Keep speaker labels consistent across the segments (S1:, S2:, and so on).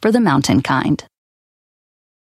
S1: for the mountain kind.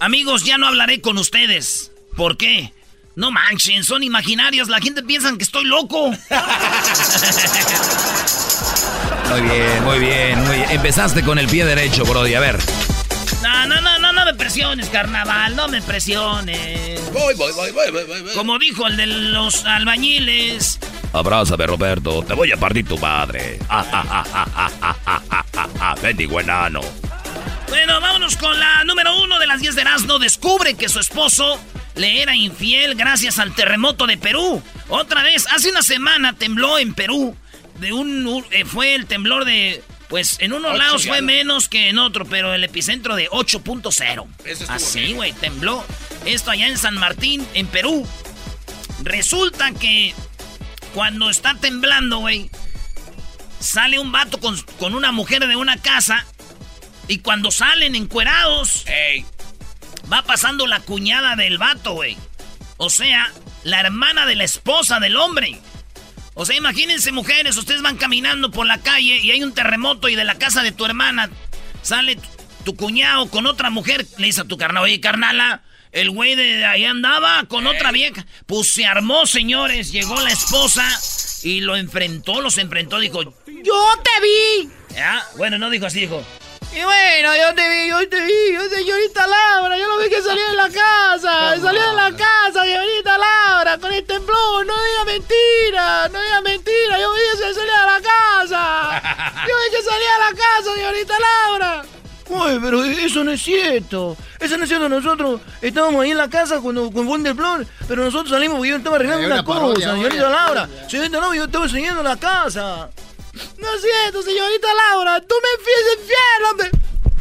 S2: Amigos, ya no hablaré con ustedes. ¿Por qué? No manchen, son imaginarias. La gente piensa que estoy loco.
S3: Muy bien, muy bien, muy bien. Empezaste con el pie derecho, Brody. A ver.
S2: No, no, no, no, no me presiones, carnaval. No me presiones.
S4: Voy, voy, voy, voy, voy. voy.
S2: Como dijo el de los albañiles.
S3: Abrázame, Roberto. Te voy a partir tu madre. Ah, ah, ah, ah, ah, ah, ah, ah. ah. Bendigo enano.
S2: Bueno, vámonos con la número uno de las 10 de Erasmo. Descubre que su esposo le era infiel gracias al terremoto de Perú. Otra vez, hace una semana tembló en Perú. De un, eh, fue el temblor de. Pues en unos
S4: Ocho
S2: lados fue menos que en otro, pero el epicentro de 8.0.
S4: Eso estuvo
S2: Así, güey, tembló. Esto allá en San Martín, en Perú. Resulta que cuando está temblando, güey, sale un vato con, con una mujer de una casa y cuando salen encuerados, va pasando la cuñada del vato, güey. O sea, la hermana de la esposa del hombre. O sea, imagínense, mujeres, ustedes van caminando por la calle y hay un terremoto y de la casa de tu hermana sale tu, tu cuñado con otra mujer. Le dice a tu carnal, oye, carnala, el güey de ahí andaba con otra vieja. Pues se armó, señores. Llegó la esposa y lo enfrentó, los enfrentó. Dijo, yo te vi. ¿Ya? Bueno, no dijo así, dijo. Y bueno, yo te vi, yo te vi, yo señorita Laura, yo lo vi que salió de la casa, salió de la casa, señorita Laura, con el temblor, no diga mentira, no diga mentira, yo vi que salía de la casa, yo vi que salía de la casa, señorita Laura.
S5: Uy, pero eso no es cierto. Eso no es cierto. Nosotros estábamos ahí en la casa cuando con Buen Temblor, pero nosotros salimos porque yo estaba arreglando una,
S4: una parodia
S5: cosa, señorita Laura. Señorita Laura, yo estaba enseñando la casa.
S2: No es cierto, señorita Laura, tú me fuiste infiel, hombre.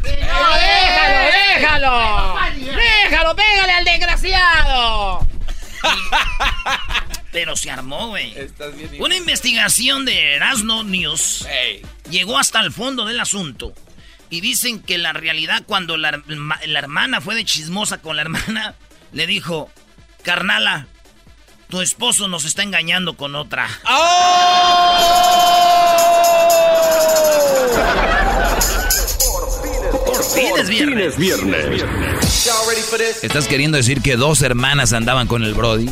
S4: déjalo, déjalo! ¡Déjalo, pégale al desgraciado!
S2: Pero se armó, güey. Una investigación de Erasmo News llegó hasta el fondo del asunto. Y dicen que la realidad, cuando la, la hermana fue de chismosa con la hermana, le dijo: Carnala, tu esposo nos está engañando con otra. Por fin es viernes.
S3: ¿Estás queriendo decir que dos hermanas andaban con el Brody?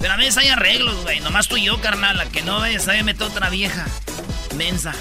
S2: Pero a veces hay arreglos, güey. Nomás tú y yo, carnal. Que no ves, ahí meto otra vieja. Mensa.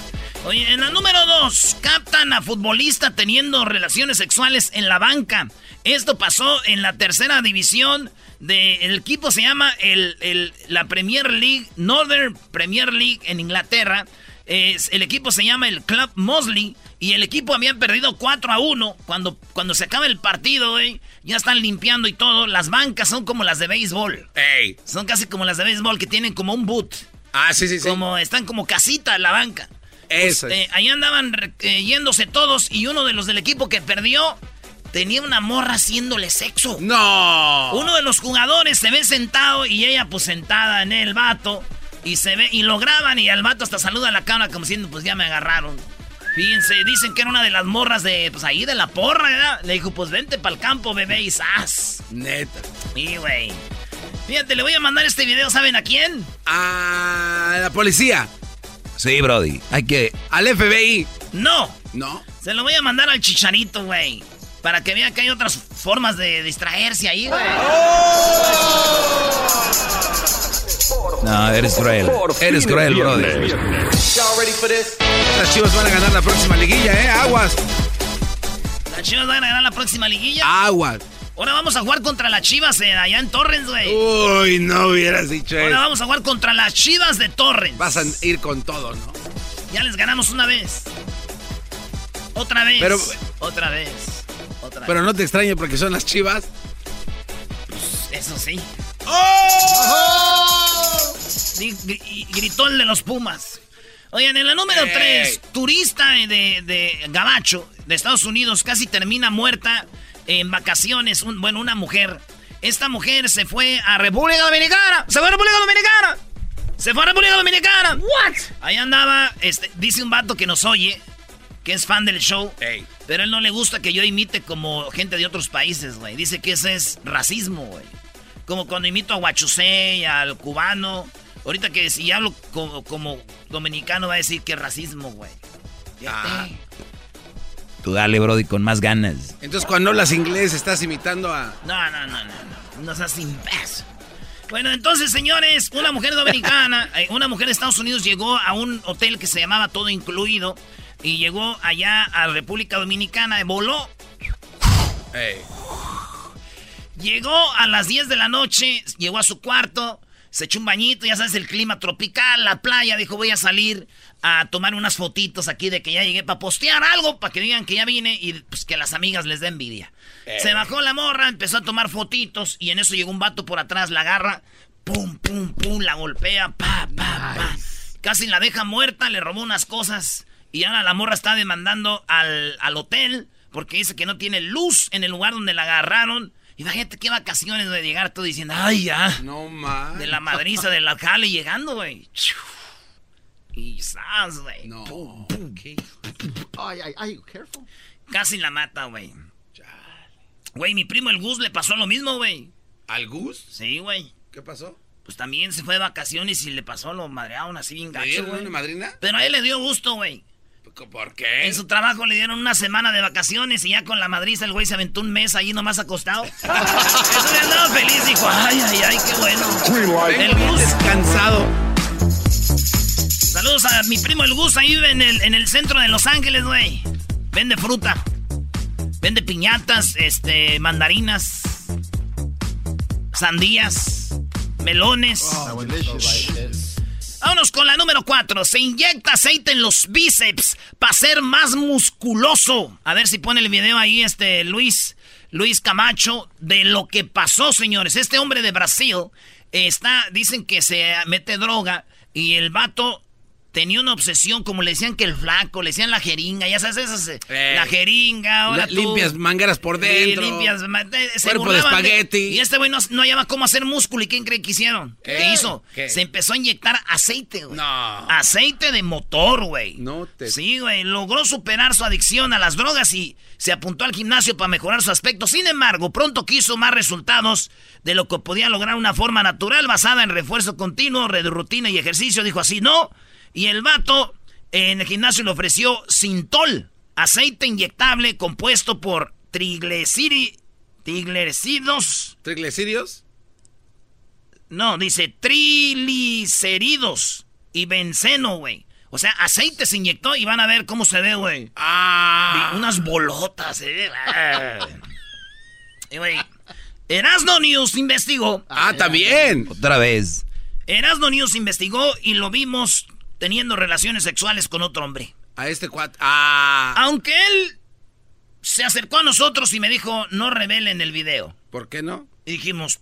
S2: Oye, en la número dos, captan a futbolista teniendo relaciones sexuales en la banca. Esto pasó en la tercera división del equipo, se llama el, el- la Premier League, Northern Premier League en Inglaterra. Es- el equipo se llama el Club Mosley y el equipo había perdido 4 a 1. Cuando, cuando se acaba el partido, güey, ya están limpiando y todo. Las bancas son como las de béisbol.
S4: ¡Ey!
S2: Son casi como las de béisbol que tienen como un boot.
S4: Ah, sí, sí, sí.
S2: Como están como casita la banca.
S6: Eso
S2: eh, ahí andaban eh, yéndose todos y uno de los del equipo que perdió tenía una morra haciéndole sexo.
S6: ¡No!
S2: Uno de los jugadores se ve sentado y ella pues sentada en el vato. Y se ve, y lo graban y al vato hasta saluda a la cámara como diciendo, pues ya me agarraron. Fíjense, dicen que era una de las morras de, pues ahí de la porra, ¿verdad? Le dijo, pues vente para el campo, bebé, y ¡zas!
S6: Neta.
S2: Y, güey. Fíjate, le voy a mandar este video, ¿saben a quién?
S6: A la policía.
S3: Sí, Brody. Hay que.
S6: Al FBI.
S2: No.
S6: No.
S2: Se lo voy a mandar al chicharito, güey. Para que vean que hay otras formas de distraerse ahí, güey.
S3: No, eres cruel. Eres cruel, brother.
S6: Las chivas van a ganar la próxima liguilla, ¿eh? Aguas.
S2: Las chivas van a ganar la próxima liguilla.
S6: Aguas.
S2: Ahora vamos a jugar contra las chivas eh, allá en Torrens, güey.
S6: Uy, no hubieras dicho eso.
S2: Ahora vamos a jugar contra las chivas de Torrens.
S6: Vas a ir con todo, ¿no?
S2: Ya les ganamos una vez. Otra vez.
S6: Pero,
S2: otra vez. Otra
S6: pero no te extrañe porque son las chivas.
S2: Pues, eso sí.
S6: ¡Oh!
S2: Y, gritó el de los Pumas. Oigan, en la número 3, turista de, de Gabacho, de Estados Unidos, casi termina muerta en vacaciones. bueno, una mujer. Esta mujer se fue a República Dominicana. Se fue a República Dominicana. Se fue a República Dominicana.
S4: What?
S2: Ahí andaba, este, dice un vato que nos oye, que es fan del show. Pero él no le gusta que yo imite como gente de otros países, güey. Dice que ese es racismo, güey. Como cuando imito a Huachusei, al cubano. Ahorita que si hablo como, dominicano va a decir que es racismo, güey. Ah.
S3: Tú dale, Brody, con más ganas.
S6: Entonces cuando hablas inglés estás imitando a...
S2: No, no, no, no, no. No seas imbécil. Bueno, entonces, señores, una mujer dominicana, eh, una mujer de Estados Unidos llegó a un hotel que se llamaba Todo Incluido y llegó allá a República Dominicana, voló. Llegó a las 10 de la noche, llegó a su cuarto, se echó un bañito, ya sabes, el clima tropical, la playa, dijo, voy a salir a tomar unas fotitos aquí de que ya llegué para postear algo, para que digan que ya vine y pues que las amigas les den envidia. Se bajó la morra, empezó a tomar fotitos y en eso llegó un vato por atrás, la agarra, pum, pum, pum, la golpea, pa, pa, pa. Casi la deja muerta, le robó unas cosas y ahora la morra está demandando al, al hotel porque dice que no tiene luz en el lugar donde la agarraron Imagínate qué vacaciones de llegar todo diciendo, ay, ya.
S6: No más.
S2: De la madriza de la jale llegando, güey. Y sas, güey.
S6: No.
S4: Ay, ay, ay, careful.
S2: Casi la mata, güey. Güey, mi primo el Gus le pasó lo mismo, güey.
S6: ¿Al Gus?
S2: Sí, güey.
S6: ¿Qué pasó?
S2: Pues también se fue de vacaciones y le pasó lo madrearon así bien gacho, güey.
S6: una madrina?
S2: Pero a él le dio gusto, güey.
S6: ¿Por qué?
S2: En su trabajo le dieron una semana de vacaciones y ya con la madriza el güey se aventó un mes ahí nomás acostado. Eso le andaba feliz, dijo, ay, ay, ay, qué bueno.
S6: El Gus. Descansado.
S2: Saludos a mi primo el Gus, ahí vive en el, en el centro de Los Ángeles, güey. Vende fruta. Vende piñatas, este, mandarinas, sandías, melones. Oh, Vámonos con la número 4. Se inyecta aceite en los bíceps para ser más musculoso. A ver si pone el video ahí este Luis, Luis Camacho de lo que pasó, señores. Este hombre de Brasil está, dicen que se mete droga y el vato tenía una obsesión, como le decían que el flaco, le decían la jeringa, ya sabes, esas, eh, la jeringa, ahora
S6: Limpias mangueras por dentro.
S2: limpias,
S6: cuerpo de espagueti.
S2: y este güey no, no hallaba cómo hacer músculo, ¿y quién cree que hicieron? ¿Qué, hizo? Se empezó a inyectar aceite, güey.
S6: No.
S2: Aceite de motor, güey.
S6: No te...
S2: Sí, güey, logró superar su adicción a las drogas y se apuntó al gimnasio para mejorar su aspecto. Sin embargo, pronto quiso más resultados de lo que podía lograr una forma natural basada en refuerzo continuo, rutina y ejercicio. Dijo así, no... Y el vato en el gimnasio le ofreció Sintol, aceite inyectable compuesto por triglicéridos.
S6: ¿Triglicéridos?
S2: No, dice triglicéridos y benceno, güey. O sea, aceite se inyectó y van a ver cómo se ve, güey.
S6: Ah.
S2: Unas bolotas, eh. y, güey, Erasno News investigó.
S6: Ah, también.
S3: Otra vez.
S2: Erasno News investigó y lo vimos teniendo relaciones sexuales con otro hombre.
S6: A este cuat. Ah.
S2: Aunque él se acercó a nosotros y me dijo, no revelen el video.
S6: ¿Por qué no?
S2: Y dijimos,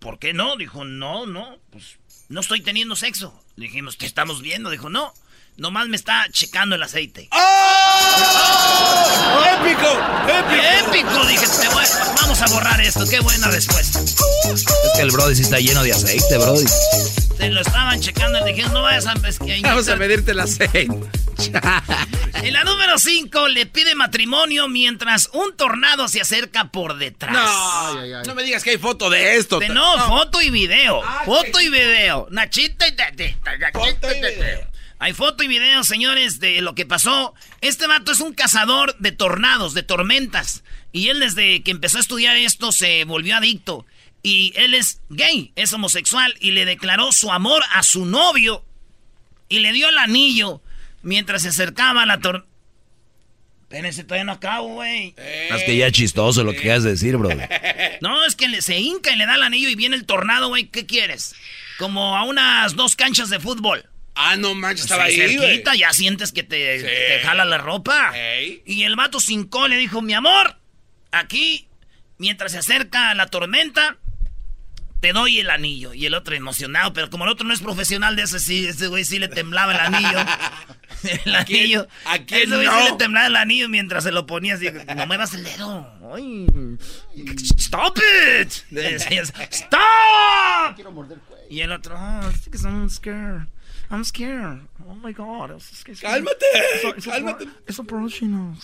S2: ¿por qué no? Dijo, no, no, pues no estoy teniendo sexo. dijimos, ¿qué estamos viendo? Dijo, no, Nomás me está checando el aceite.
S6: ¡Oh! ¡Épico! ¡Épico!
S2: ¡Épico! Dije, te voy- vamos a borrar esto. Qué buena respuesta.
S3: Es que el Brody sí está lleno de aceite, Brody.
S2: Lo estaban checando y dijeron, no vayas a... Es que ahí
S6: Vamos a medirte el aceite.
S2: En la número 5 le pide matrimonio mientras un tornado se acerca por detrás.
S6: No, no me digas que hay foto de esto.
S2: De no, foto y video. foto y video. Nachita y
S6: Foto y video.
S2: Hay foto y video, señores, de lo que pasó. Este vato es un cazador de tornados, de tormentas. Y él desde que empezó a estudiar esto se volvió adicto. Y él es gay, es homosexual. Y le declaró su amor a su novio. Y le dio el anillo mientras se acercaba a la tormenta. Espérense, todavía no acabo, güey.
S3: Es que ya es chistoso lo que de decir, Brody.
S2: No, es que le- se hinca y le da el anillo y viene el tornado, güey. ¿Qué quieres? Como a unas dos canchas de fútbol.
S6: Ah, no manches,
S2: Sí,
S6: estaba ahí,
S2: cerquita, ya sientes que te,
S6: Sí.
S2: te jala la ropa. Y el vato cincó, le dijo, mi amor, aquí, mientras se acerca la tormenta, te doy el anillo. Y el otro emocionado, pero como el otro no es profesional de ese, sí, ese güey sí le temblaba el anillo. el
S6: ¿A quién-
S2: anillo.
S6: a quién
S2: ese güey sí
S6: no?
S2: le temblaba el anillo mientras se lo ponía así. No muevas el dedo. Ay. Stop it. Stop. Y el otro, oh, it's because I'm scared. I'm scared. Oh my God. it's- it's-
S6: Cálmate,
S2: it's-
S6: cálmate.
S2: It's operational.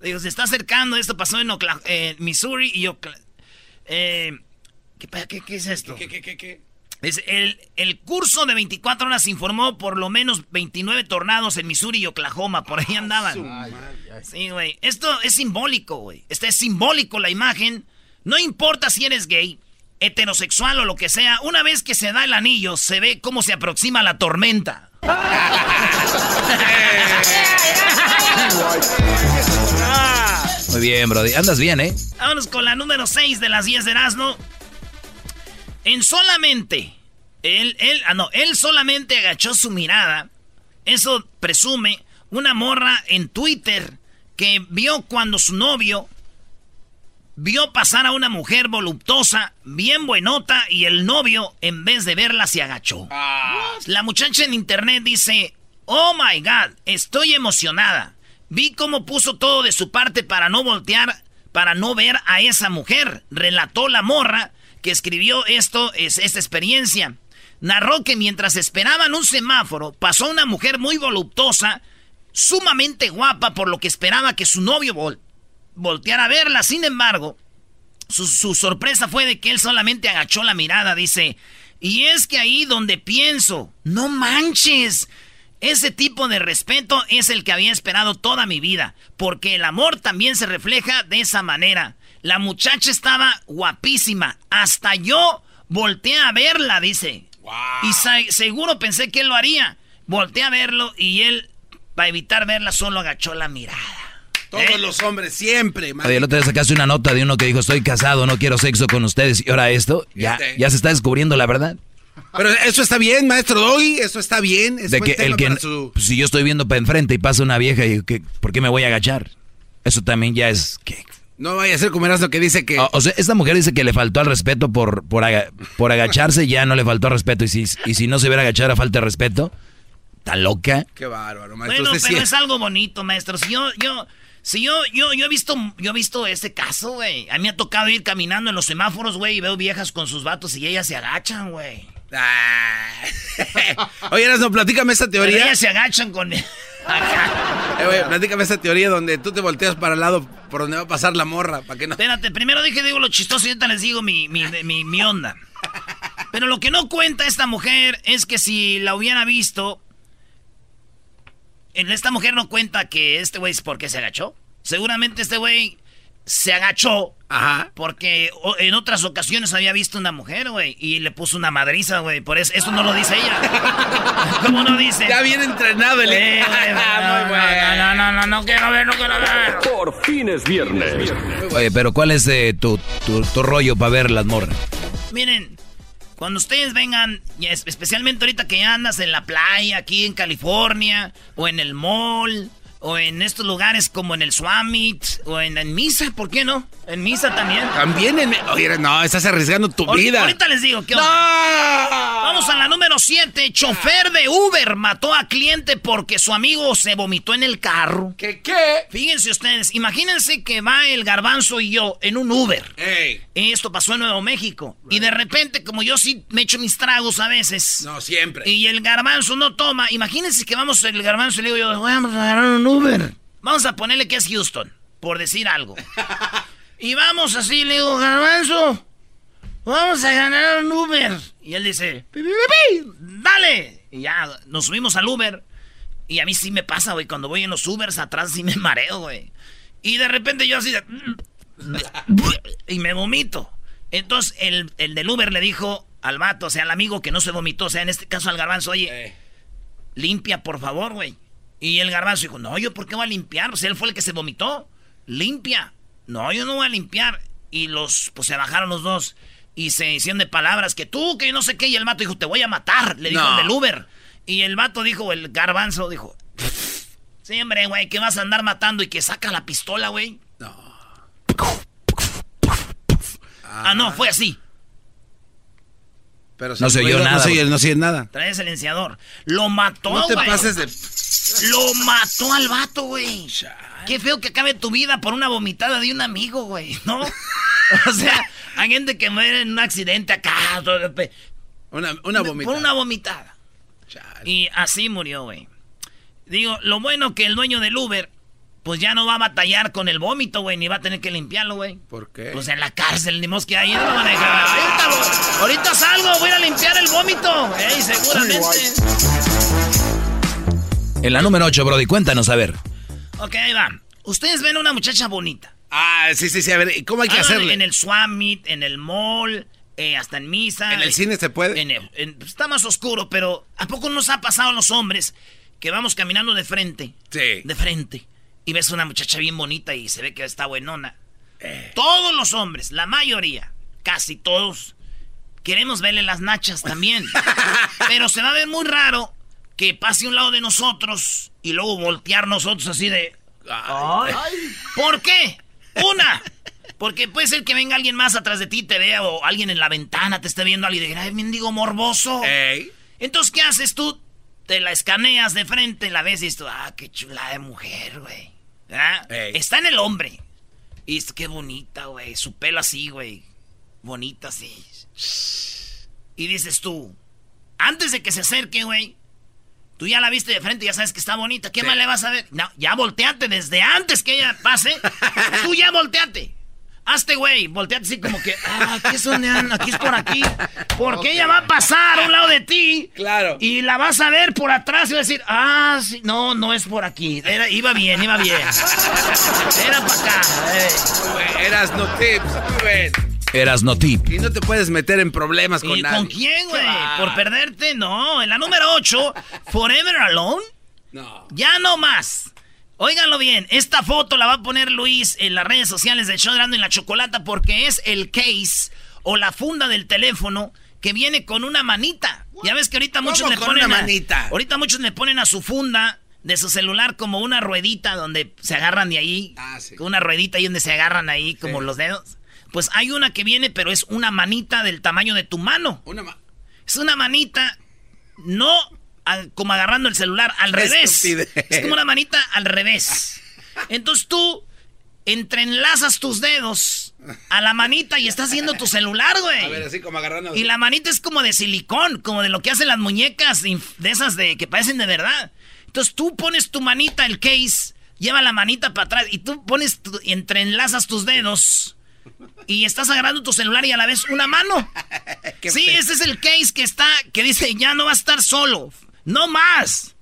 S2: Digo, se está acercando. Esto pasó en Ocla- eh, Missouri y Ocla- eh, ¿qué, qué, qué es esto?
S6: ¿Qué, qué, qué, qué?
S2: Es el, el curso de 24 horas informó por lo menos 29 tornados en Missouri y Oklahoma. Por ahí andaban. Sí, güey. Esto es simbólico, güey. Este es simbólico la imagen. No importa si eres gay, heterosexual o lo que sea. Una vez que se da el anillo, se ve cómo se aproxima la tormenta.
S3: Muy bien, Brody. Andas bien, ¿eh?
S2: Vámonos con la número 6 de las 10 de Erasmo. En solamente. Él, él, ah, no, él solamente agachó su mirada. Eso presume una morra en Twitter que vio cuando su novio vio pasar a una mujer voluptuosa, bien buenota, y el novio, en vez de verla, se agachó. La muchacha en internet dice, oh my god, estoy emocionada. Vi cómo puso todo de su parte para no voltear, para no ver a esa mujer. Relató la morra que escribió esto, es, esta experiencia. Narró que mientras esperaban un semáforo, pasó una mujer muy voluptuosa, sumamente guapa, por lo que esperaba que su novio vol- volteara a verla. Sin embargo, su, su sorpresa fue de que él solamente agachó la mirada, dice. Y es que ahí donde pienso, no manches. Ese tipo de respeto es el que había esperado toda mi vida, porque el amor también se refleja de esa manera. La muchacha estaba guapísima, hasta yo volteé a verla, dice. Y seguro pensé que él lo haría. Volteé a verlo y él, para evitar verla, solo agachó la mirada.
S6: Todos
S2: ¿Eh?
S6: los hombres, siempre, man.
S3: Oye, el otro día sacaste una nota de uno que dijo, estoy casado, no quiero sexo con ustedes. Y ahora esto, ya, ya se está descubriendo la verdad.
S6: Pero eso está bien, maestro Doggy, eso está bien. Es
S3: De que el que,
S6: su-
S3: pues, si yo estoy viendo para enfrente y pasa una vieja, y que, ¿por qué me voy a agachar? Eso también ya es...
S6: No vaya a ser como lo que dice que...
S3: o, o sea, esta mujer dice que le faltó al respeto por, por, aga- por agacharse, ya no le faltó respeto. Y si, y si no se hubiera agachado a falta de respeto, ¿está loca?
S6: Qué bárbaro, maestro.
S2: Bueno, pero
S6: sí-
S2: es algo bonito, maestro. Si yo, yo, si yo, yo, yo he visto, yo he visto ese caso, güey. A mí me ha tocado ir caminando en los semáforos, güey, y veo viejas con sus vatos y ellas se agachan, güey.
S6: Ah. Oye, Erasmo, platícame esa
S2: Pero
S6: teoría.
S2: ellas se agachan con.
S6: Eh, güey, platícame esa teoría donde tú te volteas para el lado por donde va a pasar la morra, para que no...
S2: Espérate, primero dije, digo lo chistoso y ahorita les digo mi, mi, mi, onda. Pero lo que no cuenta esta mujer es que si la hubiera visto. en Esta mujer no cuenta que este güey es porque se agachó. Seguramente este güey se agachó
S6: Ajá.
S2: porque en otras ocasiones había visto una mujer, güey, y le puso una madriza, güey. Por eso, eso no lo dice ella. ¿Cómo no dice?
S6: Ya bien entrenado el...
S2: Eh, no,
S6: Muy bueno.
S2: no, no, no, no quiero ver, no quiero ver.
S7: Por fin es viernes.
S3: Oye, pero ¿cuál es eh, tu, tu, tu rollo para ver las morras?
S2: Miren, cuando ustedes vengan, especialmente ahorita que ya andas en la playa, aquí en California, o en el mall, o en estos lugares como en el Swamit, o en, en Misa, ¿por qué no? En Misa también.
S6: También en... Oye, no, estás arriesgando tu vida.
S2: Ahorita les digo, ¿qué onda?
S6: ¡No!
S2: Vamos a la número 7. Chofer de Uber mató a cliente porque su amigo se vomitó en el carro.
S6: ¿Qué qué?
S2: Fíjense ustedes, imagínense que va el garbanzo y yo en un Uber.
S6: Ey.
S2: Esto pasó en Nuevo México. Y de repente, como yo sí me echo mis tragos a veces.
S6: No, siempre.
S2: Y el garbanzo no toma. Imagínense que vamos el garbanzo y le digo yo, vamos a agarrar un Uber. Vamos a ponerle que es Houston, por decir algo. y vamos así, le digo, garbanzo, vamos a ganar un Uber. Y él dice, "Pi, pi, pi, pi, dale. Y ya nos subimos al Uber. Y a mí sí me pasa, güey, cuando voy en los Ubers atrás sí me mareo, güey. Y de repente yo así de... Y me vomito. Entonces el, el del Uber le dijo al vato, o sea, al amigo que no se vomitó, o sea, en este caso al garbanzo, oye,
S6: Eh.
S2: limpia, por favor, güey. Y el garbanzo dijo, no, yo por qué voy a limpiar, o sea, él fue el que se vomitó. Limpia. No, yo no voy a limpiar. Y los, pues se bajaron los dos. Y se hicieron de palabras que tú, que yo no sé qué. Y el vato dijo, te voy a matar. Le dijo
S6: No.
S2: el del Uber. Y el vato dijo, el garbanzo dijo, sí, hombre, güey, que vas a andar matando y que saca la pistola, güey.
S6: No.
S2: Ah, no, fue así.
S6: Pero
S3: No se oyó
S6: ruido,
S3: nada,
S6: No se, oye nada.
S2: Trae el silenciador. Lo mató,
S6: No te
S2: güey.
S6: pases de.
S2: Lo mató al vato, güey. Qué feo que acabe tu vida por una vomitada de un amigo, güey, ¿no? o sea, hay gente que muere en un accidente acá.
S6: Una, una vomitada.
S2: Por una vomitada.
S6: Chale.
S2: Y así murió, güey. Digo, lo bueno que el dueño del Uber, pues ya no va a batallar con el vómito, güey, ni va a tener que limpiarlo, güey.
S6: ¿Por qué?
S2: Pues en la cárcel, ni mos que ahí no lo van a dejar. Ahorita, ahorita salgo, voy a limpiar el vómito. Ey, seguramente.
S3: En la número 8, Brody, cuéntanos, a ver.
S2: Ok, ahí va. Ustedes ven a una muchacha bonita.
S6: Ah, sí, sí, sí. A ver, ¿y ¿cómo hay que
S2: Ah,
S6: hacerle?
S2: En el Swamit, en el mall, eh, hasta en misa.
S6: ¿En el cine se puede?
S2: En el- en- está más oscuro, pero ¿a poco nos ha pasado a los hombres que vamos caminando de frente?
S6: Sí.
S2: De frente. Y ves una muchacha bien bonita y se ve que está buenona.
S6: Eh.
S2: Todos los hombres, la mayoría, casi todos, queremos verle las nachas también. pero se va a ver muy raro que pase a un lado de nosotros y luego voltear nosotros así de...
S6: Ay.
S2: ¿Por qué? Una. Porque puede ser que venga alguien más atrás de ti, te vea, o alguien en la ventana te esté viendo alguien y diga, ay, mendigo morboso.
S6: Ey.
S2: Entonces, ¿qué haces tú? Te la escaneas de frente, la ves y dices tú, ah, qué chula de mujer, güey. ¿Ah? Está en el hombre. Y es qué bonita, güey. Su pelo así, güey. Bonita así. Y dices tú, antes de que se acerque, güey, tú ya la viste de frente, ya sabes que está bonita. ¿Qué
S6: Sí.
S2: más le vas a ver? No, ya volteate desde antes que ella pase. tú ya volteate. Hazte, güey, volteate así como que, ah, aquí es donde anda, aquí es por aquí. Porque ella va a pasar a un lado de ti.
S6: Claro.
S2: Y la vas a ver por atrás y va a decir, ah, sí, no, no es por aquí. Era, iba bien, iba bien. Era para acá. eh.
S6: Eras no tips. Muy bien.
S3: Eras no tip.
S6: Y no te puedes meter en problemas con
S2: ¿Y
S6: nadie.
S2: con quién, güey? ¿Por perderte? No. En la número 8, Forever Alone.
S6: No.
S2: Ya no más. Óiganlo bien, esta foto la va a poner Luis en las redes sociales de Erasmo y la Chocolata porque es el case o la funda del teléfono que viene con una manita. Ya ves que ahorita
S6: ¿Cómo
S2: muchos le ponen
S6: una
S2: a- ahorita muchos le ponen a su funda de su celular como una ruedita donde se agarran de ahí.
S6: Ah, sí.
S2: Con una ruedita ahí donde se agarran ahí como los dedos. Pues hay una que viene, pero es una manita del tamaño de tu mano.
S6: Una ma-
S2: Es una manita, no como agarrando el celular, al revés.
S6: estupidez.
S2: Es como una manita al revés. Entonces tú entrelazas tus dedos a la manita y estás haciendo tu celular, güey.
S6: A ver, así como agarrando.
S2: Y la manita es como de silicón, como de lo que hacen las muñecas de esas de que parecen de verdad. Entonces tú pones tu manita, el case, lleva la manita para atrás y tú pones, tu- y entrelazas tus dedos y estás agarrando tu celular y a la vez una mano. Sí, ese es el case que está, que dice ya no va a estar solo, no más.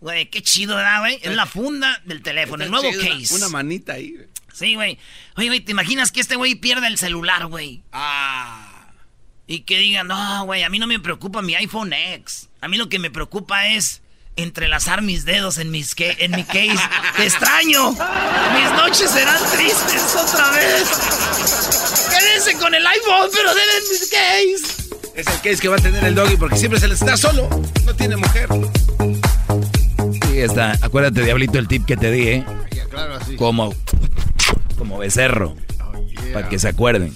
S2: Güey, qué chido, ¿verdad, güey? Es la funda del teléfono, el nuevo
S6: chido,
S2: case.
S6: Una, manita ahí. güey.
S2: Sí, güey. Oye, güey, ¿te imaginas que este güey pierda el celular, güey?
S6: Ah.
S2: Y que digan, no, güey, a mí no me preocupa mi iPhone X. A mí lo que me preocupa es entrelazar mis dedos en, mis que- en mi case. ¡Te extraño! Mis noches serán tristes otra vez. Quédense con el iPhone, pero deben mis case.
S6: Es el case que va a tener el doggy porque siempre se le está solo. No tiene mujer.
S3: Sí, está. Acuérdate, Diablito, el tip que te di, ¿eh?
S8: Claro, así.
S3: Como, como becerro. Para que se acuerden.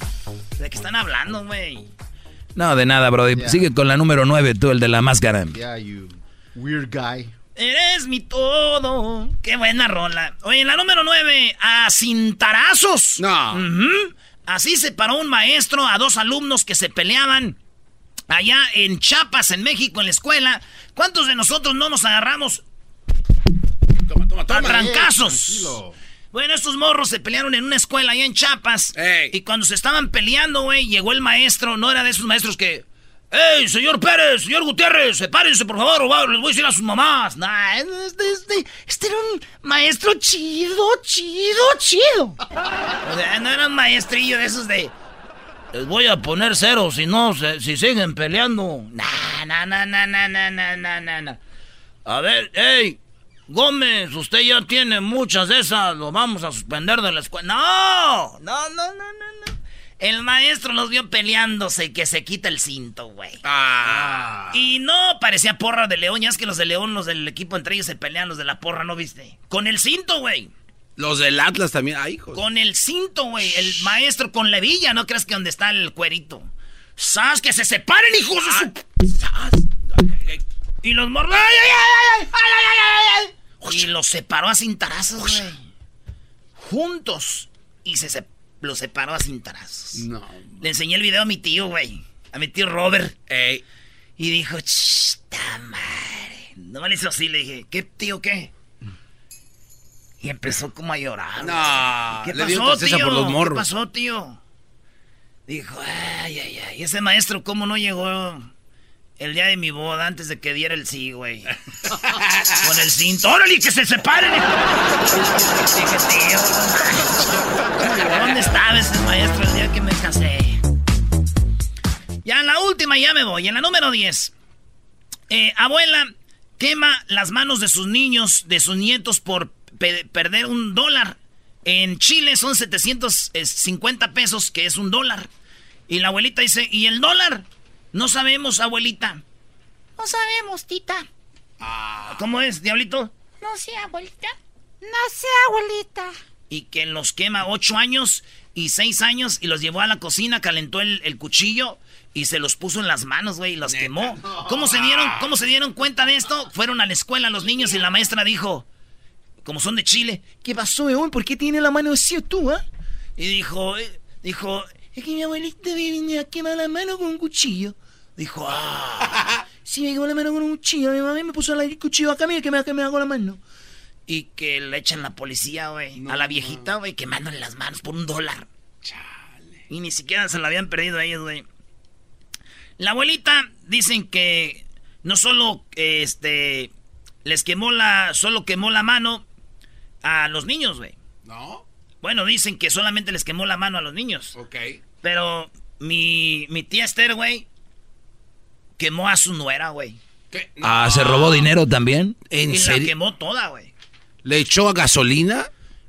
S2: ¿De qué están hablando, güey?
S3: No, de nada, bro. Sigue con la número 9, tú, el de la máscara.
S8: Yeah, you weird guy.
S2: Eres mi todo. Qué buena rola. Oye, la número 9, a cintarazos.
S6: No.
S2: Así se paró un maestro a dos alumnos que se peleaban allá en Chiapas, en México, en la escuela. ¿Cuántos de nosotros no nos agarramos
S6: Toma, toma, toma.
S2: a trancazos? Bueno, estos morros se pelearon en una escuela allá en Chiapas.
S6: Ey.
S2: Y cuando se estaban peleando, güey, llegó el maestro. No era de esos maestros que... ¡Ey, señor Pérez, señor Gutiérrez, sepárense, por favor, o les voy a decir a sus mamás! Nah, este, este- este era un maestro chido, chido, chido. O sea, no era un maestrillo de esos de... Les voy a poner cero si no, se- si siguen peleando. Nah, nah, nah, nah, nah, nah, nah, nah, nah. A ver, ey, Gómez, usted ya tiene muchas de esas, lo vamos a suspender de la escuela. No, no, no, no, no, no. El maestro los vio peleándose y que se quita el cinto, güey.
S6: Ah.
S2: Y no, parecía porra de León. Ya es que los de León, los del equipo entre ellos se pelean, los de la porra, ¿no viste? Con el cinto, güey.
S6: Los del Atlas también. Ay, hijos.
S2: Con el cinto, güey. El maestro con la hebilla, ¿no crees que donde está el cuerito? ¡Sas, que se separen, hijos de su...
S6: ¡Sas!
S2: Y los morros... ¡Ay, ay, ay, ay, ay, ay, ay, ay! Y los separó a cintarazos, güey. Juntos. Y se sep- los separó a cintarazos.
S6: No.
S2: Le enseñé el video a mi tío, güey. A mi tío Robert.
S6: Ey.
S2: Y dijo, ¡Chita madre! No me le hizo así, le dije, ¿qué tío qué? Y empezó como a llorar.
S6: No.
S2: ¿Qué
S6: le dio
S2: pasó,
S6: tristeza
S2: tío?
S6: por los
S2: ¿Qué
S6: morros.
S2: pasó, tío? Dijo, ay, ay, ay. Ese maestro, ¿cómo no llegó el día de mi boda antes de que diera el sí, güey? Con el cinto. ¡Órale, que se separen! Dije, tío. ¿Dónde estaba ese maestro el día que me casé? Ya en la última ya me voy. En la número 10. Eh, abuela quema las manos de sus niños, de sus nietos por pe- perder un dólar. En Chile son 750 pesos, que es un dólar. Y la abuelita dice, ¿y el dólar? No sabemos, abuelita.
S4: No sabemos, tita.
S2: ¿Cómo es, diablito?
S4: No sé, abuelita. No sé, abuelita.
S2: Y que los quema ocho años y seis años y los llevó a la cocina, calentó el, el cuchillo y se los puso en las manos, güey, y los quemó. ¿Cómo se, dieron, ¿Cómo se dieron cuenta de esto? Fueron a la escuela los niños y la maestra dijo, como son de Chile, ¿qué pasó, weón? ¿Por qué tiene la mano así tú, ah? Y dijo, eh, dijo, es que mi abuelita me venía a quemar la mano con un cuchillo. Dijo, ah, sí, me quemó la mano con un cuchillo. Mi mamá me puso el cuchillo acá, mira que me, que me hago la mano. Y que le echan la policía, güey, a la viejita, güey, quemándole las manos por un dólar. Y ni siquiera se la habían perdido a ellos, güey. La abuelita dicen que no solo este les quemó la solo quemó la mano a los niños, güey.
S6: ¿No?
S2: Bueno, dicen que solamente les quemó la mano a los niños.
S6: Ok.
S2: Pero mi, mi tía Esther, güey, quemó a su nuera, güey.
S6: ¿Qué?
S3: Ah, ¿se robó dinero también?
S6: ¿En
S2: Y la
S6: serio?
S2: quemó toda, güey.
S6: ¿Le echó gasolina?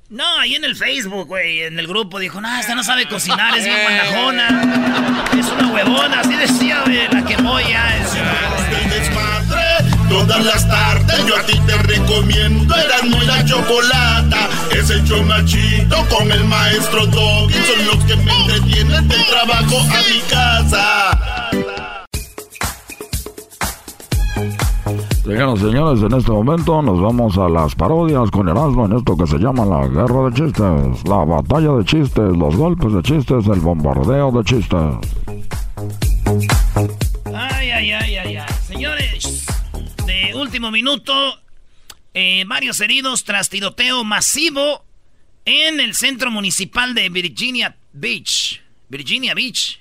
S2: No, ahí en el Facebook, güey, en el grupo dijo, no, esta no sabe cocinar, es bien guandajona. Es una huevona, así decía, güey, la quemó ya. es-
S9: todas las tardes yo a ti te recomiendo Eran muy la chocolata Es el chomachito con el maestro Doggy Son los que me entretienen del trabajo a mi casa
S10: Señoras y señores, en este momento nos vamos a las parodias con Erasmo en esto que se llama la guerra de chistes, la batalla de chistes, los golpes de chistes, el bombardeo de chistes.
S2: Ay, ay, ay, ay, ay. De último minuto, eh, varios heridos tras tiroteo masivo en el centro municipal de Virginia Beach. Virginia Beach.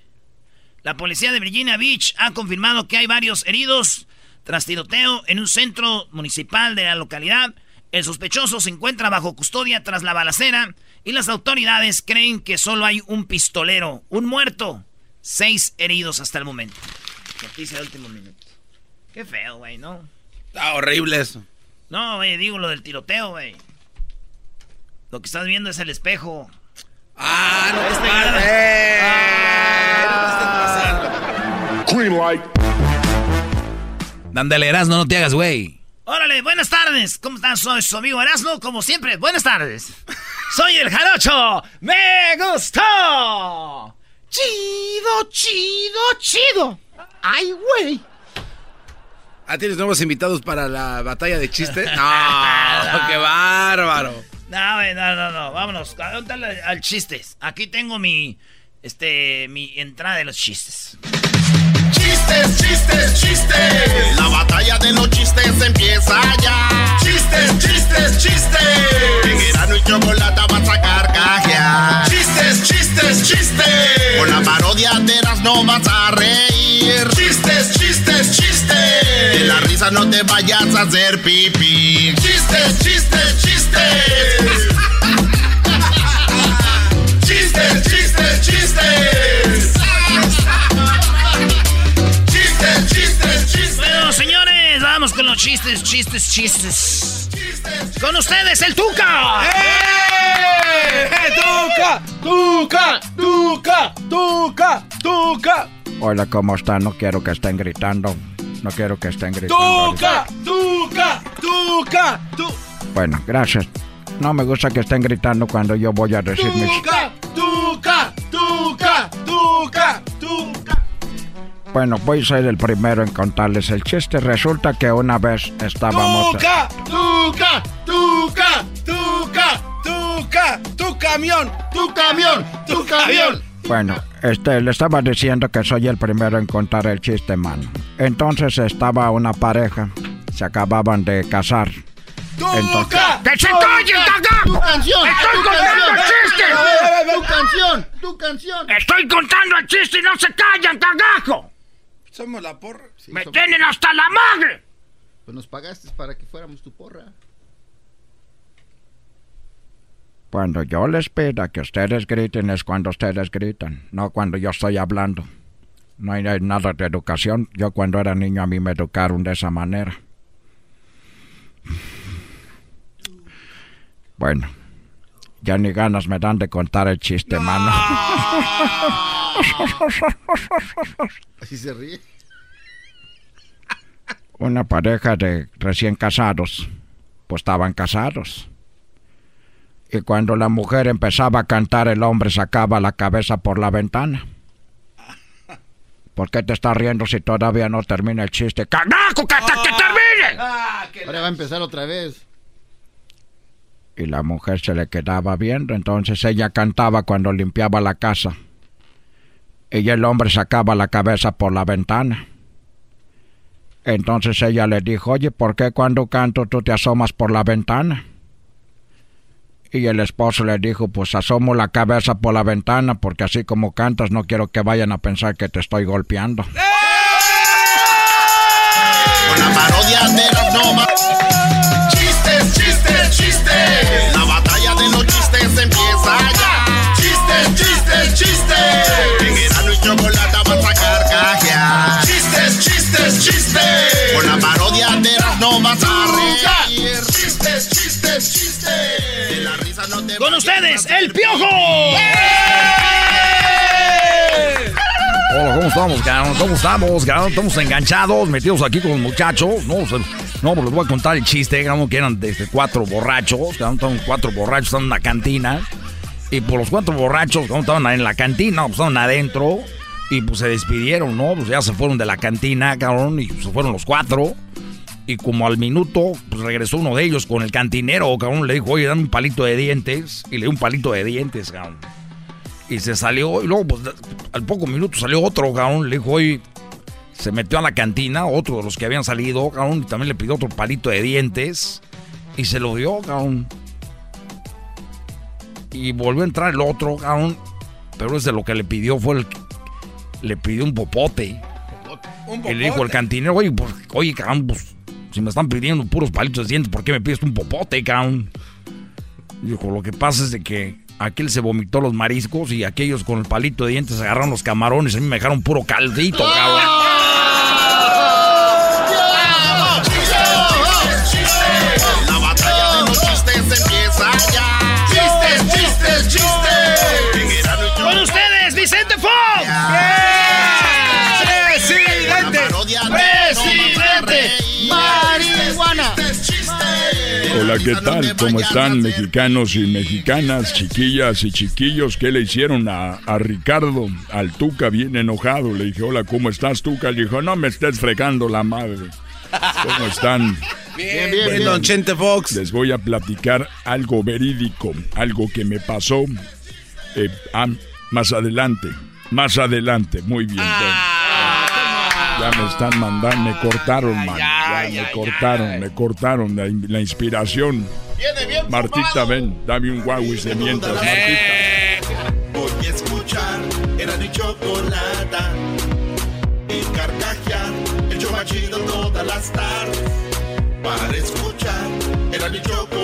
S2: La policía de Virginia Beach ha confirmado que hay varios heridos tras tiroteo en un centro municipal de la localidad. El sospechoso se encuentra bajo custodia tras la balacera y las autoridades creen que solo hay un pistolero, un muerto, seis heridos hasta el momento. Noticia de último minuto. Qué feo, güey, ¿no?
S6: Está horrible eso.
S2: No, güey, digo lo del tiroteo, güey. Lo que estás viendo es el espejo.
S6: Ah, no
S2: Este.
S6: Eh, no pasando.
S7: Green light.
S3: Dándole Erasmo, no te hagas, güey.
S2: Órale, buenas tardes. ¿Cómo están? Soy su amigo Erasmo, como siempre. Buenas tardes. Soy el jarocho. ¡Me gustó!
S4: Chido, chido, chido. Ay, güey.
S6: ¿Ah, tienes nuevos invitados para la batalla de chistes? ¡No! ¡Qué bárbaro!
S2: No, no, no, no. Vámonos. Al, al chistes. Aquí tengo mi. Este. Mi entrada de los chistes.
S9: Chistes, chistes, chistes. La batalla de los chistes empieza ya. Chistes, chistes, chistes. En Erano y Chocolata vas a carcajear. Chistes, chistes, chistes. Con la parodia de las no vas a reír. Chistes, chistes, chistes. De la risa no te vayas a hacer pipí. Chistes, chistes. chistes, chistes, chistes. Chistes,
S2: Bueno, señores, vamos con los chistes, chistes, chistes. Con ustedes, el Tuca.
S5: ¡Eh! ¡Tuca! ¡Tuca! ¡Tuca! ¡Tuca! ¡Tuca!
S10: Hola, ¿cómo están? No quiero que estén gritando. No quiero que estén gritando.
S5: ¡Tuca! ¡Tuca! ¡Tuca! ¡Tuca!
S10: Bueno, gracias. No me gusta que estén gritando cuando yo voy a decir mis...
S5: ¡Tuca! ¡Tuca! ¡Tuca! ¡Tuca! ¡Tuca!
S10: Bueno, voy a ser el primero en contarles el chiste. Resulta que una vez estábamos...
S5: ¡Tuca! ¡Tuca! ¡Tuca! ¡Tuca! ¡Tuca! ¡Tu camión! ¡Tu camión! ¡Tu camión!
S10: Bueno, este, le estaba diciendo que soy el primero en contar el chiste, mano. Entonces estaba una pareja, se acababan de casar. Entonces,
S4: ¡Que se callen, cagajo!
S9: Tu canción.
S4: ¡Estoy contando el chiste!
S9: Tu canción. Tu canción.
S4: ¡Estoy contando el chiste y no se callan, cagajo!
S6: Somos la porra.
S4: ¡Me tienen hasta la madre!
S8: Pues nos pagaste para que fuéramos tu porra.
S10: cuando yo les pida que ustedes griten es cuando ustedes gritan, no cuando yo estoy hablando. No hay nada de educación. Yo cuando era niño a mí me educaron de esa manera. Bueno, ya ni ganas me dan de contar el chiste, mano.
S8: Así se ríe.
S10: Una pareja de recién casados, pues estaban casados. Y cuando la mujer empezaba a cantar, el hombre sacaba la cabeza por la ventana. ¿Por qué te estás riendo si todavía no termina el chiste?
S4: ¡Cagajo, que hasta que termine!
S8: Ahora va a empezar otra vez.
S10: Y la mujer se le quedaba viendo, entonces ella cantaba cuando limpiaba la casa. Y el hombre sacaba la cabeza por la ventana. Entonces ella le dijo, oye, ¿por qué cuando canto tú te asomas por la ventana? Y el esposo le dijo, pues asomo la cabeza por la ventana porque así como cantas no quiero que vayan a pensar que te estoy golpeando.
S9: Parodia de
S2: ustedes, el piojo.
S3: Hola, ¿cómo estamos, cabrón? ¿Cómo estamos, cabrón? Estamos enganchados, metidos aquí con los muchachos. No, no pues les voy a contar el chiste, cabrón, que eran desde cuatro borrachos. Cabrón, estaban cuatro borrachos, estaban en una cantina. Y por los cuatro borrachos, cabrón, estaban en la cantina, pues estaban adentro. Y pues se despidieron, ¿no? Pues ya se fueron de la cantina, cabrón, y se fueron los cuatro. Y como al minuto, pues regresó uno de ellos con el cantinero, cabrón. Le dijo, oye, dame un palito de dientes. Y le dio un palito de dientes, cabrón. Y se salió, y luego, pues, al poco minuto salió otro, cabrón. Le dijo, oye, se metió a la cantina, otro de los que habían salido, cabrón. Y también le pidió otro palito de dientes. Y se lo dio, cabrón. Y volvió a entrar el otro, cabrón. Pero ese lo que le pidió fue el. Le pidió un popote. Y le dijo el cantinero, oye, pues, oye, cabrón, pues, si me están pidiendo puros palitos de dientes, ¿por qué me pides un popote, cabrón? Dijo, lo que pasa es de que aquel se vomitó los mariscos y aquellos con el palito de dientes agarraron los camarones y a mí me dejaron puro caldito, cabrón.
S11: Hola ¿qué tal? ¿Cómo están mexicanos y mexicanas, chiquillas y chiquillos? ¿Qué le hicieron a, a Ricardo? Al Tuca bien enojado. Le dije, hola, ¿cómo estás, Tuca? Le dijo, no me estés fregando la madre. ¿Cómo están?
S6: Bien, bien, bien, don Chente Fox.
S11: Les voy a platicar algo verídico, algo que me pasó eh, ah, más adelante. Más adelante, muy bien.
S6: Ah.
S11: Ya me están mandando, me cortaron, man. Ya, me cortaron, me cortaron la, la inspiración. Martita, ven, dame un guau de mientras, Martita.
S9: Voy a escuchar, era mi chocolata. Y carcajear, el show más chido todas las tardes. Para escuchar, era mi chocolata.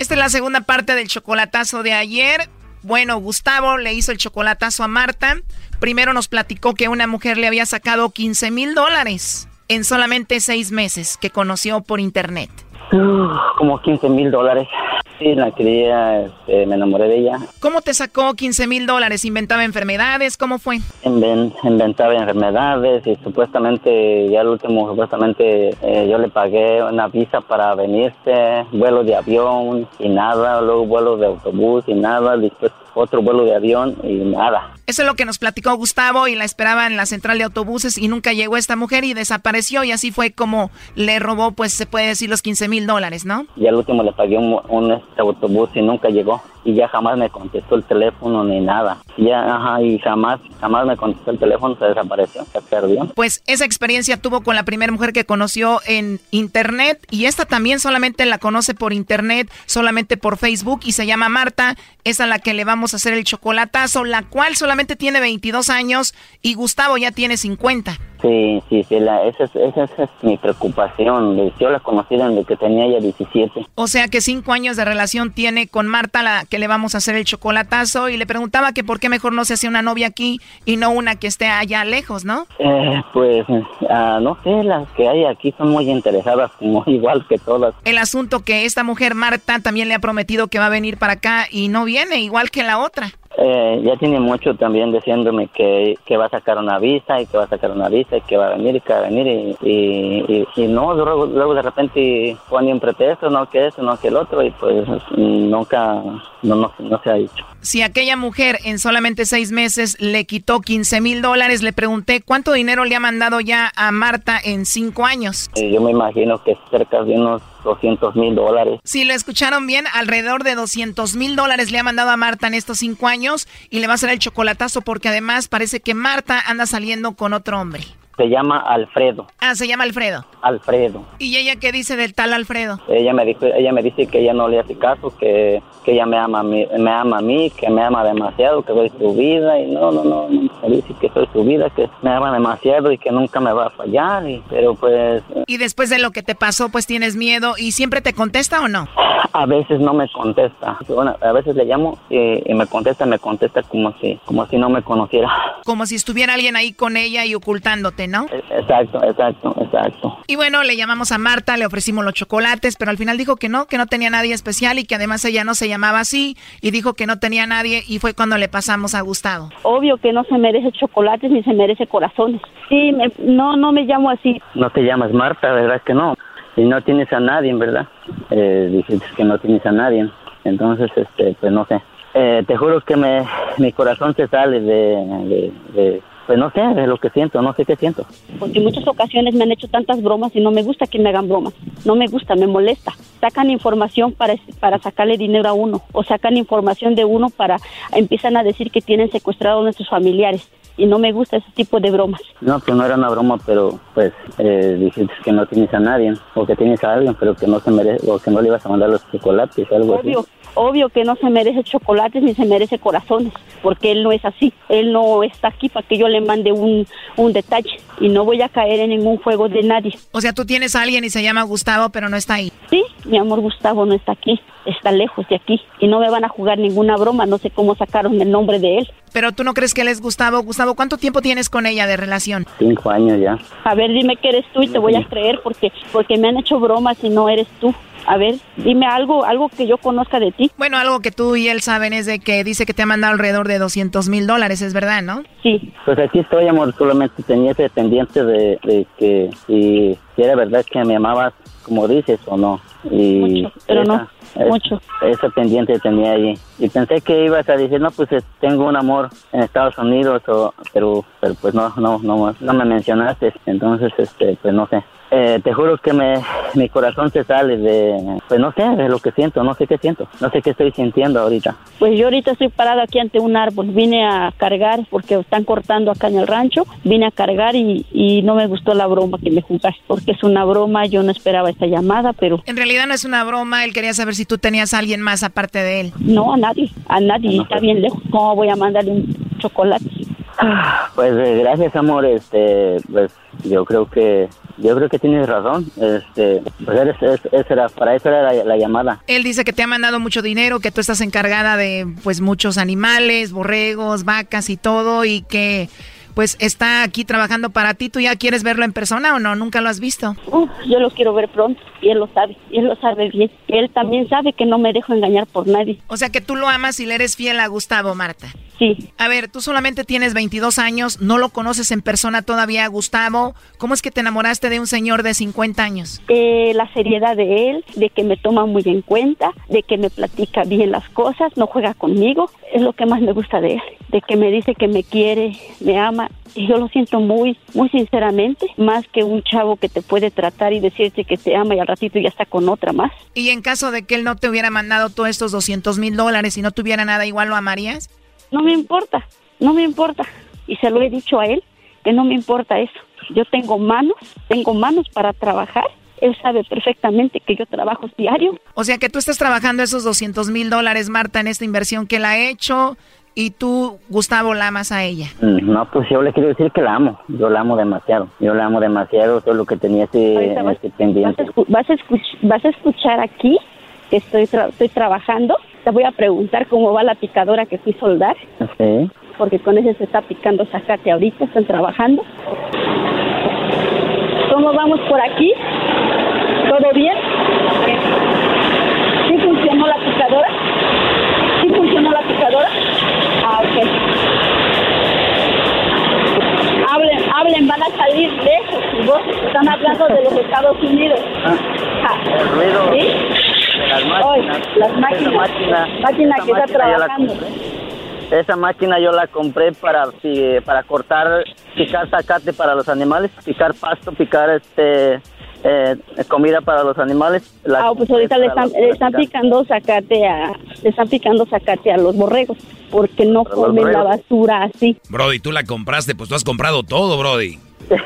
S12: Esta es la segunda parte del chocolatazo de ayer. Bueno, Gustavo le hizo el chocolatazo a Marta. Primero nos platicó que una mujer le había sacado 15 mil dólares en solamente seis meses que conoció por internet.
S13: Uf, como 15 mil dólares. Sí, la quería, este, me enamoré de ella.
S12: ¿Cómo te sacó 15 mil dólares? ¿Inventaba enfermedades? ¿Cómo fue?
S13: Inven- inventaba enfermedades y supuestamente, ya al último, supuestamente eh, yo le pagué una visa para venirse, vuelo de avión y nada, luego vuelo de autobús y nada, después otro vuelo de avión y nada.
S12: Eso es lo que nos platicó Gustavo y la esperaba en la central de autobuses y nunca llegó esta mujer y desapareció y así fue como le robó, pues se puede decir, los 15 mil dólares, ¿no?
S13: Y al último le pagué un, este, autobús y nunca llegó. Y ya jamás me contestó el teléfono ni nada. Ya, ajá, y jamás, jamás me contestó el teléfono, se desapareció, se perdió.
S12: Pues esa experiencia tuvo con la primera mujer que conoció en internet y esta también solamente la conoce por internet, solamente por Facebook y se llama Marta. Es a la que le vamos a hacer el chocolatazo, la cual solamente tiene 22 años y Gustavo ya tiene 50.
S13: Sí, sí, sí, la, esa, es, esa, es- mi preocupación. Yo la conocí desde que tenía ya 17.
S12: O sea que cinco años de relación tiene con Marta, la que le vamos a hacer el chocolatazo, y le preguntaba que por qué mejor no se hacía una novia aquí y no una que esté allá lejos, ¿no?
S13: Eh, pues, ah, no sé, las que hay aquí son muy interesadas, como igual que todas.
S12: El asunto que esta mujer Marta también le ha prometido que va a venir para acá y no viene, igual que la otra.
S13: Eh, ya tiene mucho también diciéndome que, que va a sacar una visa y que va a sacar una visa y que va a venir y que va a venir y, y, y- no, luego, luego de repente pone un pretexto, no que eso, no que el otro y pues nunca, no, no, no se ha dicho.
S12: Si aquella mujer en solamente seis meses le quitó 15 mil dólares, le pregunté cuánto dinero le ha mandado ya a Marta en cinco años.
S13: Yo me imagino que cerca de unos 200 mil dólares.
S12: Si lo escucharon bien, alrededor de 200 mil dólares le ha mandado a Marta en estos cinco años y le va a hacer el chocolatazo porque además parece que Marta anda saliendo con otro hombre.
S13: Se llama Alfredo,
S12: Ah, se llama Alfredo.
S13: Alfredo.
S12: ¿Y ella qué dice del tal Alfredo?
S13: Ella me dijo, ella me dice que ella no le hace caso, que, que ella me ama, a mí, me ama a mí, que me ama demasiado, que soy su vida y no, no, no, me dice que soy su vida, que me ama demasiado y que nunca me va a fallar, y, pero pues
S12: Y después de lo que te pasó, pues tienes miedo y siempre te contesta o no?
S13: a veces no me contesta. Bueno, a veces le llamo y, y me contesta, me contesta como si, como si no me conociera.
S12: Como si estuviera alguien ahí con ella y ocultándote, ¿no?
S13: Exacto, exacto, exacto.
S12: Y bueno, le llamamos a Marta, le ofrecimos los chocolates, pero al final dijo que no, que no tenía nadie especial y que además ella no se llamaba así y dijo que no tenía nadie y fue cuando le pasamos a Gustavo.
S14: Obvio que no se merece chocolates ni se merece corazones. Sí, me- no, no me llamo así.
S13: No te llamas Marta, ¿verdad que no? Y no tienes a nadie, ¿verdad? Eh, dijiste que no tienes a nadie. Entonces, este, pues no sé. Eh, te juro que me, mi corazón se sale de, de, de- pues no sé, de lo que siento, no sé qué siento.
S14: Porque en muchas ocasiones me han hecho tantas bromas y no me gusta que me hagan bromas. No me gusta, me molesta. Sacan información para, para sacarle dinero a uno o sacan información de uno para empiezan a decir que tienen secuestrados a nuestros familiares. y no me gusta ese tipo de bromas.
S13: No, pues no era una broma, pero pues eh, dijiste que no tienes a nadie, o que tienes a alguien, pero que no se merece, o que no le ibas a mandar los chocolates o algo
S14: Obvio,
S13: así.
S14: Obvio que no se merece chocolates ni se merece corazones, porque él no es así. Él no está aquí para que yo le mande un, un detalle y no voy a caer en ningún juego de nadie.
S12: O sea, tú tienes a alguien y se llama Gustavo, pero no está ahí.
S14: Sí, mi amor Gustavo no está aquí, está lejos de aquí y no me van a jugar ninguna broma, no sé cómo sacaron el nombre de él.
S12: Pero tú no crees que él es Gustavo. Gustavo, ¿cuánto tiempo tienes con ella de relación?
S13: Cinco años ya.
S14: A ver, dime que eres tú y te voy a creer porque porque me han hecho bromas y no eres tú. A ver, dime algo, algo que yo conozca de ti.
S12: Bueno, algo que tú y él saben es de que dice que te ha mandado alrededor de 200 mil dólares, ¿es verdad, no?
S14: Sí.
S13: Pues aquí estoy, amor, solamente tenía ese pendiente de, de que si, si era verdad que me amabas como dices o no. Y
S14: Mucho, pero no,
S13: es-
S14: mucho.
S13: Ese pendiente tenía ahí. Y pensé que ibas a decir, no, pues eh, tengo un amor en Estados Unidos, o, pero, pero pues no, no, no, no me mencionaste. Entonces, este, pues no sé. Eh, te juro que me, mi corazón se sale de, pues no sé, de lo que siento, no sé qué siento, no sé qué estoy sintiendo ahorita.
S14: Pues yo ahorita estoy parado aquí ante un árbol, vine a cargar porque están cortando acá en el rancho, vine a cargar y, y no me gustó la broma que me jugaste, porque es una broma, yo no esperaba esta llamada, pero
S12: En realidad no es una broma, él quería saber si tú tenías a alguien más aparte de él.
S14: no a nadie, a nadie, está bien lejos, ¿cómo voy a mandarle un chocolate?
S13: Pues eh, gracias amor, este, pues yo creo que, yo creo que tienes razón, este, pues eres, es- esa era, para eso era la, la llamada.
S12: Él dice que te ha mandado mucho dinero, que tú estás encargada de pues muchos animales, borregos, vacas y todo y que pues está aquí trabajando para ti. ¿Tú ya quieres verlo en persona o no? ¿Nunca lo has visto?
S14: Uf, yo lo quiero ver pronto y él lo sabe, y él lo sabe bien. Él también sabe que no me dejo engañar por nadie.
S12: O sea que tú lo amas y le eres fiel a Gustavo, Marta.
S14: Sí.
S12: A ver, tú solamente tienes 22 años, no lo conoces en persona todavía, Gustavo. ¿Cómo es que te enamoraste de un señor de 50 años?
S14: Eh, la seriedad de él, de que me toma muy en cuenta, de que me platica bien las cosas, no juega conmigo, es lo que más me gusta de él, de que me dice que me quiere, me ama. Y yo lo siento muy, muy sinceramente, más que un chavo que te puede tratar y decirte que te ama y al ratito ya está con otra más.
S12: Y en caso de que él no te hubiera mandado todos estos 200 mil dólares y no tuviera nada, igual lo amarías?
S14: No me importa, no me importa. Y se lo he dicho a él, que no me importa eso. Yo tengo manos, tengo manos para trabajar. Él sabe perfectamente que yo trabajo diario.
S12: O sea que tú estás trabajando esos 200 mil dólares, Marta, en esta inversión que él ha hecho y tú, Gustavo, la amas a ella.
S13: Mm, No, pues yo le quiero decir que la amo, yo la amo demasiado, yo la amo demasiado, todo lo que tenía ese,
S14: vas-
S13: pendiente.
S14: Vas a, escuch- vas a escuchar aquí que estoy, tra- estoy trabajando. Te voy a preguntar cómo va la picadora que fui soldar,
S13: Sí.
S14: porque con ese se está picando zacate ahorita, están trabajando. ¿Cómo vamos por aquí? ¿Todo bien? ¿Sí funcionó la picadora? ¿Sí funcionó la picadora? Ah, ok. Hablen, hablen, van a salir lejos. y Vos están hablando de los Estados Unidos. Ah,
S13: El ruido
S14: ¿Sí?
S13: De las
S14: Hoy,
S13: máquinas.
S14: las
S13: Esa
S14: máquinas.
S13: máquina,
S14: Máquina
S13: esa
S14: que está
S13: máquina yo la
S14: trabajando.
S13: compré. Esa máquina yo la compré para para cortar, picar zacate para los animales, picar pasto, picar este eh, comida para los animales.
S14: Ah, pues ahorita le están,
S13: los-
S14: le están picando zacate a, le están picando zacate a los borregos, porque no
S15: Para
S14: comen la basura así.
S15: Brody, tú la compraste, pues tú has comprado todo, Brody.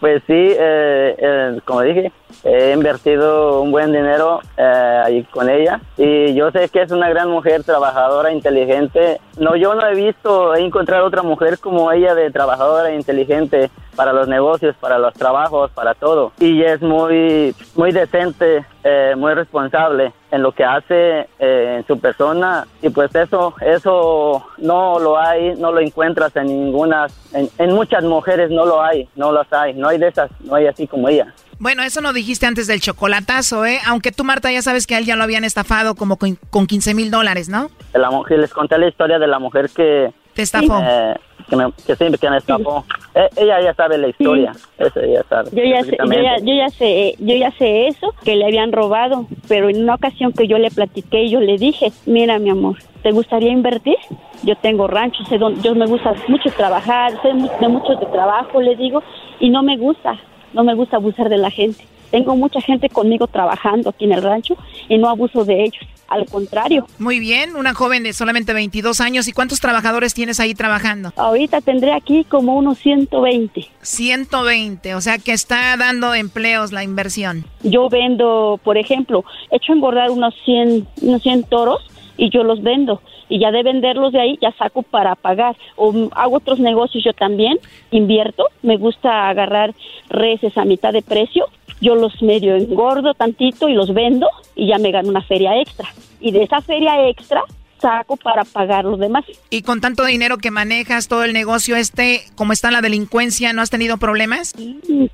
S13: Pues sí, eh, eh, como dije, he invertido un buen dinero eh, ahí con ella y yo sé que es una gran mujer, trabajadora, inteligente. No, yo no he visto, he encontrado otra mujer como ella de trabajadora, inteligente para los negocios, para los trabajos, para todo. Y es muy, muy decente, eh, muy responsable en lo que hace eh, en su persona y pues eso, eso no lo hay, no lo encuentras en ninguna, en, en muchas mujeres no lo hay, no las hay, no hay de esas, no hay así como ella.
S12: Bueno, eso no dijiste antes del chocolatazo, ¿eh? Aunque tú, Marta, ya sabes que a él ya lo habían estafado como con, con 15 mil dólares, ¿no?
S13: De la mujer, les conté la historia de la mujer que...
S12: Te estafó.
S13: eh, que, me, que sí, que me estafó. Eh, ella ya sabe la historia, eso ella sabe.
S14: Yo ya, sé, yo, ya, yo ya sé, yo ya sé eso, que le habían robado, pero en una ocasión que yo le platiqué, yo le dije, mira mi amor, ¿te gustaría invertir? Yo tengo rancho, sé dónde, yo me gusta mucho trabajar, sé mu- de mucho de trabajo, le digo, y no me gusta, no me gusta abusar de la gente. Tengo mucha gente conmigo trabajando aquí en el rancho y no abuso de ellos. Al contrario.
S12: Muy bien, una joven de solamente 22 años. ¿Y cuántos trabajadores tienes ahí trabajando?
S14: Ahorita tendré aquí como unos 120.
S12: 120, o sea que está dando empleos la inversión.
S14: Yo vendo, por ejemplo, he hecho engordar unos 100, unos 100 toros y yo los vendo. Y ya de venderlos de ahí ya saco para pagar. O hago otros negocios yo también, invierto. Me gusta agarrar reses a mitad de precio. Yo los medio engordo tantito y los vendo y ya me gano una feria extra. Y de esa feria extra saco para pagar los demás.
S12: Y con tanto dinero que manejas, todo el negocio este, como está la delincuencia, ¿no has tenido problemas?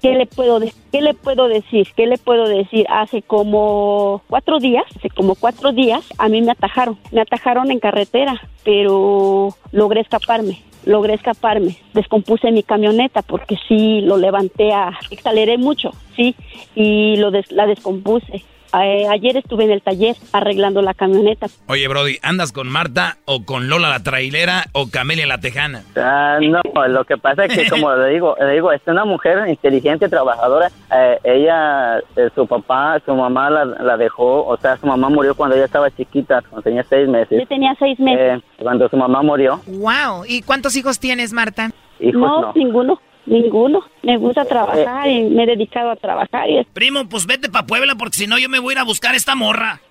S14: ¿Qué le puedo, de- qué le puedo decir? ¿Qué le puedo decir? Hace como cuatro días, hace como cuatro días, a mí me atajaron. Me atajaron en carretera, pero logré escaparme. Logré escaparme, descompuse mi camioneta porque sí lo levanté a, aceleré mucho, sí, y lo des- la descompuse. Eh, ayer estuve en el taller arreglando la camioneta.
S3: Oye, Brody, ¿andas con Marta o con Lola la trailera o Camelia la tejana?
S13: Ah, no, lo que pasa es que como le digo, le digo, es una mujer inteligente, trabajadora. Eh, ella, eh, su papá, su mamá la, la dejó, o sea, su mamá murió cuando ella estaba chiquita, cuando tenía seis meses.
S14: Yo tenía seis meses.
S13: Eh, cuando su mamá murió,
S12: Wow. ¿Y cuántos hijos tienes, Marta?
S13: hijos
S14: no,
S13: no.
S14: ninguno, ninguno. Me gusta trabajar y me he dedicado a trabajar y
S2: Primo, pues vete pa' Puebla porque si no yo me voy a ir a buscar esta morra.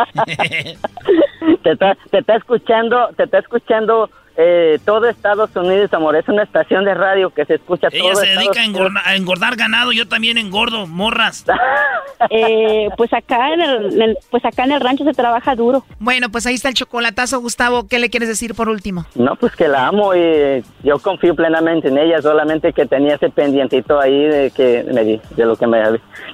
S13: te está, te está escuchando, te está escuchando eh, todo Estados Unidos, amor. Es una estación de radio que se escucha
S2: Ella
S13: todo
S2: se
S13: Estados
S2: dedica a engordar, a engordar ganado, yo también engordo morras.
S14: Eh, pues acá en el, en el- pues acá en el rancho se trabaja duro.
S12: Bueno, pues ahí está el chocolatazo, Gustavo. ¿Qué le quieres decir por último?
S13: No, pues que la amo y yo confío plenamente en ella, solamente que tenía ese pendientito ahí de que me di- de lo que me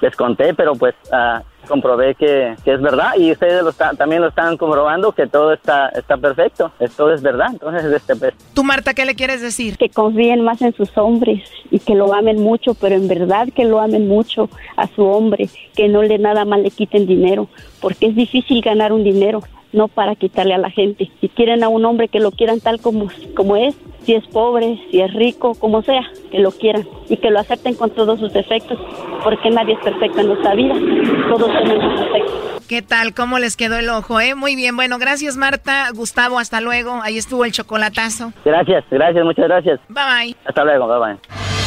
S13: les conté, pero pues ah, comprobé que, que es verdad y ustedes lo están- también lo están comprobando que todo está está perfecto, todo es verdad. Entonces, este pues,
S12: ¿Tú, Marta, qué le quieres decir?
S14: Que confíen más en sus hombres y que lo amen mucho, pero en verdad que lo amen mucho a su hombre, que no le nada más le quiten dinero, porque es difícil ganar un dinero, no para quitarle a la gente. Si quieren a un hombre que lo quieran tal como, como es, si es pobre, si es rico, como sea, que lo quieran y que lo acepten con todos sus defectos, porque nadie es perfecto en nuestra vida, todos tenemos defectos.
S12: ¿Qué tal? ¿Cómo les quedó el ojo, eh? Muy bien, bueno, gracias, Marta. Gustavo, hasta luego. Ahí estuvo el chocolatazo.
S13: gracias, gracias, muchas gracias.
S12: Bye bye.
S13: Hasta luego, bye bye.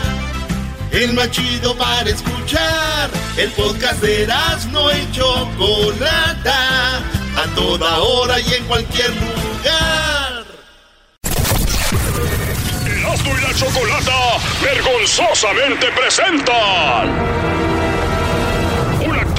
S9: El más chido para escuchar. El podcast de no y Chocolata. A toda hora y en cualquier lugar.
S11: Erasno y la chocolata vergonzosamente presentan.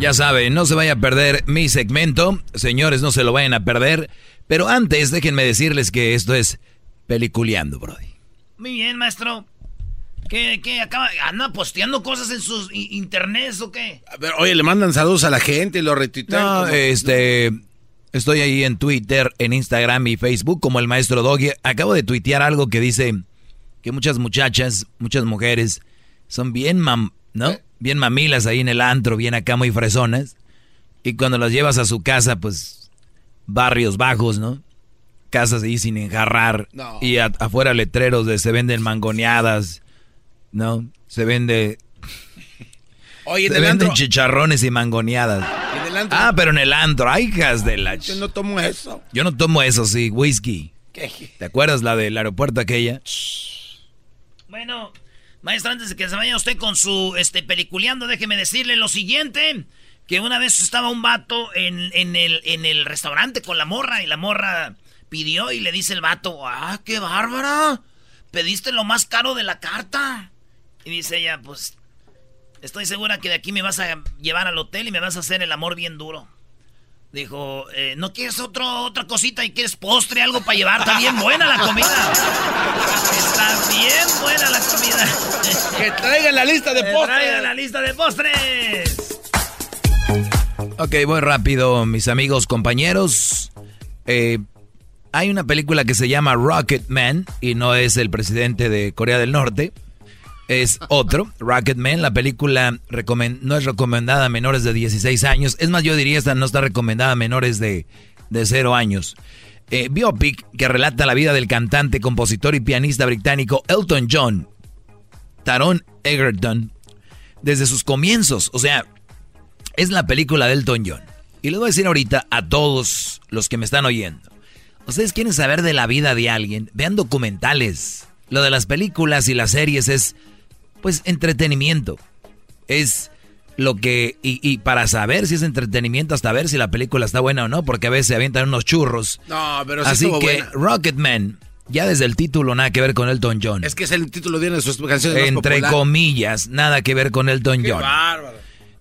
S3: Ya saben, no se vaya a perder mi segmento. Señores, no se lo vayan a perder. Pero antes, déjenme decirles que esto es Peliculeando, Brody.
S2: Muy bien, maestro. ¿Qué, qué? Acaba, ¿Anda posteando cosas en sus internets o qué?
S6: A ver, oye, le mandan saludos a la gente y lo retuitean.
S3: No,
S6: como-
S3: este. Estoy ahí en Twitter, en Instagram y Facebook como el maestro Doggy. Acabo de tuitear algo que dice que muchas muchachas, muchas mujeres son bien mam, ¿no? Bien mamilas ahí en el antro, bien acá muy fresonas. Y cuando las llevas a su casa, pues barrios bajos, ¿no? Casas ahí sin enjarrar.
S6: No.
S3: Y a- afuera letreros de se venden mangoneadas, ¿no? Se vende
S6: Oye, en
S3: se
S6: el
S3: venden
S6: antro-
S3: chicharrones y mangoneadas.
S6: en el antro-
S3: Ah, pero en el antro, ay, hijas de la...
S6: Yo no tomo eso.
S3: Yo no tomo eso, sí, whisky.
S6: ¿Qué?
S3: ¿Te acuerdas la del aeropuerto aquella?
S2: Bueno, Maestro, antes de que se vaya usted con su este, peliculeando, déjeme decirle lo siguiente. Que una vez estaba un vato en, en, el, en el restaurante con la morra y la morra pidió y le dice el vato, ah, qué bárbara, pediste lo más caro de la carta. Y dice ella, pues, estoy segura que de aquí me vas a llevar al hotel y me vas a hacer el amor bien duro. Dijo, eh, ¿no quieres otro, otra cosita y quieres postre, algo para llevar? Está bien buena la comida. Está bien buena la comida.
S6: Que traigan la lista de postres. Que
S2: traigan la lista de postres.
S3: Ok, voy rápido, mis amigos, compañeros. Eh, hay una película que se llama Rocket Man y no es el presidente de Corea del Norte es otro, Rocketman. La película no es recomendada a menores de 16 años. Es más, yo diría esta no está recomendada a menores de, de 0 años. Eh, biopic que relata la vida del cantante, compositor y pianista británico Elton John, Taron Egerton, desde sus comienzos. O sea, es la película de Elton John. Y les voy a decir ahorita a todos los que me están oyendo. Ustedes quieren saber de la vida de alguien, vean documentales. Lo de las películas y las series es pues entretenimiento. Es lo que... Y, para saber si es entretenimiento, hasta ver si la película está buena o no, porque a veces se avientan unos churros.
S6: No, pero sí
S3: Así que Rocketman, ya desde el título nada que ver con Elton John.
S6: Es que es el título de una de sus canciones
S3: Entre comillas, nada que ver con Elton John.
S6: bárbaro.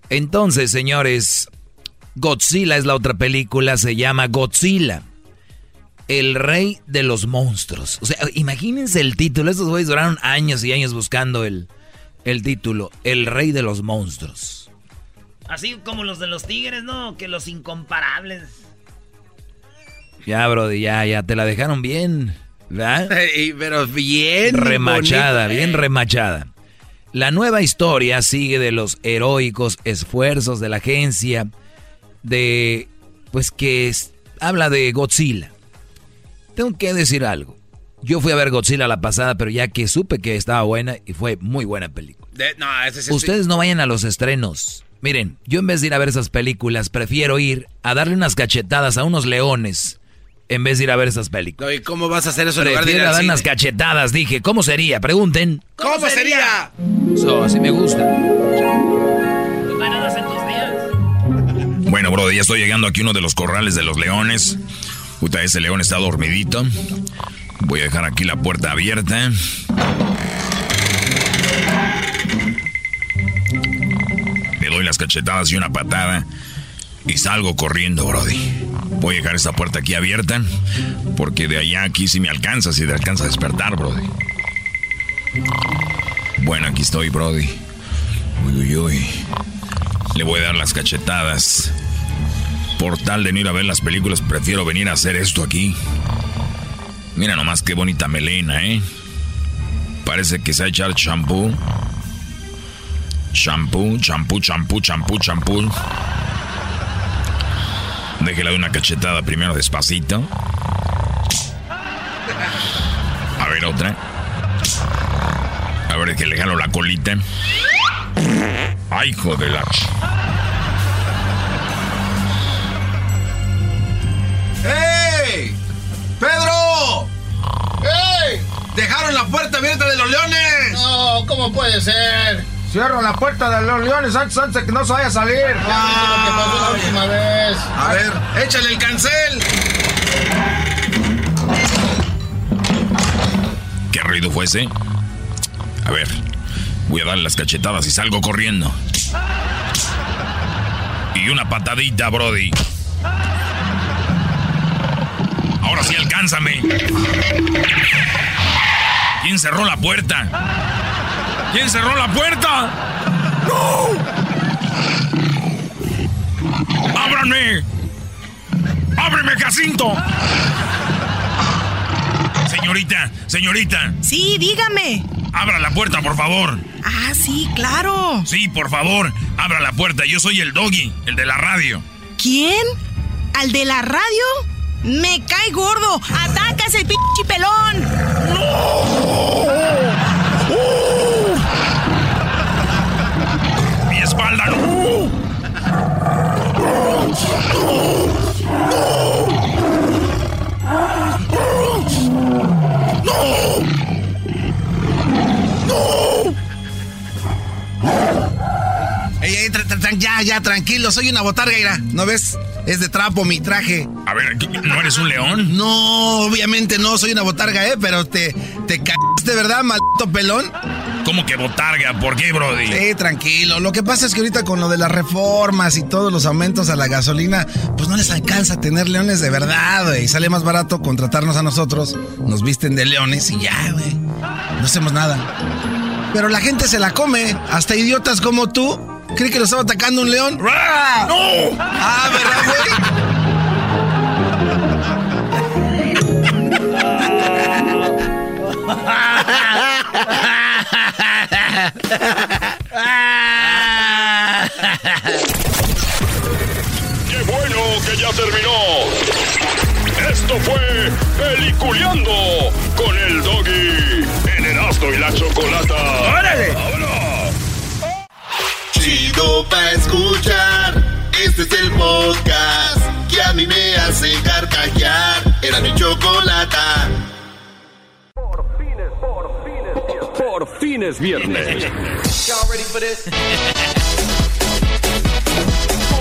S3: Entonces, señores, Godzilla es la otra película, se llama Godzilla. El rey de los monstruos. O sea, imagínense el título. Estos güeyes duraron años y años buscando el, el título, El Rey de los Monstruos.
S2: Así como los de los tigres, ¿no? Que los incomparables.
S3: Ya, Brody, ya, ya, te la dejaron bien, ¿verdad?
S6: Pero bien.
S3: Remachada, bien remachada. La nueva historia sigue de los heroicos esfuerzos de la agencia de, pues que habla de Godzilla. Tengo que decir algo. Yo fui a ver Godzilla la pasada, pero ya que supe que estaba buena y fue muy buena película. Ustedes no vayan a los estrenos. Miren, yo en vez de ir a ver esas películas, prefiero ir a darle unas cachetadas a unos leones en vez de ir a ver esas películas.
S6: ¿Y cómo vas a hacer eso?
S3: Prefiero ir a dar unas cachetadas, dije. ¿Cómo sería? Pregunten.
S6: ¿Cómo, sería?
S3: Eso, así me gusta.
S16: Bueno, bro, ya estoy llegando aquí uno de los corrales de los leones. Puta, ese león está dormidito. Voy a dejar aquí la puerta abierta. Le doy las cachetadas y una patada y salgo corriendo, Brody. Voy a dejar esta puerta aquí abierta porque de allá aquí sí me alcanza, si te alcanza a despertar, Brody. Bueno, aquí estoy, Brody. Uy, uy, uy. Le voy a dar las cachetadas. Por tal de no ir a ver las películas, prefiero venir a hacer esto aquí. Mira nomás qué bonita melena, ¿eh? Parece que se ha echado champú. Champú, champú, champú, champú, champú. Déjela de una cachetada primero despacito. A ver otra. A ver que le jalo la colita. Ay, hijo de la...
S6: ¡Hey! ¡Pedro! ¡Dejaron la puerta abierta de los leones!
S4: No, ¿cómo puede ser?
S10: Cierro la puerta de los leones antes, antes que no se vaya a salir.
S4: Ah, que pasó la última vez.
S6: A ver, échale el cancel.
S16: ¿Qué ruido fue ese? A ver, voy a darle las cachetadas y salgo corriendo. Y una patadita, Brody. Ahora sí, alcánzame. ¿Quién cerró la puerta? ¿Quién cerró la puerta? ¡No! ¡Ábranme! ¡Ábreme, Jacinto! Señorita, señorita.
S17: Sí, dígame.
S16: Abra la puerta, por favor.
S17: Ah, sí, claro.
S16: Sí, por favor, abra la puerta. Yo soy el doggy, el de la radio.
S17: ¿Quién? ¿Al de la radio? ¡Me cae gordo! ¡Ataca ese pinche pelón! ¡No!
S16: Ey, ey, ya,
S8: ya, tranquilo, soy una botarga, ira. ¿No ves? Es de trapo mi traje.
S16: A ver, ¿no eres un león?
S8: No, obviamente no, soy una botarga, eh, pero te, te ¿verdad, maldito pelón?
S16: ¿Cómo que botarga? ¿Por qué, Brody?
S8: Sí, tranquilo. Lo que pasa es que ahorita con lo de las reformas y todos los aumentos a la gasolina, pues no les alcanza tener leones de verdad, güey. Sale más barato contratarnos a nosotros, nos visten de leones y ya, güey. No hacemos nada. Pero la gente se la come, hasta idiotas como tú. ¿Cree que lo estaba atacando un león? ¡No! Ah, ¿verdad,
S11: ¡Qué bueno que ya terminó! Esto fue Peliculeando con el Doggy en Erasmo y la Chocolata. ¡Órale!
S9: Chido pa' escuchar. Este es el podcast que a mí me hace carcajear. Era mi chocolata.
S7: Por fin es viernes.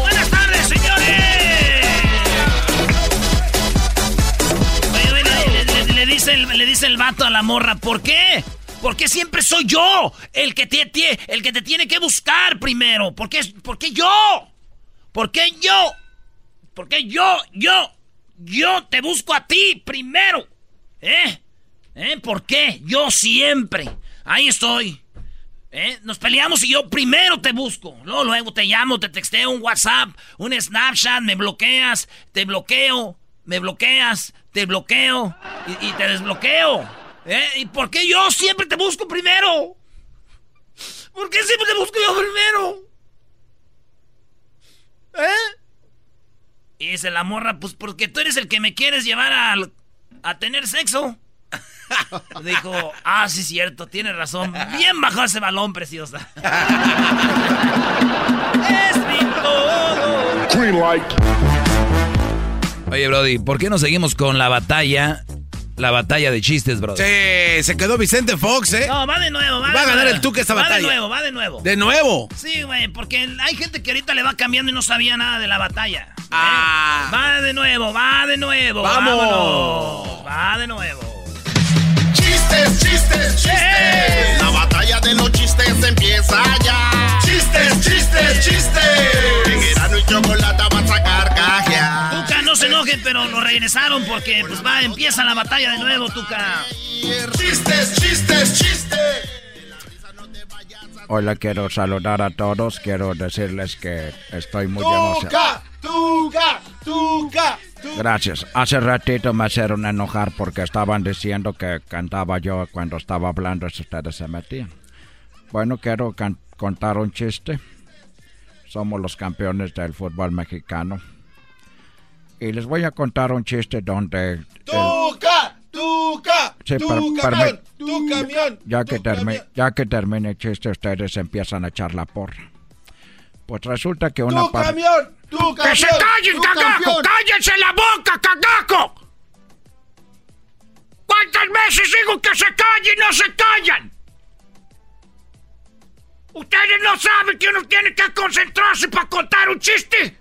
S2: Buenas tardes, señores. Oye, oye, le, le- le dice el, le dice el vato a la morra, ¿por qué? Porque siempre soy yo el que te, el que te tiene que buscar primero. ¿Por qué, por qué yo? ¿Por qué yo? ¿Por qué yo, yo, yo te busco a ti primero? ¿Eh? ¿Eh? ¿Por qué? Yo siempre. Ahí estoy. ¿Eh? Nos peleamos y yo primero te busco. Luego, te llamo, te texteo un WhatsApp, un Snapchat, me bloqueas, te bloqueo, me bloqueas, te bloqueo y, te desbloqueo. ¿Eh? ¿Y por qué yo siempre te busco primero? ¿Por qué siempre te busco yo primero? ¿Eh? Y dice la morra, pues porque tú eres el que me quieres llevar al- a tener sexo. Dijo, ah, sí, cierto, tiene razón. Bien bajó ese balón, preciosa. es mi todo.
S11: Green light.
S3: Oye, Brody, ¿por qué no seguimos con la batalla? La batalla de chistes, Brody.
S8: Sí, se quedó Vicente Fox, ¿eh?
S2: No, va de nuevo, va,
S8: Va a ganar
S2: nuevo.
S8: el Tuca esta
S2: Va
S8: batalla.
S2: de nuevo, va de nuevo.
S8: ¿De nuevo?
S2: Sí, güey, porque hay gente que ahorita le va cambiando y no sabía nada de la batalla. ¿eh?
S8: Ah.
S2: Va de nuevo, va de nuevo.
S8: Vamos.
S2: vámonos. Va de nuevo.
S9: Chistes, chistes, chistes. La batalla de los chistes empieza ya. Chistes, chistes, chistes. En y chocolata vas a carcajear.
S2: Tuca, no se enojen, pero lo regresaron porque pues va, empieza la batalla de nuevo, Tuca.
S9: Chistes, chistes, chistes.
S10: Hola, quiero saludar a todos. Quiero decirles que estoy muy emocionado.
S9: Tuca, tuca, tuca.
S10: Gracias. Hace ratito me hicieron enojar porque estaban diciendo que cantaba yo cuando estaba hablando y ustedes se metían. Bueno, quiero contar un chiste. Somos los campeones del fútbol mexicano. Y les voy a contar un chiste donde... el-
S9: Tuca, tuca,
S10: Sí,
S9: tu camión, tu camión.
S10: ya, que
S9: tu camión.
S10: ya que termine el chiste, ustedes empiezan a echar la porra. Pues resulta que una
S9: Tu
S10: par-
S9: camión, tu camión.
S18: ¡Que se callen, cagajo!
S9: campeón.
S18: ¡Cállense la boca, cagajo! ¿Cuántas veces digo que se callen y no se callan? ¿Ustedes no saben que uno tiene que concentrarse para contar un chiste?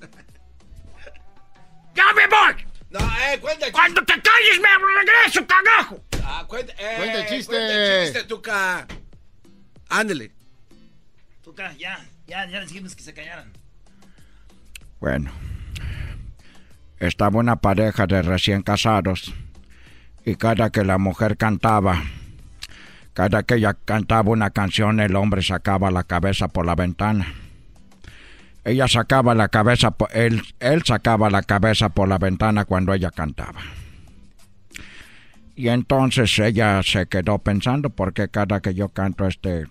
S18: ¡Ya me voy!
S8: No, eh, cuenta el
S18: Cuando te calles me regreso, cagajo.
S8: Ah, cuenta, eh,
S19: Cuenta el chiste.
S8: Cuenta el chiste, Tuca. Ándele.
S2: Tuca, ya, ya, ya dijimos que se callaran.
S10: Bueno, estaba una pareja de recién casados y cada que la mujer cantaba, cada que ella cantaba una canción, el hombre sacaba la cabeza por la ventana. Ella sacaba la cabeza, él, él sacaba la cabeza por la ventana cuando ella cantaba. Y entonces ella se quedó pensando, ¿por qué cada que yo canto este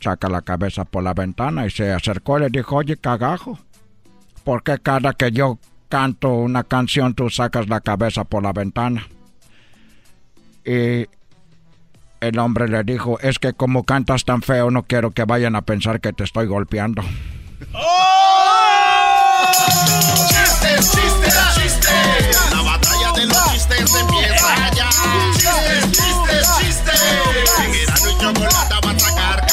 S10: saca la cabeza por la ventana? Y se acercó y le dijo, oye, cagajo. ¿Por qué cada que yo canto una canción tú sacas la cabeza por la ventana? Y el hombre le dijo, es que como cantas tan feo no quiero que vayan a pensar que te estoy golpeando.
S9: Chistes, chistes, chistes. La batalla de los chistes empieza ya. Chistes, chistes, chistes. En Erasmo y chocolata vas a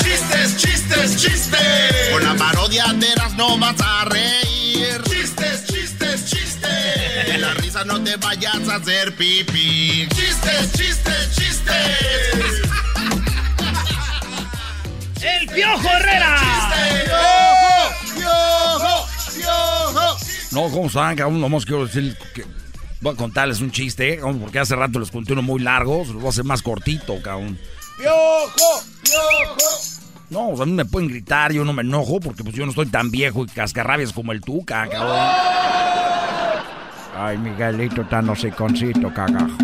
S9: Chistes, chistes, chistes. Con la parodia de las no vas a reír.
S5: Chistes, chistes, chistes.
S9: De la risa no te vayas a hacer pipí. Chistes, chistes, chistes.
S2: El Piojo Herrera.
S9: Chistes, piojo, piojo, piojo.
S3: No, ¿cómo saben? Que aún nomás quiero decir que voy a contarles un chiste, ¿eh? porque hace rato les conté uno muy largo, se lo voy a hacer más cortito, cabrón.
S9: ¡Piojo! ¡Piojo!
S3: No, a mí me pueden gritar, yo no me enojo porque pues yo no estoy tan viejo y cascarrabias como el Tuca, cabrón.
S10: Ay, Miguelito tan hociconcito, cagajo.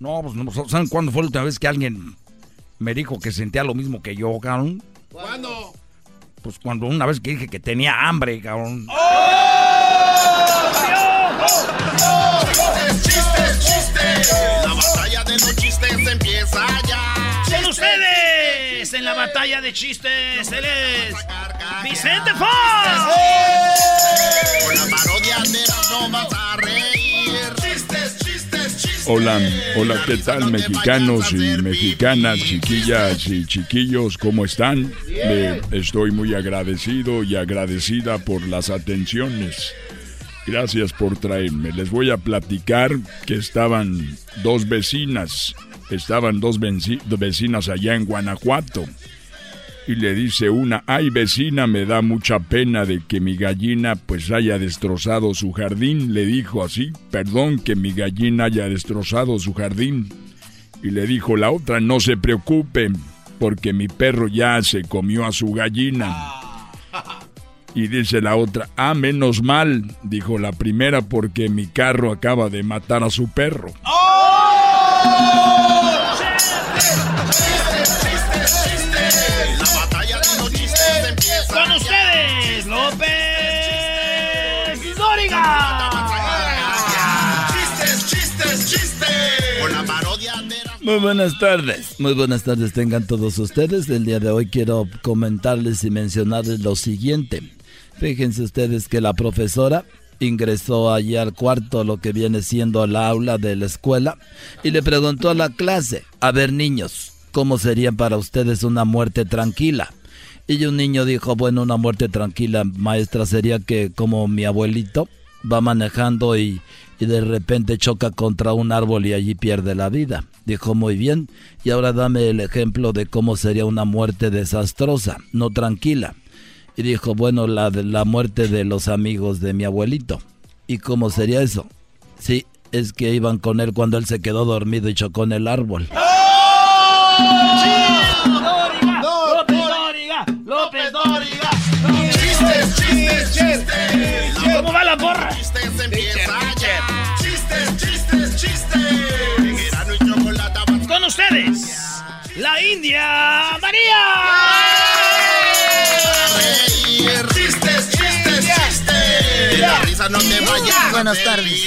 S3: No, pues no, ¿saben cuándo fue la última vez que alguien me dijo que sentía lo mismo que yo, cabrón?
S9: ¿Cuándo?
S3: Pues cuando una vez que dije que tenía hambre, cabrón.
S9: ¡Chistes, chistes, chistes! La batalla de los chistes empieza
S2: batalla de chistes, él es Vicente Fox.
S9: Con la parodia de no a reír. Chistes, chistes, chistes.
S20: Hola, hola, ¿qué tal mexicanos y mexicanas, chiquillas y chiquillos? ¿Cómo están? Estoy muy agradecido y agradecida por las atenciones. Gracias por traerme. Les voy a platicar que estaban dos vecinas, estaban dos vecinas allá en Guanajuato. Y le dice una, ay vecina, me da mucha pena de que mi gallina pues haya destrozado su jardín. Le dijo así, perdón que mi gallina haya destrozado su jardín. Y le dijo la otra, no se preocupe, porque mi perro ya se comió a su gallina. Y dice la otra, ah, menos mal, dijo la primera, porque mi carro acaba de matar a su perro.
S9: La batalla de los chistes empieza
S2: Con ustedes, López Dóriga.
S9: Chistes, chistes, chistes. Con la parodia de
S21: Muy buenas tardes, muy buenas tardes tengan todos ustedes. El día de hoy quiero comentarles y mencionarles lo siguiente. Fíjense ustedes que la profesora ingresó allí al cuarto, lo que viene siendo el aula de la escuela, y le preguntó a la clase, a ver niños, ¿cómo sería para ustedes una muerte tranquila? Y un niño dijo, bueno, una muerte tranquila, maestra, sería que como mi abuelito va manejando y, y de repente choca contra un árbol y allí pierde la vida. Dijo, muy bien, y ahora dame el ejemplo de cómo sería una muerte desastrosa, no tranquila. Y dijo, bueno, la, de- la muerte de los amigos de mi abuelito. ¿Y cómo sería eso? Sí, es que iban con él cuando él se quedó dormido y chocó en el árbol.
S2: López Dóriga. López Dóriga.
S9: Chistes, chistes, chistes.
S2: ¿Cómo va la porra?
S9: Chistes empieza. Chistes, chistes, chistes.
S2: Con ustedes, la India María.
S9: Risa no te vayas
S22: Buenas tardes.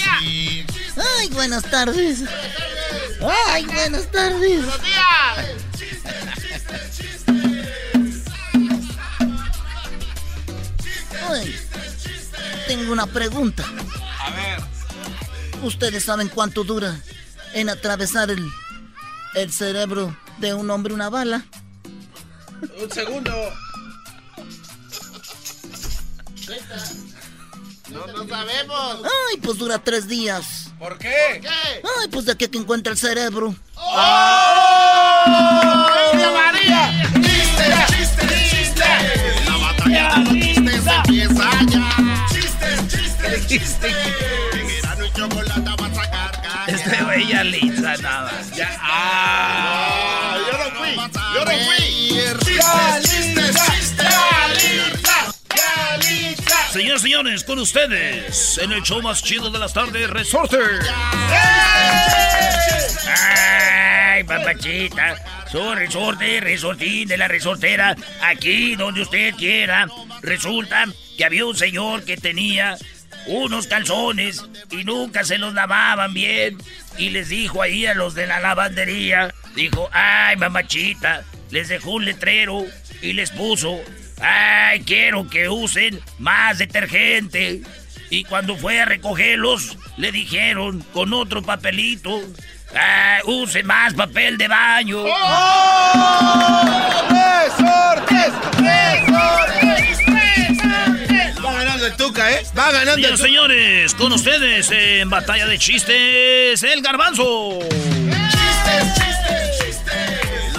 S22: Ay, buenas tardes. Ay, buenas tardes. Ay, tengo una pregunta.
S9: A ver.
S22: ¿Ustedes saben cuánto dura en atravesar el, el cerebro de un hombre una bala?
S8: Un segundo. No, no sabemos.
S22: Ay, pues dura tres días.
S8: ¿Por qué?
S22: Ay, pues de aquí que encuentra el cerebro.
S9: ¡Oh! María! Chistes, chistes, chistes. La batalla de los chistes empieza ya. Chistes, chistes, chistes. En Erasmo y chocolate vas a cargar.
S2: Este güey ya liza nada. Ya. Ah.
S9: yo no fui. Yo no fui. Chistes.
S2: Señores, señores, con ustedes, en el show más chido de las tardes, Resorter. Ay, papachita, soy resorte, resortín de la resortera, aquí donde usted quiera. Resulta que había un señor que tenía unos calzones y nunca se los lavaban bien. Y les dijo ahí a los de la lavandería, dijo, ay, mamachita, les dejó un letrero y les puso, ay, quiero que usen más detergente. Y cuando fue a recogerlos, le dijeron con otro papelito, ay, use más papel de baño.
S9: ¡Resortes! ¡Resortes! ¡Resortes!
S8: Va ganando el Tuca, ¿eh? Va ganando
S2: Bien,
S8: el Tuca.
S2: señores, con ustedes en Batalla de Chistes, el garbanzo.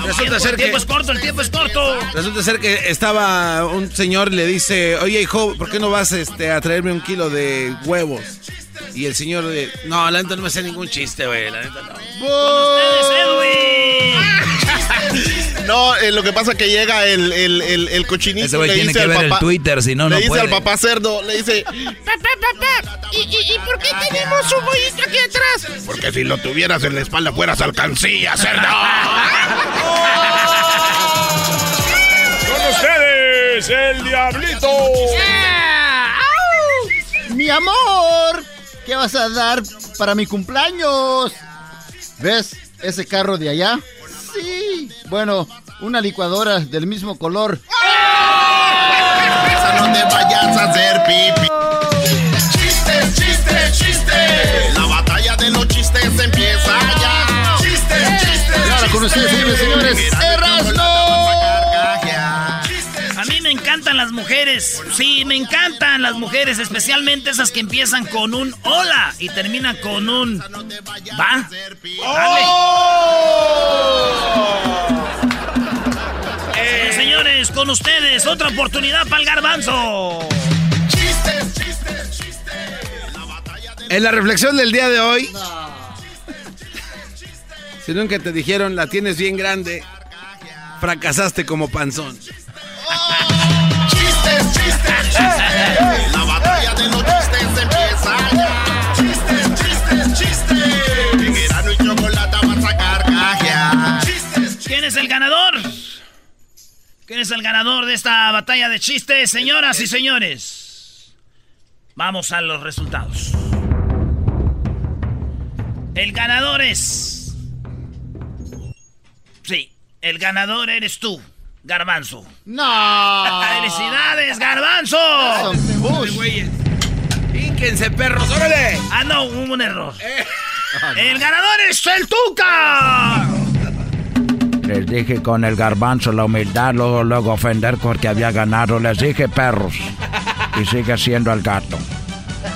S8: Resulta
S2: el
S8: ser
S2: tiempo
S8: que-
S2: es corto, el tiempo es corto.
S8: Resulta ser que estaba un señor y le dice, oye hijo, ¿por qué no vas este, a traerme un kilo de huevos? Y el señor le no, la neta no me sé ningún chiste, güey, la neta no.
S9: No, eh, lo que pasa es que llega el, el, el, el cochinito
S3: Ese güey
S9: le
S3: tiene
S9: dice
S3: que
S9: al
S3: ver el
S9: papá,
S3: Twitter, si no,
S9: le
S3: no
S9: dice
S3: puede.
S9: al papá cerdo, le dice,
S4: Papá, papá, ¿y, y, y por qué tenemos un bollito aquí atrás?
S9: porque si lo tuvieras en la espalda fueras alcancía, cerdo.
S20: Con ustedes, el Diablito.
S18: Mi amor, ¿qué vas a dar para mi cumpleaños? ¿Ves ese carro de allá? Sí. Bueno, una licuadora del mismo color.
S9: Esa no te vayas a hacer pipi. Chistes, chistes, chistes. La batalla de los chistes empieza ya. Chistes, chistes.
S18: Y ahora con ustedes, señores, señores, Erasmo.
S2: Encantan las mujeres. Sí, me encantan las mujeres, especialmente esas que empiezan con un hola y terminan con un va. Dale. Eh, señores, con ustedes, otra oportunidad para el garbanzo.
S8: En la reflexión del día de hoy, si nunca te dijeron la tienes bien grande, fracasaste como panzón.
S9: La batalla de los chistes empieza ya. Chistes, chistes, chistes. En y Chocolata vas a carcajear.
S2: ¿Quién es el ganador? ¿Quién es el ganador de esta batalla de chistes, señoras y señores? Vamos a los resultados. El ganador es... Sí, el ganador eres tú, Garbanzo.
S18: No.
S2: ¡Felicidades, Garbanzo!
S8: ¡Pínquense, perros! ¡Órale!
S2: Ah, no, hubo un error. El ganador es el Tuca.
S10: Les dije con el garbanzo la humildad, luego, luego ofender porque había ganado. Les dije perros. Y sigue siendo el gato.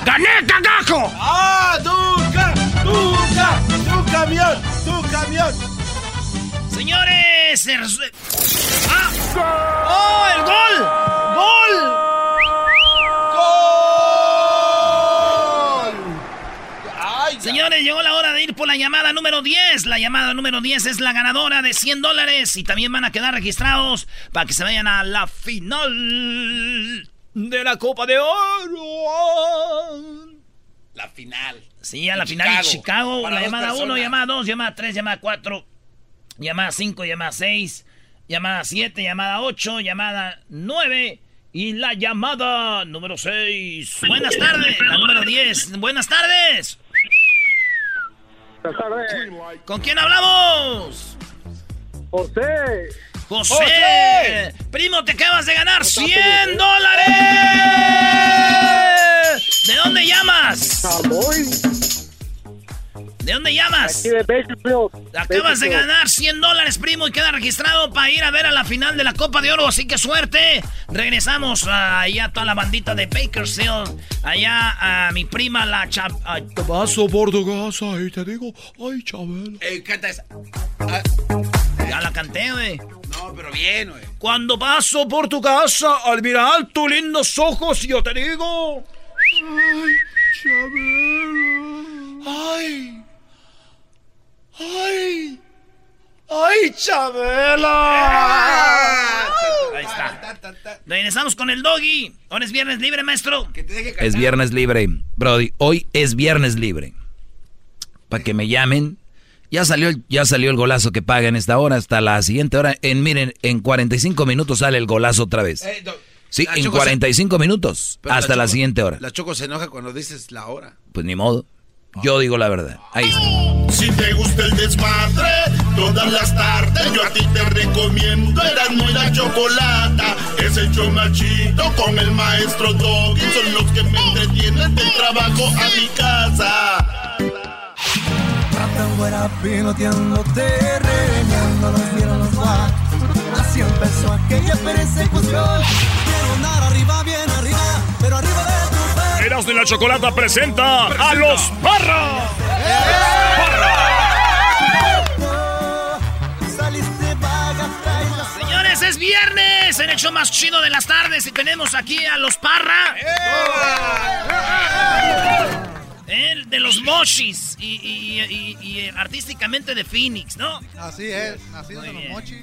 S4: ¡Gané, cagajo!
S8: ¡Ah, Tuca! ¡Tuca! ¡Tu camión! ¡Tu camión!
S2: Señores, se resu- ¡Ah! ¡Oh, el gol! ¡Gol! Señores, llegó la hora de ir por la llamada número 10. La llamada número 10 es la ganadora de 100 dólares y también van a quedar registrados para que se vayan a la final de la Copa de Oro.
S8: La final.
S2: Sí, a la final de Chicago. La llamada 1,
S8: personas.
S2: llamada 2, llamada 3, llamada 4, llamada 5, llamada 6, llamada 7, llamada 8, llamada 9 y la llamada número 6. Buenas tardes, la número 10. Buenas tardes.
S23: Buenas tardes.
S2: ¿Con quién hablamos?
S23: José.
S2: José.
S23: José.
S2: Primo, te acabas de ganar 100 dólares. ¿De dónde llamas? ¿De dónde llamas?
S23: Aquí de Bakersfield.
S2: Acabas de ganar 100 dólares, primo, y queda registrado para ir a ver a la final de la Copa de Oro. Así que suerte. Regresamos a- allá a toda la bandita de Bakersfield. Allá a mi prima, la chap...
S20: Te paso por tu casa y te digo, ay, Chabelo.
S8: Eh, canta esa.
S2: Ya la canté, güey.
S8: No, pero bien, güey.
S2: Cuando paso por tu casa, al mirar tus lindos ojos, yo te digo...
S20: Ay, Chabelo.
S2: ¡Ay! ¡Ay! ¡Ay, Chabela! Ahí está. Regresamos con el doggy. Ahora es viernes libre, maestro.
S3: Es viernes libre, Brody. Hoy es viernes libre. Para que me llamen. Ya salió, el- ya salió el golazo que paga en esta hora hasta la siguiente hora. En miren, en 45 minutos sale el golazo otra vez.
S8: Eh,
S3: Sí,
S8: la
S3: en
S8: Choco se-
S3: 45 minutos
S8: pero
S3: hasta la,
S8: Choco-
S3: siguiente hora.
S8: La Choco se enoja cuando dices la hora.
S3: Pues ni modo. Yo digo la verdad. Ahí está.
S9: Si te gusta el desmadre, todas las tardes yo a ti te recomiendo Eran muy la chocolata. Es el chomachito con el maestro Doggy. Son los que me entretienen del trabajo a mi casa.
S24: Tratan fuera piloteándote, regañando los vieron los guac. Así empezó aquella persecución. Quiero andar arriba, bien arriba, pero arriba
S11: Erasmo y la Chocolata presenta a los Parra.
S2: Señores, es viernes en el show más chido de las tardes y tenemos aquí a los Parra. El de los Mochis y, y- y- y, eh, artísticamente de Phoenix, ¿no?
S25: Así es,
S2: Muy
S25: en los mochis.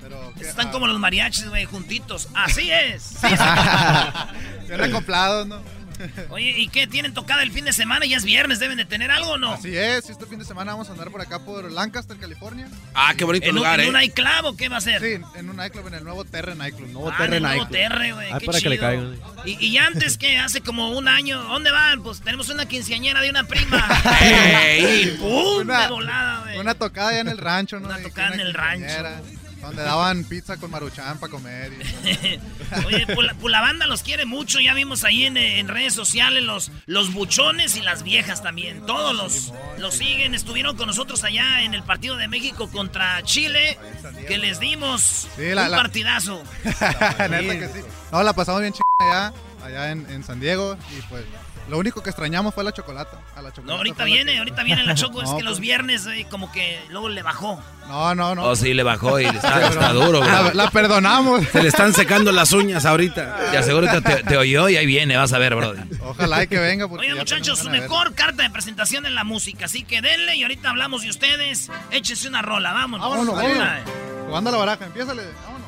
S25: Pero
S2: Están
S25: ah,
S2: como los mariachis, güey, juntitos. Así es.
S25: Bien acoplados, ¿no?
S2: Oye, ¿y qué? ¿Tienen tocada el fin de semana? Ya es viernes, ¿deben de tener algo o no?
S25: Así es, este fin de semana vamos a andar por acá por Lancaster, California.
S8: Ah, qué bonito
S2: ¿En, un-
S8: lugar,
S2: en
S8: ¿eh?
S2: un iClub o qué va a ser?
S25: Sí, en un nightclub, en el nuevo Terre Nightclub. Nuevo
S2: Ah, en el nuevo Terre, güey, qué chido. Y, y antes que hace como un año, ¿dónde van? Pues tenemos una quinceañera de una prima.
S25: Ey.
S2: ¡Pum!
S25: Una-
S2: de volada, güey.
S25: Una tocada allá en el rancho, ¿no?
S2: Una tocada
S25: una
S2: en el rancho.
S25: Donde daban pizza con maruchan para comer. y-
S2: Oye, pues la, pues la banda los quiere mucho. Ya vimos ahí en, en redes sociales los, los buchones y las viejas también. Todos los, los siguen. Estuvieron con nosotros allá en el partido de México contra Chile. Que les dimos
S25: Sí, la-
S2: un
S25: la-
S2: partidazo.
S25: Neta que sí. No, la pasamos bien chingada allá, allá en, en San Diego. Y pues, lo único que extrañamos fue la chocolata. A la chocolata
S2: No, ahorita viene,
S25: que-
S2: ahorita viene la Choco. es que los
S25: pues,
S2: viernes eh, como que luego le bajó.
S25: No, no, no.
S3: Oh, sí, le bajó y está, está duro, bro.
S25: la perdonamos.
S8: Se le están secando las uñas ahorita.
S3: Te aseguro que te, te oyó y ahí viene, vas a ver, bro.
S25: Ojalá y que venga. Porque
S2: Oye, muchachos, su mejor carta de presentación en la música. Así que denle y ahorita hablamos de ustedes. Échense una rola, vámonos.
S25: Vámonos,
S2: Una.
S25: vámonos. Jugando a la baraja, empiézale. Vámonos.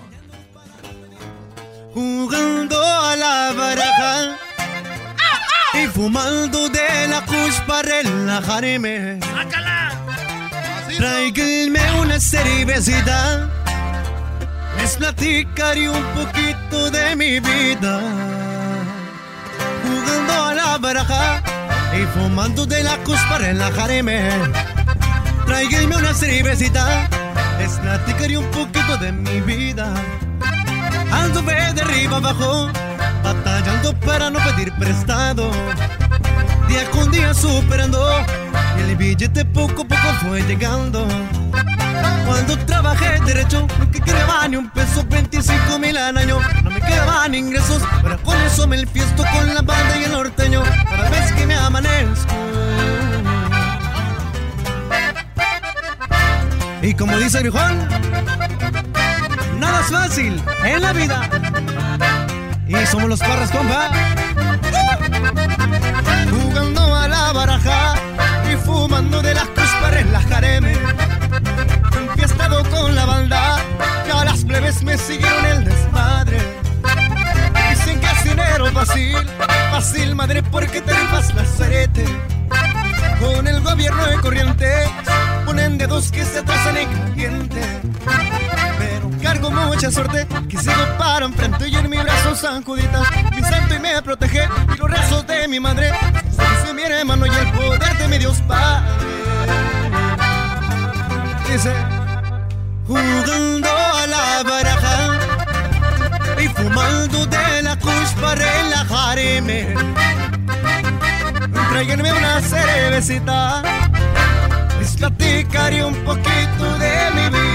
S24: Jugando a la baraja y fumando de la kush para relajarme. Tráiganme una cervecita. Les platicaré un poquito de mi vida. Jugando a la baraja y fumando de la kush para relajarme. Tráiganme una cervecita. Les platicaré un poquito de mi vida. Anduve de arriba abajo, batallando para no pedir prestado. Día con día superando, el billete poco a poco fue llegando. Cuando trabajé derecho, no que quedaba ni un peso, 25 mil al año. No me quedaban ingresos, pero con eso me fiesto con la banda y el norteño. Cada vez que me amanezco. Y como dice el viejón, nada es fácil en la vida. Y somos los parras, compa. Jugando a la baraja y fumando de las cruz para relajarme. Enfiestado con la banda, ya las plebes me siguieron el desmadre. Dicen que es dinero fácil, fácil madre porque te rifas la zarete. Con el gobierno de corriente, ponen dedos que se atrasan en caliente. Pero cargo mucha suerte, que sigo para enfrente y en mi brazo San Juditas, mi santo y me protege, y los rezos de mi madre, dice mi hermano y el poder de mi Dios Padre. Dice, jugando a la baraja y fumando de la kush para relajarme. Tráiganme una cervecita, les platicaré un poquito de mi vida.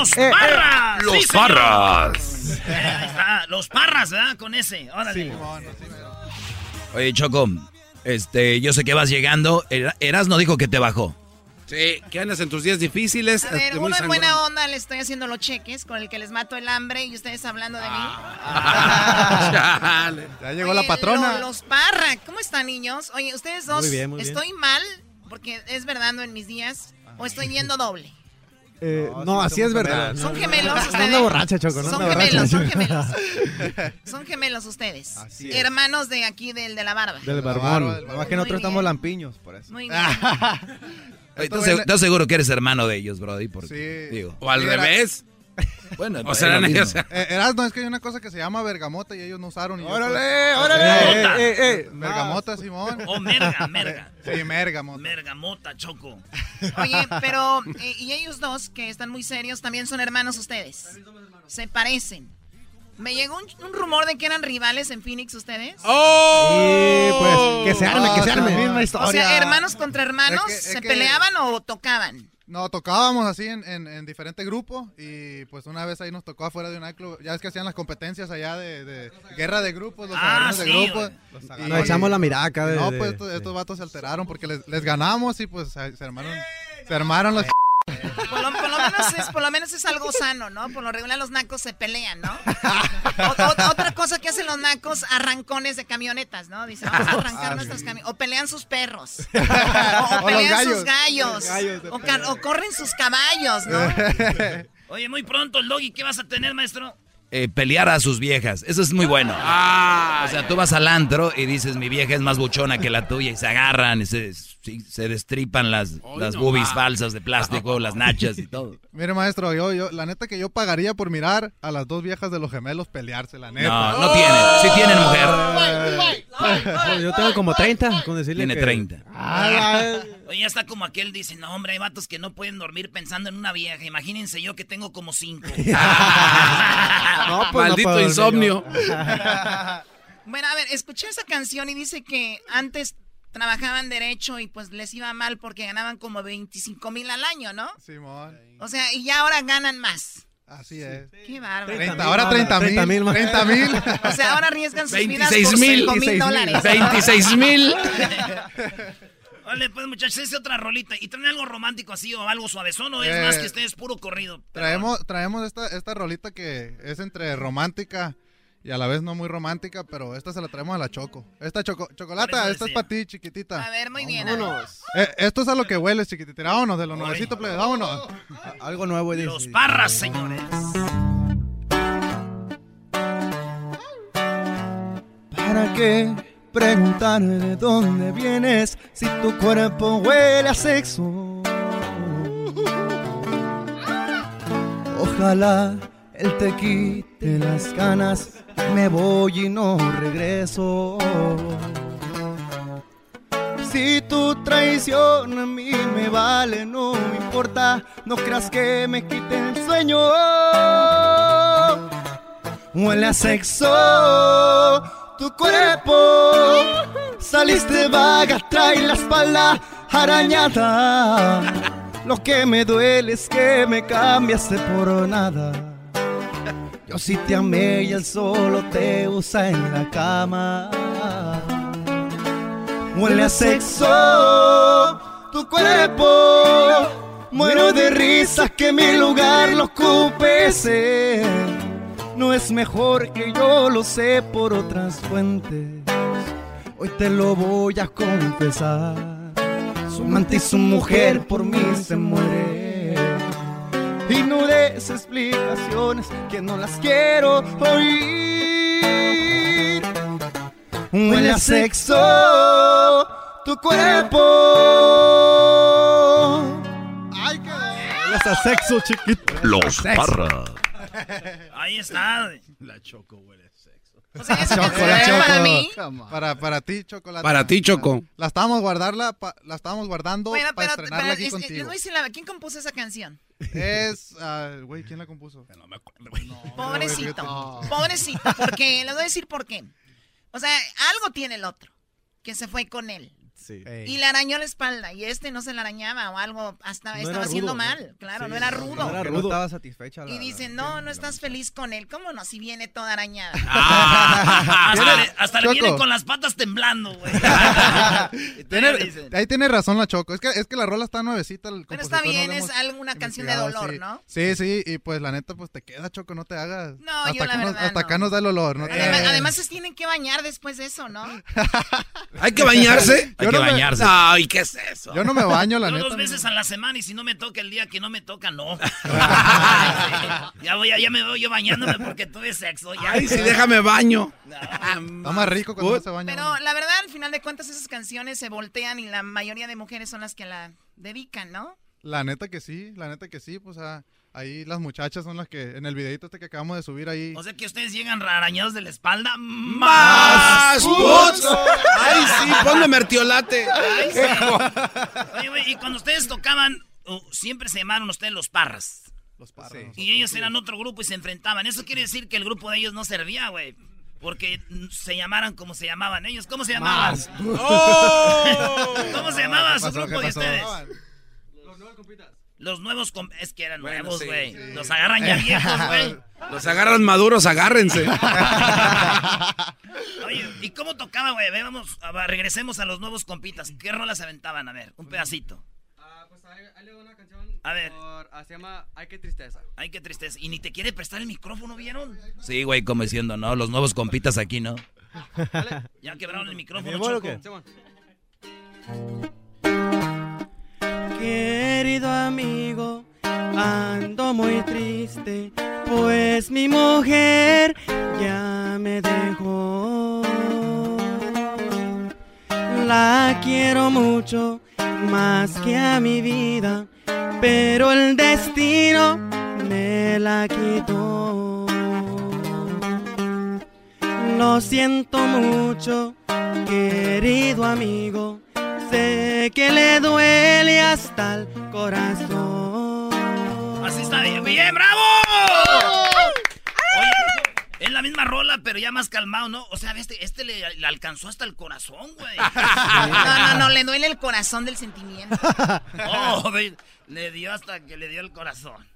S2: ¡Los
S24: Eh, eh,
S2: Parras!
S3: Los
S2: Sí.
S3: Parras.
S2: Ahí está, Los Parras, ¿verdad? Con ese. Órale.
S3: Oye, Choco, este, yo sé que vas llegando. Er- Erasno dijo que te bajó.
S8: Sí, que andas en tus días difíciles.
S12: A ver,
S8: este, muy
S12: uno en buena onda le estoy haciendo los cheques con el que les mato el hambre y ustedes hablando de mí.
S25: Chale. Ya llegó la patrona.
S12: lo- los Parra, ¿cómo están niños? Oye, ustedes dos,
S25: Muy bien, muy bien.
S12: ¿estoy mal? Porque es verdad no en mis días. ¿O estoy yendo doble?
S26: Eh, no, así es verdad.
S12: Son gemelos
S26: No
S12: ustedes.
S26: anda borracha, Choco. No
S12: Son gemelos, son gemelos. Son gemelos ustedes.
S26: es.
S12: Hermanos de aquí, del de la barba.
S26: Del barbón. Nada más que nosotros estamos lampiños, por eso.
S12: Muy bien.
S3: Oye, ¿Estás seg- estás seguro que eres hermano de ellos, Brody? Porque,
S25: Sí.
S3: digo.
S8: O al revés.
S3: Bueno,
S8: O
S3: mismo.
S8: ellos.
S25: Eh, Erasmo, es que hay una cosa que se llama bergamota y ellos no usaron. y yo,
S26: ¡Órale,
S25: pues,
S26: órale!
S25: eh,
S26: Eh, eh, eh.
S25: Bergamota, Simón.
S2: O merga, merga.
S25: Sí, mergamota.
S2: Mergamota, Choco.
S12: Oye, pero, eh, y ellos dos, que están muy serios, también son hermanos ustedes. Se parecen. Me llegó un, un rumor de que eran rivales en Phoenix ustedes.
S26: ¡Oh! pues, que se arme, que se arme.
S25: sí.
S26: Misma
S12: O
S26: historia.
S12: sea, hermanos contra hermanos,
S25: Es que- es
S12: ¿se
S25: que-
S12: peleaban o tocaban?
S25: No, tocábamos así en, en, en diferentes grupos y pues una vez ahí nos tocó afuera de un club. Ya es que hacían las competencias allá de, de guerra de grupos, los
S12: Ah,
S25: de grupos.
S26: güey. Nos echamos la miraca de-
S25: No,
S26: de-
S25: pues estos, estos vatos se alteraron porque les, les ganamos y pues se se armaron, se armaron los...
S12: Por lo, por lo menos es, por lo menos es algo sano, ¿no? Por lo regular los nacos se pelean, ¿no? O- o- otra cosa que hacen los nacos, arrancones de camionetas, ¿no? Dicen, vamos a arrancar
S25: Ah,
S12: nuestros
S25: sí.
S12: camiones. O pelean sus perros. O, o
S25: O
S12: pelean
S25: los
S12: sus
S25: gallos.
S12: O, corren sus caballos, ¿no?
S2: Oye, muy pronto el doggy, ¿qué vas a tener, maestro?
S3: Eh, pelear a sus viejas. Eso es muy bueno.
S2: Ah.
S3: o sea, tú vas al antro y dices, mi vieja es más buchona que la tuya y se agarran y se, sí, se destripan las, las
S25: no
S3: boobies falsas de plástico, las nachas y todo.
S25: Mire, maestro, yo, yo, la neta que yo pagaría por mirar a las dos viejas de los gemelos pelearse, la neta.
S3: No, no tienen. Sí tienen mujer.
S26: Yo tengo como 30, con decirle
S3: Tiene
S26: que-
S3: 30.
S2: Oye, ya está como aquel dice, no, hombre, hay vatos que no pueden dormir pensando en una vieja. Imagínense yo que tengo como cinco.
S26: No, pues, no
S8: Maldito insomnio.
S12: Bueno, a ver, escuché esa canción y dice que antes trabajaban derecho y pues les iba mal porque ganaban como 25 mil al año, ¿no?
S25: Simón.
S12: O sea, y ya ahora ganan más.
S25: Así es.
S12: Qué bárbaro.
S25: 30, ahora 30 mil.
S26: 30,000 más.
S25: 30 mil.
S12: O sea, ahora arriesgan sus vidas
S8: 26
S12: por
S8: mil.
S12: 5 mil dólares.
S8: 26 mil.
S2: Vale, pues muchachos, es otra rolita. ¿Y traen algo romántico así o algo suavezón o es
S25: Eh,
S2: más que ustedes puro corrido?
S25: Traemos, traemos esta, esta rolita que es entre romántica y a la vez no muy romántica, pero esta se la traemos a la Choco. Esta choco, chocolata, esta es para ti, chiquitita.
S12: A ver, muy bien.
S26: Vámonos.
S25: Eh, esto es a lo que hueles, chiquitita. Vámonos, de lo nuevecito, plebe, vámonos.
S26: Algo nuevo. dice.
S2: Los parras, señores.
S24: ¿Para qué preguntar de dónde vienes si tu cuerpo huele a sexo? Ojalá él te quite las ganas, me voy y no regreso. Si tu traición a mí me vale, no me importa, no creas que me quite el sueño. Huele a sexo tu cuerpo. Saliste vaga, trae la espalda arañada. Lo que me duele es que me cambiaste por nada. Yo sí te amé y él solo te usa en la cama. Huele a sexo tu cuerpo. Muero de risa que mi lugar lo ocupe. No es mejor que yo lo sé por otras fuentes. Hoy te lo voy a confesar. Su amante y su mujer por mí se muere. Y no des explicaciones que no las quiero oír. Huele a sexo tu cuerpo. Ay, qué
S26: Huele a sexo, chiquito.
S11: Los
S26: Sexo.
S11: parras.
S2: Ahí está.
S8: La Choco sexo.
S12: O sea, esa
S25: Choco,
S12: canción
S25: la
S12: es
S25: Choco.
S12: para mí.
S25: Para, para ti, chocolate.
S8: Para ti, Choco.
S25: La estábamos guardarla, pa- la estábamos guardando
S12: Bueno,
S25: para
S12: pero,
S25: estrenarla
S12: pero
S25: aquí
S12: es-
S25: contigo.
S12: ¿quién compuso esa canción?
S25: Es, ah, güey, ¿quién la compuso?
S8: No me acuerdo, güey.
S12: Pobrecito,
S25: No.
S12: pobrecito, porque les voy a decir por qué. O sea, algo tiene el otro, que se fue con él.
S26: Sí.
S12: Y le arañó la espalda, y este no se la arañaba o algo, hasta
S26: No
S12: estaba haciendo
S26: rudo,
S12: mal,
S26: ¿no?
S12: claro,
S26: Sí,
S12: no era rudo.
S26: no era rudo. No estaba satisfecha la-
S12: Y dice, no, no estás feliz con él, ¿cómo no? Si viene toda arañada.
S2: Ah, hasta le, hasta le
S25: Choco.
S2: vienen con las patas temblando, güey. Dicen.
S25: ahí tiene razón la Choco. Es que, es que la rola está nuevecita. el
S12: Pero está bien, es alguna canción de dolor,
S25: sí.
S12: ¿no?
S25: Sí, sí, y pues la neta, pues te queda, Choco, no te hagas.
S12: No,
S25: hasta
S12: yo la
S25: nos- Hasta acá nos da el olor, ¿no?
S12: Además, se tienen que bañar después de eso, ¿no?
S8: ¿Hay que bañarse?
S25: Yo no me-
S3: bañarse.
S8: No, ¿y qué es eso?
S25: Yo no me baño, la
S2: Yo
S25: neta.
S2: dos veces
S25: no.
S2: a la semana y si no me toca el día que no me toca, no. ya, voy, ya me voy yo bañándome porque tuve sexo. Ya.
S8: Ay, sí, déjame baño.
S25: Está más rico cuando no se baña.
S12: Pero la verdad, al final de cuentas, esas canciones se voltean y la mayoría de mujeres son las que la dedican, ¿no?
S25: La neta que sí, la neta que sí, pues ah, ahí las muchachas son las que, en el videito este que acabamos de subir ahí.
S2: O sea que ustedes llegan arañados de la espalda.
S8: ¡Más!
S2: ¡Más!
S8: ¡Putz! ¡Ay, sí! Ponle mertiolate.
S2: Ay, sí. Oye, güey, y cuando ustedes tocaban, uh, siempre se llamaron ustedes los parras.
S25: Los parras.
S2: Y ellos eran otro grupo y se enfrentaban. Eso quiere decir que el grupo de ellos no servía, güey. Porque se llamaran como se llamaban ellos. ¿Cómo se llamaban?
S25: Más.
S2: ¡Oh! ¿Cómo se llamaba
S25: ¿Qué
S2: su
S25: pasó?
S2: grupo
S25: ¿Qué
S2: de ustedes? Los nuevos com- Es que eran
S8: Bueno,
S2: nuevos, güey.
S8: sí.
S2: Los agarran ya viejos, güey.
S8: Los agarran maduros, agárrense.
S2: Oye, ¿y cómo tocaba, güey? Vamos, regresemos a los nuevos compitas. ¿Qué rolas aventaban? A ver, un pedacito. A ver.
S26: Ah, se llama Ay, qué tristeza.
S2: Ay, qué tristeza. Y ni te quiere prestar el micrófono, ¿vieron?
S3: Sí, güey, como diciendo, no, los nuevos compitas aquí, ¿no?
S2: Ya quebraron el micrófono,
S26: ¿Me vuelvo
S2: Choco.
S26: Querido amigo, ando muy triste, pues mi mujer ya me dejó. La quiero mucho, más que a mi vida, pero el destino me la quitó. Lo siento mucho, querido amigo. Sé que le duele hasta el corazón.
S2: Así está bien, bien, bravo. Oye, es la misma rola, pero ya más calmado, ¿no? O sea, este, este le, le alcanzó hasta el corazón, güey.
S12: No, no, no, le duele el corazón del sentimiento.
S2: Oh, le dio hasta que le dio el corazón.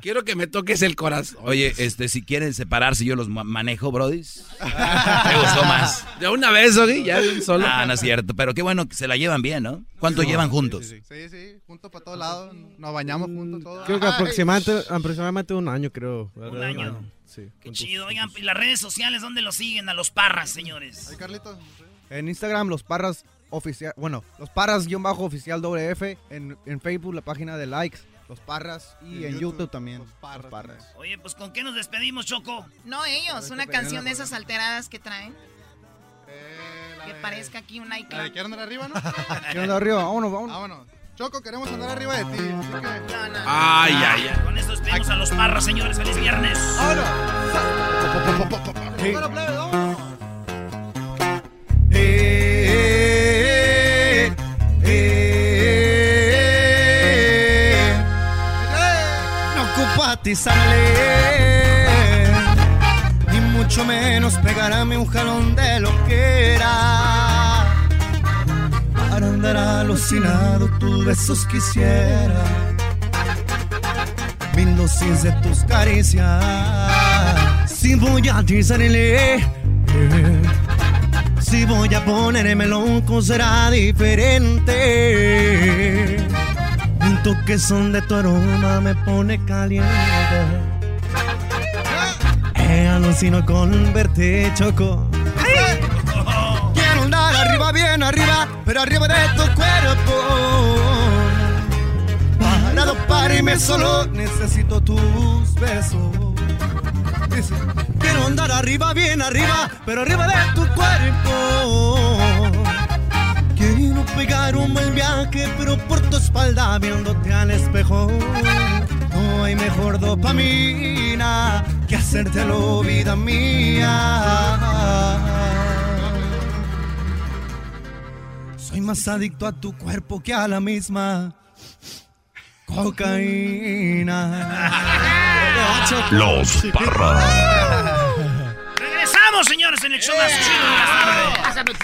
S8: Quiero que me toques el corazón.
S3: Oye, este, si quieren separarse, yo los ma- manejo, brodis. Me gustó más.
S8: De una vez, Ogi, ya de un solo.
S3: Ah, no es cierto, pero qué bueno que se la llevan bien, ¿no? ¿Cuánto llevan
S25: sí,
S3: juntos?
S25: Sí, sí, juntos para todos lados. Nos bañamos juntos todos.
S26: Creo que aproximadamente, aproximadamente un año, creo.
S2: Un año.
S26: Sí.
S2: Qué chido. Oigan, ¿y las redes sociales dónde lo siguen? A los parras, señores.
S25: Ay, Carlitos.
S26: En Instagram, los parras oficial, bueno, los parras guion bajo oficial WF. En, en Facebook, la página de likes, los parras. Y en, YouTube, también, los parras.
S2: Oye, pues ¿con qué nos despedimos, Choco?
S12: No ellos, una canción de esas alteradas que traen.
S25: Eh,
S12: Que parezca aquí un
S25: La de
S12: iCloud.
S25: quiero andar arriba, ¿no?
S26: ¿Quién anda arriba? Vámonos, vámonos.
S25: Vámonos. Choco, queremos andar arriba de ti. Así que...
S8: Ay, ay, ay.
S2: Con eso despedimos a los parras, señores. ¡Feliz viernes!
S24: Eh, atizarle, ni mucho menos pegarme un jalón de lo que era. Para andar alucinado, tus besos quisiera, mil dosis de tus caricias. Si voy a eh, si voy a ponerme loco será diferente. Toque son de tu aroma me pone caliente. Eh, alucino con verte choco. Quiero andar arriba, bien arriba, pero arriba de tu cuerpo. Para doparme solo necesito tus besos. Quiero andar arriba, bien arriba, pero arriba de tu cuerpo. Pegar un buen viaje, pero por tu espalda viéndote al espejo. No hay mejor dopamina que hacértelo vida mía. Soy más adicto a tu cuerpo que a la misma cocaína.
S11: Los parras.
S2: Regresamos, señores, en el show más chido de las tardes.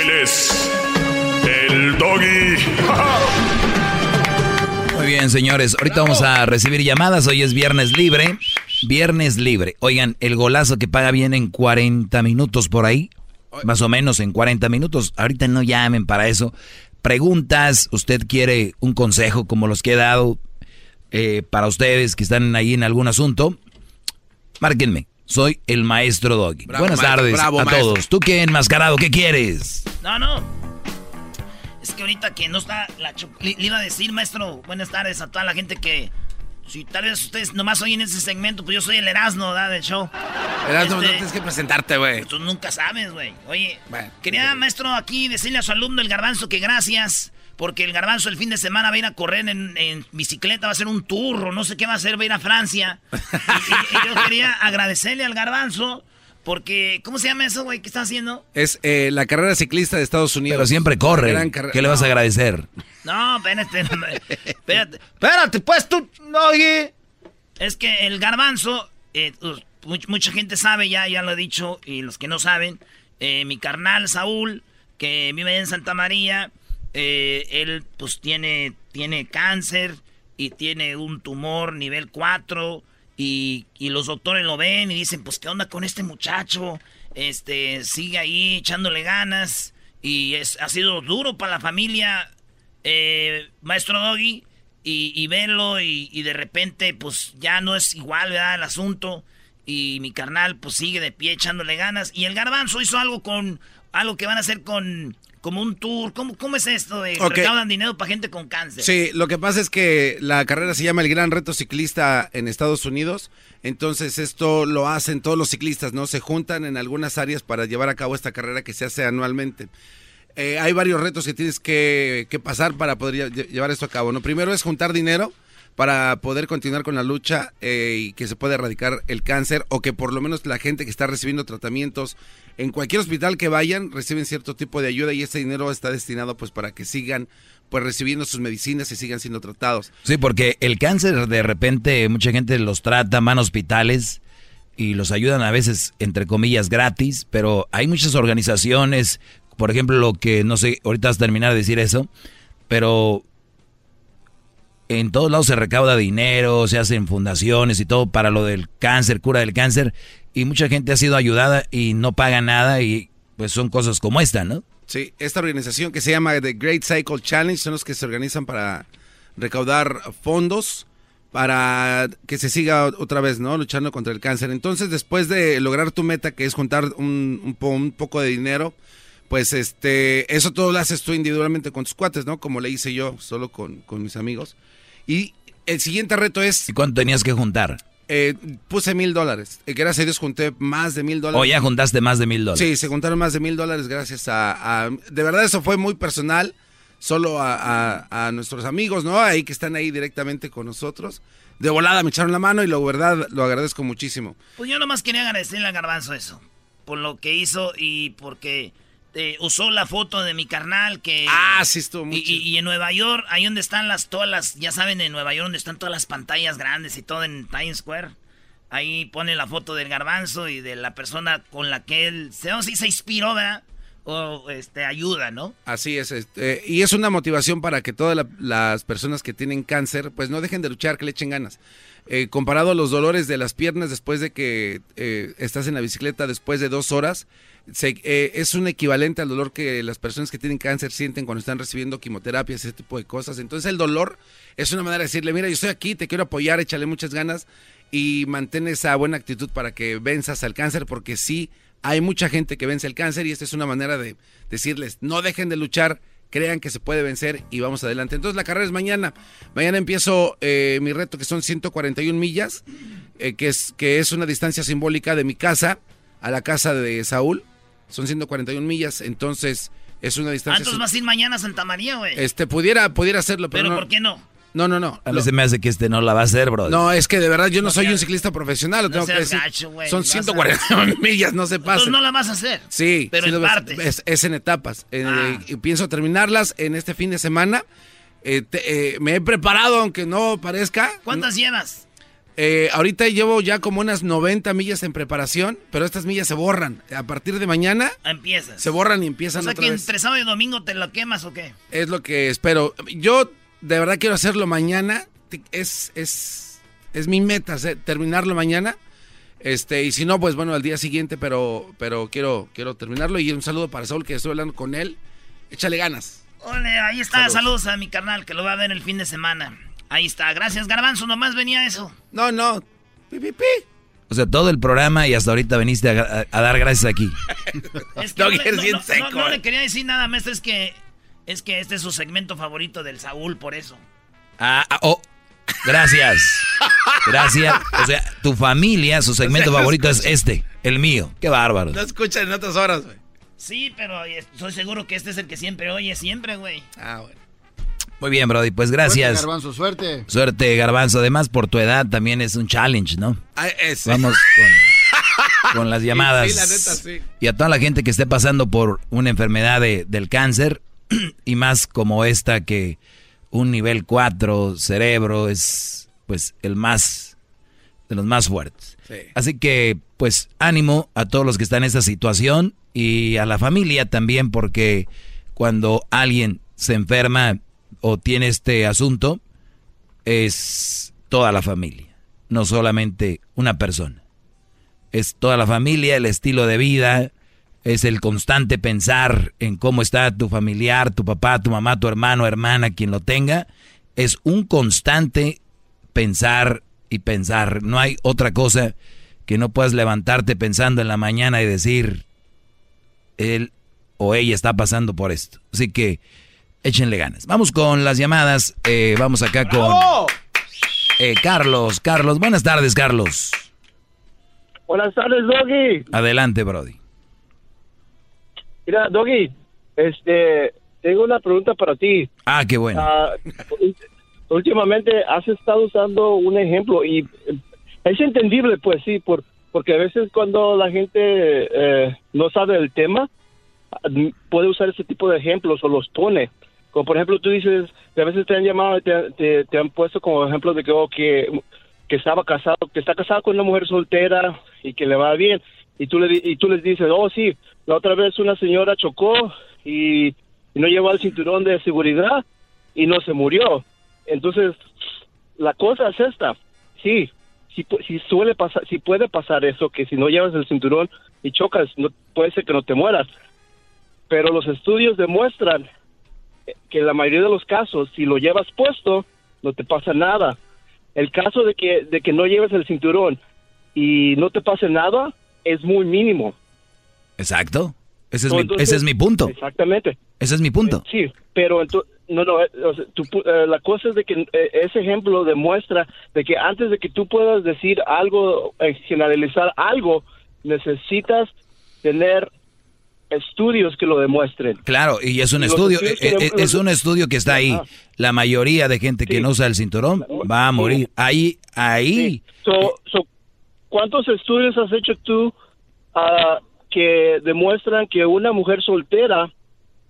S11: Él es el doggy.
S3: Muy bien, señores. Ahorita vamos a recibir llamadas. Hoy es viernes libre. Viernes libre. Oigan, el golazo que paga viene en 40 minutos por ahí. Más o menos en 40 minutos. Ahorita no llamen para eso. Preguntas, usted quiere un consejo como los que he dado eh, para ustedes que están ahí en algún asunto. Márquenme. Soy el maestro Doggy.
S8: Bravo,
S3: Buenas
S8: maestro,
S3: tardes
S8: bravo,
S3: a
S8: maestro.
S3: todos. ¿Tú qué enmascarado? ¿Qué quieres?
S2: No, no. Es que ahorita que no está la Cho- le, le iba a decir, maestro, buenas tardes a toda la gente que. Si tal vez ustedes nomás oyen ese segmento, pues yo soy el Erasmo, ¿verdad? Del show.
S8: Erasmo, no
S2: Este,
S8: tienes que presentarte, güey.
S2: Tú nunca sabes, güey. Oye, quería, maestro, aquí decirle a su alumno, el garbanzo, que gracias. Porque el garbanzo el fin de semana va a ir a correr en, en bicicleta, va a hacer un tour, o no sé qué va a hacer, va a ir a Francia. Y, y- y yo quería agradecerle al garbanzo, porque, ¿cómo se llama eso, güey? ¿Qué está haciendo?
S8: Es eh, la carrera ciclista de Estados Unidos.
S3: Pero siempre corre.
S8: Gran carrera-
S3: ¿Qué le vas a
S8: No.
S3: agradecer?
S2: No, espérate, espérate, espérate, pues tú, no, oye. Es que el garbanzo, eh, pues, much- mucha gente sabe ya, ya lo he dicho, y los que no saben, eh, mi carnal Saúl, que vive en Santa María, eh, él pues tiene, tiene cáncer y tiene un tumor nivel 4 y, y los doctores lo ven y dicen, pues qué onda con este muchacho, este, sigue ahí echándole ganas y es, ha sido duro para la familia, eh, maestro Doggy, y, y verlo y, y de repente pues ya no es igual, ¿verdad? El asunto. Y mi carnal pues sigue de pie echándole ganas. Y el garbanzo hizo algo con, algo que van a hacer con, como un tour. ¿Cómo, cómo es esto de
S8: Ok.
S2: recaudan dinero para gente con cáncer?
S8: Sí, lo que pasa es que la carrera se llama el Gran Reto Ciclista en Estados Unidos. Entonces esto lo hacen todos los ciclistas, ¿no? Se juntan en algunas áreas para llevar a cabo esta carrera que se hace anualmente. Eh, hay varios retos que tienes que, que pasar para poder lle- llevar esto a cabo, ¿no? Primero es juntar dinero para poder continuar con la lucha eh, y que se pueda erradicar el cáncer o que por lo menos la gente que está recibiendo tratamientos en cualquier hospital que vayan reciben cierto tipo de ayuda y ese dinero está destinado pues para que sigan pues recibiendo sus medicinas y sigan siendo tratados.
S3: Sí, porque el cáncer de repente mucha gente los trata, van hospitales y los ayudan a veces, entre comillas, gratis, pero hay muchas organizaciones, por ejemplo, lo que, no sé, ahorita vas a terminar de decir eso, pero en todos lados se recauda dinero, se hacen fundaciones y todo para lo del cáncer, cura del cáncer, y mucha gente ha sido ayudada y no paga nada y pues son cosas como esta, ¿no?
S8: Sí, esta organización que se llama The Great Cycle Challenge son los que se organizan para recaudar fondos para que se siga otra vez, ¿no? Luchando contra el cáncer. Entonces, después de lograr tu meta, que es juntar un, un un poco de dinero, pues este, eso todo lo haces tú individualmente con tus cuates, ¿no? Como le hice yo, solo con, con mis amigos. Y el siguiente reto es...
S3: ¿Y cuánto tenías que juntar?
S8: eh, puse mil dólares. Eh, Gracias a Dios junté más de mil dólares.
S3: O ya juntaste más de mil dólares.
S8: Sí, se juntaron más de mil dólares gracias a, a- De verdad, eso fue muy personal. Solo a, a- a nuestros amigos, ¿no? Ahí que están ahí directamente con nosotros. De volada me echaron la mano y la verdad lo agradezco muchísimo.
S2: Pues yo nomás quería agradecerle al garbanzo eso. Por lo que hizo y porque eh, usó la foto de mi carnal que...
S8: Ah, sí estuvo muy
S2: y, y- y en Nueva York, ahí donde están las, todas las, ya saben, en Nueva York donde están todas las pantallas grandes y todo en Times Square. Ahí pone la foto del garbanzo y de la persona con la que él, se, se inspiró, ¿verdad? O este, ayuda, ¿no?
S8: Así es, este, y es una motivación para que todas la- las personas que tienen cáncer, pues no dejen de luchar, que le echen ganas. Eh, comparado a los dolores de las piernas después de que eh, estás en la bicicleta después de dos horas, eh, es un equivalente al dolor que las personas que tienen cáncer sienten cuando están recibiendo quimioterapias, ese tipo de cosas. Entonces el dolor es una manera de decirle, mira, yo estoy aquí, te quiero apoyar, échale muchas ganas y mantén esa buena actitud para que venzas al cáncer, porque sí, hay mucha gente que vence el cáncer y esta es una manera de decirles, no dejen de luchar, crean que se puede vencer y vamos adelante. Entonces la carrera es mañana. Mañana empiezo eh, mi reto que son 141 millas, eh, que, es, que es una distancia simbólica de mi casa a la casa de Saúl. Son 141 millas, entonces es una
S2: Ah,
S8: distancia...
S2: entonces vas a ir mañana a Santa María, güey.
S8: Este, pudiera, pudiera hacerlo, pero,
S2: Pero
S8: no-
S2: ¿por qué no?
S8: No, no, no.
S3: A mí se me hace que este no la va a hacer, bro.
S8: No, es que de verdad yo no, soy un ciclista profesional, lo
S2: no
S8: tengo que decir.
S2: gacho, güey,
S8: Son
S2: vas a-
S8: 141 millas, no se pasen.
S2: Entonces no la vas a hacer.
S8: Sí,
S2: Pero
S8: sí
S2: en partes.
S8: Es, es en etapas. Eh,
S2: Ah.
S8: y pienso terminarlas en este fin de semana. Eh, te- eh, me he preparado, aunque no parezca.
S2: ¿Cuántas llevas?
S8: Eh, ahorita llevo ya como unas 90 millas en preparación, pero estas millas se borran. A partir de mañana
S2: Empiezas.
S8: se borran y
S2: O
S8: empiezan
S2: sea
S8: otra
S2: que
S8: vez.
S2: entre sábado y domingo te lo quemas o qué?
S8: Es lo que espero. Yo de verdad quiero hacerlo mañana. Es, es, es mi meta terminarlo mañana. Este, y si no, pues bueno, al día siguiente, pero, pero quiero, quiero terminarlo. Y un saludo para Saúl, que estoy hablando con él. Échale ganas.
S2: Ole, ahí está, saludos. a mi carnal que lo va a ver el fin de semana. Ahí está, gracias Garbanzo, nomás venía eso.
S8: No, no. Pi, pi, pi.
S3: O sea, todo el programa y hasta ahorita viniste a, a- a dar gracias aquí.
S2: Es que no, no- no- no- no le quería decir nada, maestro, es que Es que este es su segmento favorito del Saúl, por eso.
S3: Ah, ah, oh, gracias. Gracias. O sea, tu familia, su segmento
S8: O sea, no
S3: favorito es este, el mío. Qué bárbaro.
S8: No escuchan en otras horas, güey.
S2: Sí, pero estoy seguro que este es el que siempre oye, siempre, güey.
S8: Ah, bueno.
S3: Muy bien, Brody, pues gracias.
S18: Suerte, Garbanzo, suerte.
S3: Suerte, Garbanzo. Además, por tu edad también es un challenge, ¿no?
S8: Ah, ese.
S3: Vamos con, con las llamadas.
S8: Sí, la neta, sí.
S3: Y a toda la gente que esté pasando por una enfermedad de- del cáncer, y más como esta que un nivel 4 cerebro es pues el más, de los más fuertes.
S8: Sí.
S3: Así que pues ánimo a todos los que están en esta situación y a la familia también porque cuando alguien se enferma o tiene este asunto, es toda la familia, no solamente una persona. Es toda la familia, el estilo de vida, es el constante pensar en cómo está tu familiar, tu papá, tu mamá, tu hermano, hermana, quien lo tenga. Es un constante pensar y pensar. No hay otra cosa que no puedas levantarte pensando en la mañana y decir, él o ella está pasando por esto. Así que échenle ganas. Vamos con las llamadas. Eh, vamos acá con eh, Carlos. Carlos, buenas tardes, Carlos.
S23: Buenas tardes, Doggy.
S3: Adelante, Brody.
S23: Mira, Doggy, este, tengo una pregunta para ti.
S3: Ah, qué bueno.
S23: Ah, últimamente has estado usando un ejemplo y eh, es entendible, pues sí, por, porque a veces cuando la gente eh, no sabe el tema, ah, puede usar ese tipo de ejemplos o los pone. Como por ejemplo tú dices, que a veces te han llamado y te, te- han puesto como ejemplo de que, oh, que, que estaba casado, que está casado con una mujer soltera y que le va bien. Y tú, le, y tú les dices, oh sí, la otra vez una señora chocó y, no llevó el cinturón de seguridad y no se murió. Entonces, la cosa es esta. Sí, si, si suele pasar, si puede pasar eso, que si no llevas el cinturón y chocas, no, puede ser que no te mueras. Pero los estudios demuestran que en la mayoría de los casos, si lo llevas puesto, no te pasa nada. El caso de que, de que no lleves el cinturón y no te pase nada es muy mínimo.
S3: Exacto. Ese es, mi,
S23: entonces-
S3: ese es mi punto.
S23: Exactamente.
S3: Ese es mi punto.
S23: Sí, pero ento- no, no, eh, o sea, tú pu- eh, la cosa es de que eh, ese ejemplo demuestra de que antes de que tú puedas decir algo, eh, generalizar algo, necesitas tener estudios que lo demuestren.
S3: Claro, y es un
S23: los
S3: estudio,
S23: que
S3: eh, eh, es un estudio que está ahí.
S23: Ajá.
S3: La mayoría de gente que no usa el cinturón va a morir. Ahí, ahí.
S23: So, so, ¿Cuántos estudios has hecho tú ah, que demuestran que una mujer soltera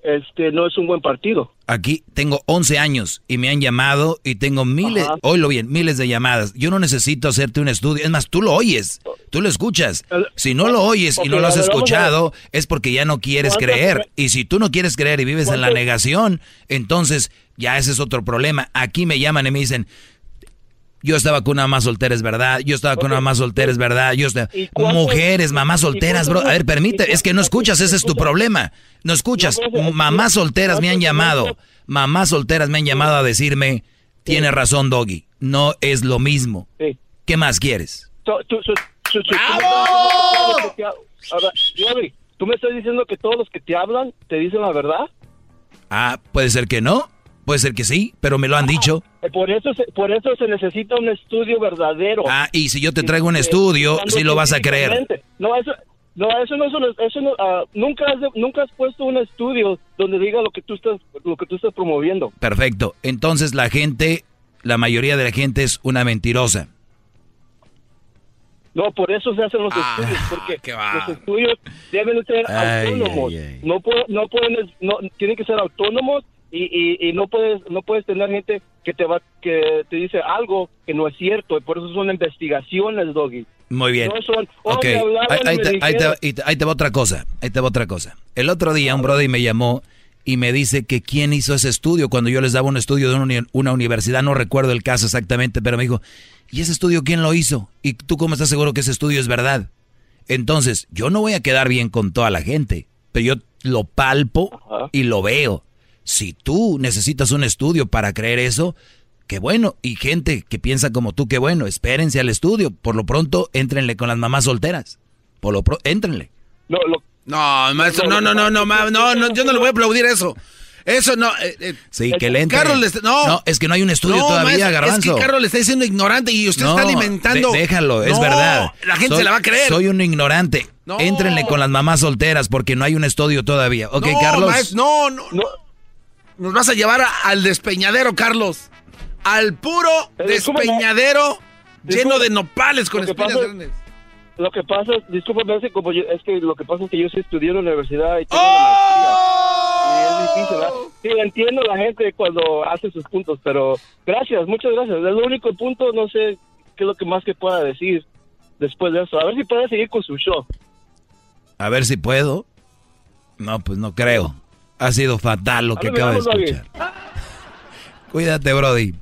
S23: este no es un buen partido?
S3: Aquí tengo 11 años y me han llamado y tengo miles,
S23: Ajá.
S3: oílo bien, miles de llamadas. Yo no necesito hacerte un estudio. Es más, tú lo oyes, tú lo escuchas. Si no lo oyes y no lo has
S23: ver,
S3: escuchado, es porque ya no quieres
S23: ¿Cuántas-
S3: creer. Y si tú no quieres creer y vives en la
S23: ¿Cuántas-
S3: negación, entonces ya ese es otro problema. Aquí me llaman y me dicen, yo estaba con una mamá soltera, es verdad. Yo estaba con una mamá soltera, es verdad. Yo estaba...
S23: ¿Y cuántos-
S3: Mujeres, mamás solteras, bro. A ver, permite, es que no escuchas, ese es tu problema. No escuchas. Mamás solteras me han llamado. Mamás solteras me han llamado a decirme, tiene razón, Doggy. No es lo mismo. ¿Qué más quieres?
S23: So- tú- so- so- so- tú me estás diciendo que te ha- a ver, Diabli, ¿Tú me estás diciendo que todos los que te hablan te dicen la verdad?
S3: Ah, puede ser que no, puede ser que sí, pero me lo han dicho.
S23: Eh, Por eso, se, por eso se necesita un estudio verdadero.
S3: Ah, y si yo te traigo un estudio, sí lo vas a creer.
S23: No, eso, no, eso no eso no, ah, nunca, has, nunca has puesto un estudio donde diga lo que tú estás, lo que tú estás promoviendo.
S3: Perfecto. Entonces la gente, la mayoría de la gente es una mentirosa.
S23: No, por eso se hacen los
S3: Ah,
S23: estudios, porque los estudios deben ser
S3: Ay,
S23: autónomos.
S3: ay, ay.
S23: No, no pueden, no, tienen que ser autónomos y, y, y no puedes, no puedes tener gente que te va, que te dice algo que no es cierto. Y por eso son investigaciones, Doggy.
S3: Muy bien.
S23: No son, oh,
S3: Ok,
S23: me hablaron
S3: ahí, ahí te, ahí te-
S23: dijeron.
S3: ahí te- ahí te va otra cosa, ahí te va otra cosa. El otro día un brother me llamó y me dice que quién hizo ese estudio cuando yo les daba un estudio de una, uni- una universidad, no recuerdo el caso exactamente, pero me dijo, ¿y ese estudio quién lo hizo? ¿Y tú cómo estás seguro que ese estudio es verdad? Entonces, yo no voy a quedar bien con toda la gente, pero yo lo palpo y lo veo. Si tú necesitas un estudio para creer eso, qué bueno. Y gente que piensa como tú, qué bueno. Espérense al estudio. Por lo pronto, éntrenle con las mamás solteras. Por lo pronto, éntrenle.
S23: No, lo-
S8: No, maestro, no, no, no, no, ma- no, no, yo no le voy a aplaudir eso. Eso no. eh, eh,
S3: Sí, que le entre.
S8: Carlos le está- no.
S3: es que no hay un estudio
S8: No,
S3: todavía,
S8: maestro,
S3: Garbanzo.
S8: Es que Carlos le está diciendo ignorante y usted
S3: No,
S8: está alimentando.
S3: de- déjalo, es verdad.
S8: La gente
S3: Soy-
S8: se la va a creer.
S3: Soy un ignorante.
S8: No.
S3: Éntrenle con las mamás solteras porque no hay un estudio todavía. Ok,
S8: no,
S3: Carlos.
S8: maestro, no, no, no. Nos vas a llevar a- al despeñadero, Carlos. Al puro
S23: Eh, discúlpame.
S8: despeñadero lleno de nopales con espinas
S23: pasa-
S8: grandes.
S23: Lo que pasa, discúlpame, es que, como yo- es que lo que pasa es que yo sí estudié en la universidad y tengo
S8: ¡Oh!
S23: una maestría. Y es difícil, ¿verdad? Sí, entiendo la gente cuando hace sus puntos, pero gracias, muchas gracias. Es el único punto, no sé qué es lo que más que pueda decir después de eso. A ver si puede seguir con su show.
S3: A ver si puedo. No, pues no creo. Ha sido fatal lo que acaba de escuchar. Cuídate, Brody.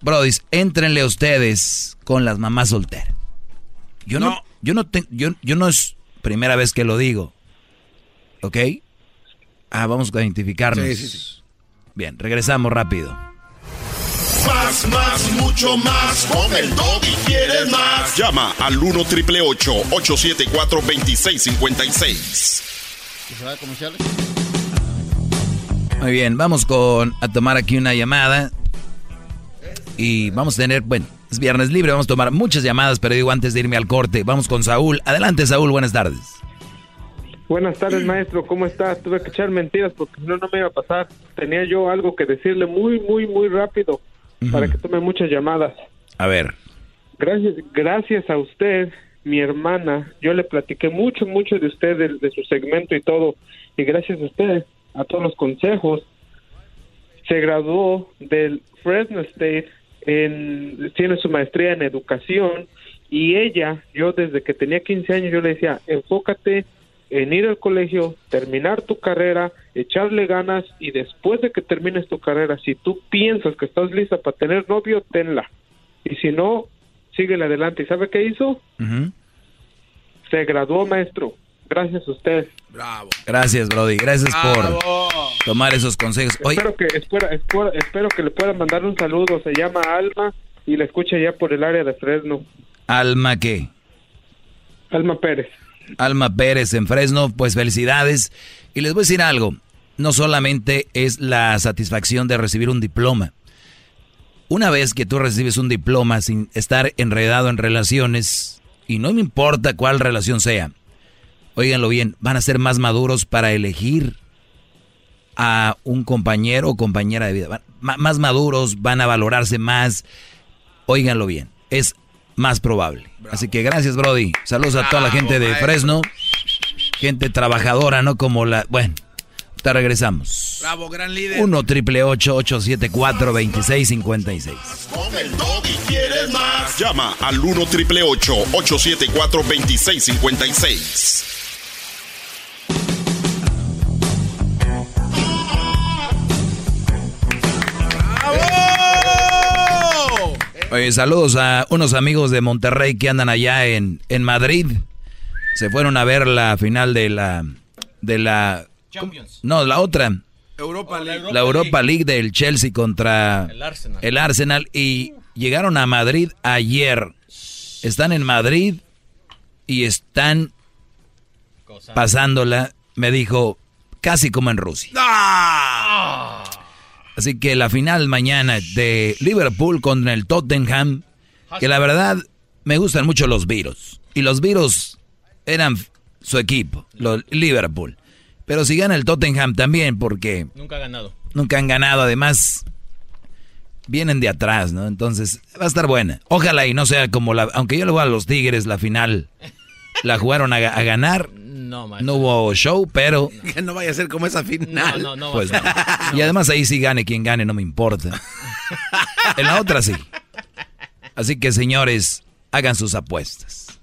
S3: Brody, éntrenle ustedes con las mamás solteras. Yo no, yo no te- yo, yo no es primera vez que lo digo. ¿Ok? Ah, vamos a identificarnos.
S9: Sí, sí, sí.
S3: Bien, regresamos rápido.
S9: Más, más, mucho más. Con el y quieres más. Llama al 1 triple 874 2656.
S18: ¿Se va a comerciales?
S3: Muy bien, vamos con a tomar aquí una llamada. Y vamos a tener, bueno, es viernes libre, vamos a tomar muchas llamadas, pero digo antes de irme al corte, vamos con Saúl. Adelante, Saúl, buenas tardes.
S27: Buenas tardes, maestro. ¿Cómo estás? Tuve que echar mentiras porque si no, no me iba a pasar. Tenía yo algo que decirle muy, muy, muy rápido para que tome muchas llamadas.
S3: A ver.
S27: Gracias, gracias a usted, mi hermana. Yo le platiqué mucho, mucho de usted, de, de su segmento y todo. Y gracias a usted, a todos los consejos, se graduó del Fresno State, en, tiene su maestría en educación. Y ella, yo desde que tenía 15 años, yo le decía, enfócate en ir al colegio, terminar tu carrera, echarle ganas y después de que termines tu carrera, si tú piensas que estás lista para tener novio, tenla. Y si no, síguele adelante. ¿Y sabe qué hizo? Se graduó maestro. Gracias a usted.
S8: Bravo.
S3: Gracias, Brody. Gracias por tomar esos consejos.
S27: Espero que, espero, espero, espero que le pueda mandar un saludo. Se llama Alma y la escucha ya por el área de Fresno.
S3: Alma, ¿qué?
S27: Alma Pérez.
S3: Alma Pérez en Fresno, pues felicidades. Y les voy a decir algo, no solamente es la satisfacción de recibir un diploma. Una vez que tú recibes un diploma sin estar enredado en relaciones, y no me importa cuál relación sea, óiganlo bien, van a ser más maduros para elegir a un compañero o compañera de vida. Van- más maduros, van a valorarse más. Óiganlo bien, es más probable. Así que gracias, Brody. Saludos a toda la gente de Fresno. Gente trabajadora, no como la... Bueno, te regresamos.
S8: Bravo, gran líder.
S3: 1 triple 874 2656
S9: Con el y quieres más. Llama al 1 triple 874 2656.
S3: Oye, saludos a unos amigos de Monterrey que andan allá en, en Madrid. Se fueron a ver la final de la... De la no, la otra.
S8: Europa League.
S3: la Europa League del Chelsea contra
S8: El Arsenal.
S3: el Arsenal y llegaron a Madrid ayer. Están en Madrid y están pasándola, me dijo, casi como en Rusia. Así que la final mañana de Liverpool contra el Tottenham, que la verdad me gustan mucho los virus. Y los virus eran su equipo, los Liverpool. Pero si gana el Tottenham también, porque
S28: Nunca ha ganado.
S3: nunca han ganado, además vienen de atrás, ¿no? Entonces va a estar buena. Ojalá y no sea como la, aunque yo le voy a los Tigres la final, la jugaron a, a ganar,
S28: No,
S3: no hubo show, pero
S8: Que no vaya a ser como esa final.
S28: No, no, no.
S3: pues no. Y además ahí sí gane quien gane, no me importa. En la otra sí. Así que señores, hagan sus apuestas.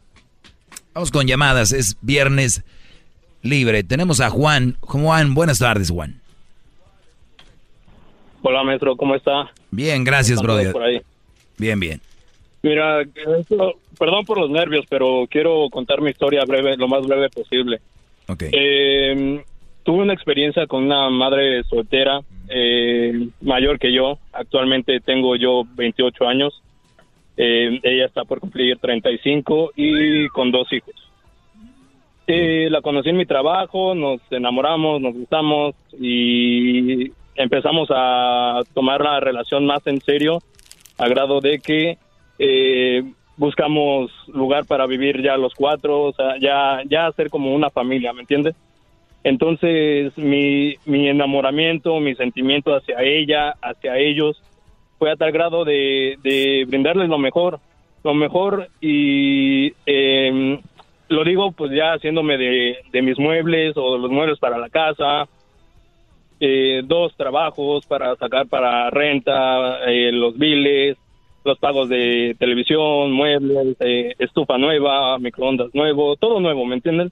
S3: Vamos con llamadas, es viernes libre. Tenemos a Juan. Juan, buenas tardes, Juan.
S29: Hola, maestro, ¿cómo está?
S3: Bien, gracias, brother.
S29: por ahí.
S3: Bien, bien.
S29: Mira, esto- perdón por los nervios, pero quiero contar mi historia breve, lo más breve posible. Eh, tuve una experiencia con una madre soltera eh, mayor que yo. Actualmente tengo yo 28 años. Eh, ella está por cumplir 35 y con dos hijos. Eh, la conocí en mi trabajo, nos enamoramos, nos gustamos y empezamos a tomar la relación más en serio, a grado de que eh, buscamos lugar para vivir ya los cuatro, o sea, ya, ya hacer como una familia, ¿me entiendes? Entonces, mi, mi enamoramiento, mi sentimiento hacia ella, hacia ellos, fue a tal grado de, de brindarles lo mejor, lo mejor y eh, lo digo pues ya haciéndome de, de mis muebles o los muebles para la casa, eh, dos trabajos para sacar para renta, eh, los biles, los pagos de televisión, muebles, eh, estufa nueva, microondas nuevo, todo nuevo, ¿me entienden?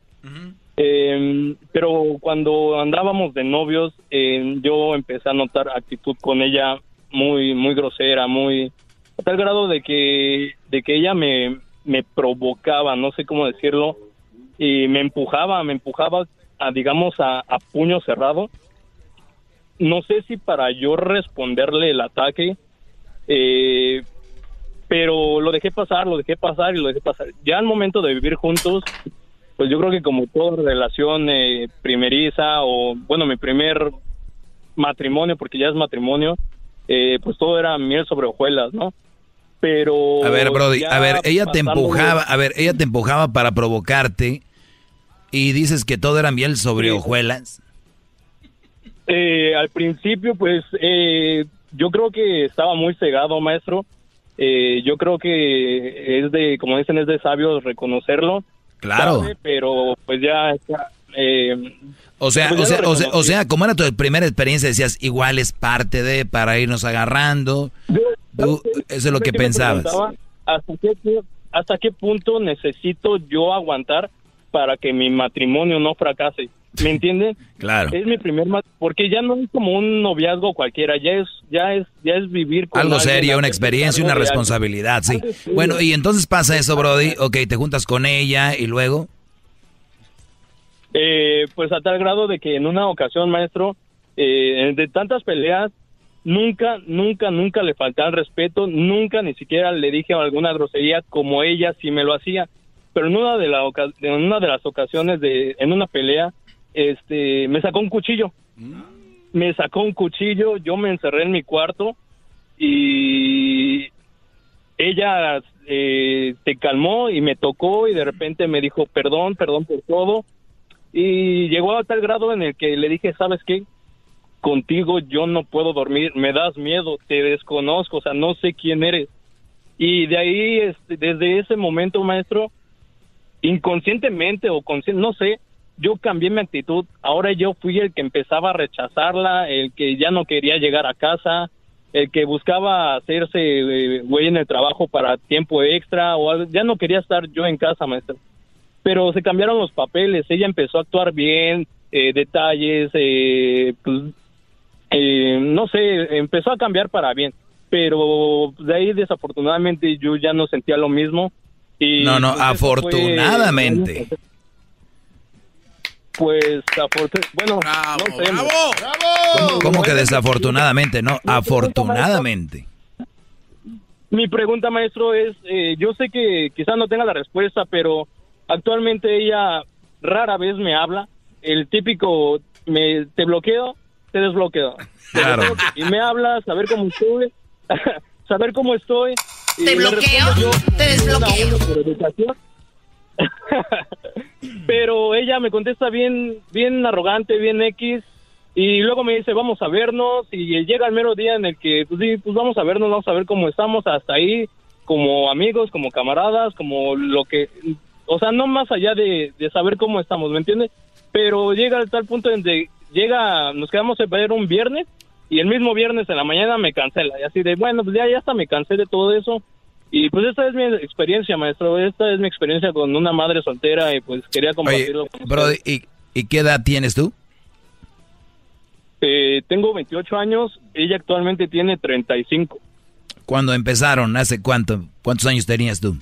S29: Eh, pero cuando andábamos de novios, eh, yo empecé a notar actitud con ella muy, muy grosera, muy a tal grado de que, de que ella me, me provocaba, no sé cómo decirlo, y me empujaba, me empujaba, a, digamos, a, a puño cerrado. No sé si para yo responderle el ataque, eh, pero lo dejé pasar, lo dejé pasar y lo dejé pasar. Ya al momento de vivir juntos, pues yo creo que como toda relación eh, primeriza o, bueno, mi primer matrimonio, porque ya es matrimonio, eh, pues todo era miel sobre hojuelas, ¿no? Pero...
S3: A ver, Brody, a ver, ella te empujaba, a ver, ella te empujaba para provocarte y dices que todo era miel sobre hojuelas.
S29: Eh, al principio, pues eh, yo creo que estaba muy cegado, maestro. Eh, yo creo que es de, como dicen, es de sabios reconocerlo.
S3: Claro.
S29: Sabe, pero pues ya está. eh,
S3: O sea,
S29: pues
S3: o
S29: ya
S3: sea, o sea, o
S29: reconocí.
S3: sea, como era tu primera experiencia, decías, igual es parte de, para irnos agarrando. Tú, eso es lo que pensabas.
S29: ¿Hasta qué, ¿Hasta qué punto necesito yo aguantar para que mi matrimonio no fracase? ¿Me entienden?
S3: Claro.
S29: Es mi primer porque ya no es como un noviazgo cualquiera, ya es ya es ya es vivir con
S3: Algo serio, una experiencia, una responsabilidad, sí. Bueno, y entonces pasa eso, Brody. Ok, te juntas con ella y luego.
S29: Eh, pues a tal grado de que en una ocasión, maestro, eh, de tantas peleas, nunca, nunca, nunca le faltaba el respeto, nunca ni siquiera le dije alguna grosería como ella sí me lo hacía. Pero en una de, la en una de las ocasiones, de, en una pelea, este, me sacó un cuchillo. Me sacó un cuchillo, yo me encerré en mi cuarto y ella eh, se calmó y me tocó y de repente me dijo perdón, perdón por todo. Y llegó a tal grado en el que le dije, ¿sabes qué? Contigo yo no puedo dormir, me das miedo, te desconozco, o sea, no sé quién eres. Y de ahí, este, desde ese momento, maestro, inconscientemente o consciente, no sé, yo cambié mi actitud. Ahora yo fui el que empezaba a rechazarla, el que ya no quería llegar a casa, el que buscaba hacerse eh, güey en el trabajo para tiempo extra, o ya no quería estar yo en casa, maestro pero se cambiaron los papeles, ella empezó a actuar bien, eh, detalles, eh, pues, eh, no sé, empezó a cambiar para bien, pero de ahí desafortunadamente yo ya no sentía lo mismo. Y
S3: No, no,
S29: pues, fue-
S3: afortunadamente.
S29: Pues, bueno, no sé.
S3: ¿Cómo, cómo que desafortunadamente? No, afortunadamente.
S29: Mi pregunta, maestro, es, eh, yo sé que quizás no tenga la respuesta, pero actualmente ella rara vez me habla. El típico, me, te bloqueo, te desbloqueo.
S3: Claro.
S29: desbloqueo. Y me habla, saber cómo estoy, saber cómo estoy.
S22: ¿Te bloqueo?
S29: yo,
S22: Te desbloqueo.
S29: a pero ella me contesta bien, bien arrogante, bien X, y luego me dice, vamos a vernos, y llega el mero día en el que, pues sí, pues vamos a vernos, vamos a ver cómo estamos hasta ahí, como amigos, como camaradas, como lo que, o sea, no más allá de, de saber cómo estamos, ¿me entiendes? Pero llega al tal punto en de, llega, nos quedamos a ver un viernes, y el mismo viernes en la mañana me cancela, y así de, bueno, pues ya, ya hasta me cansé de todo eso, y pues esta es mi experiencia, maestro, esta es mi experiencia con una madre soltera, y pues quería compartirlo con
S3: Brody, ¿y, y qué edad tienes tú?
S29: Eh, tengo 28 años, ella actualmente tiene 35.
S3: Cuando empezaron, ¿hace cuánto? ¿Cuántos años tenías tú?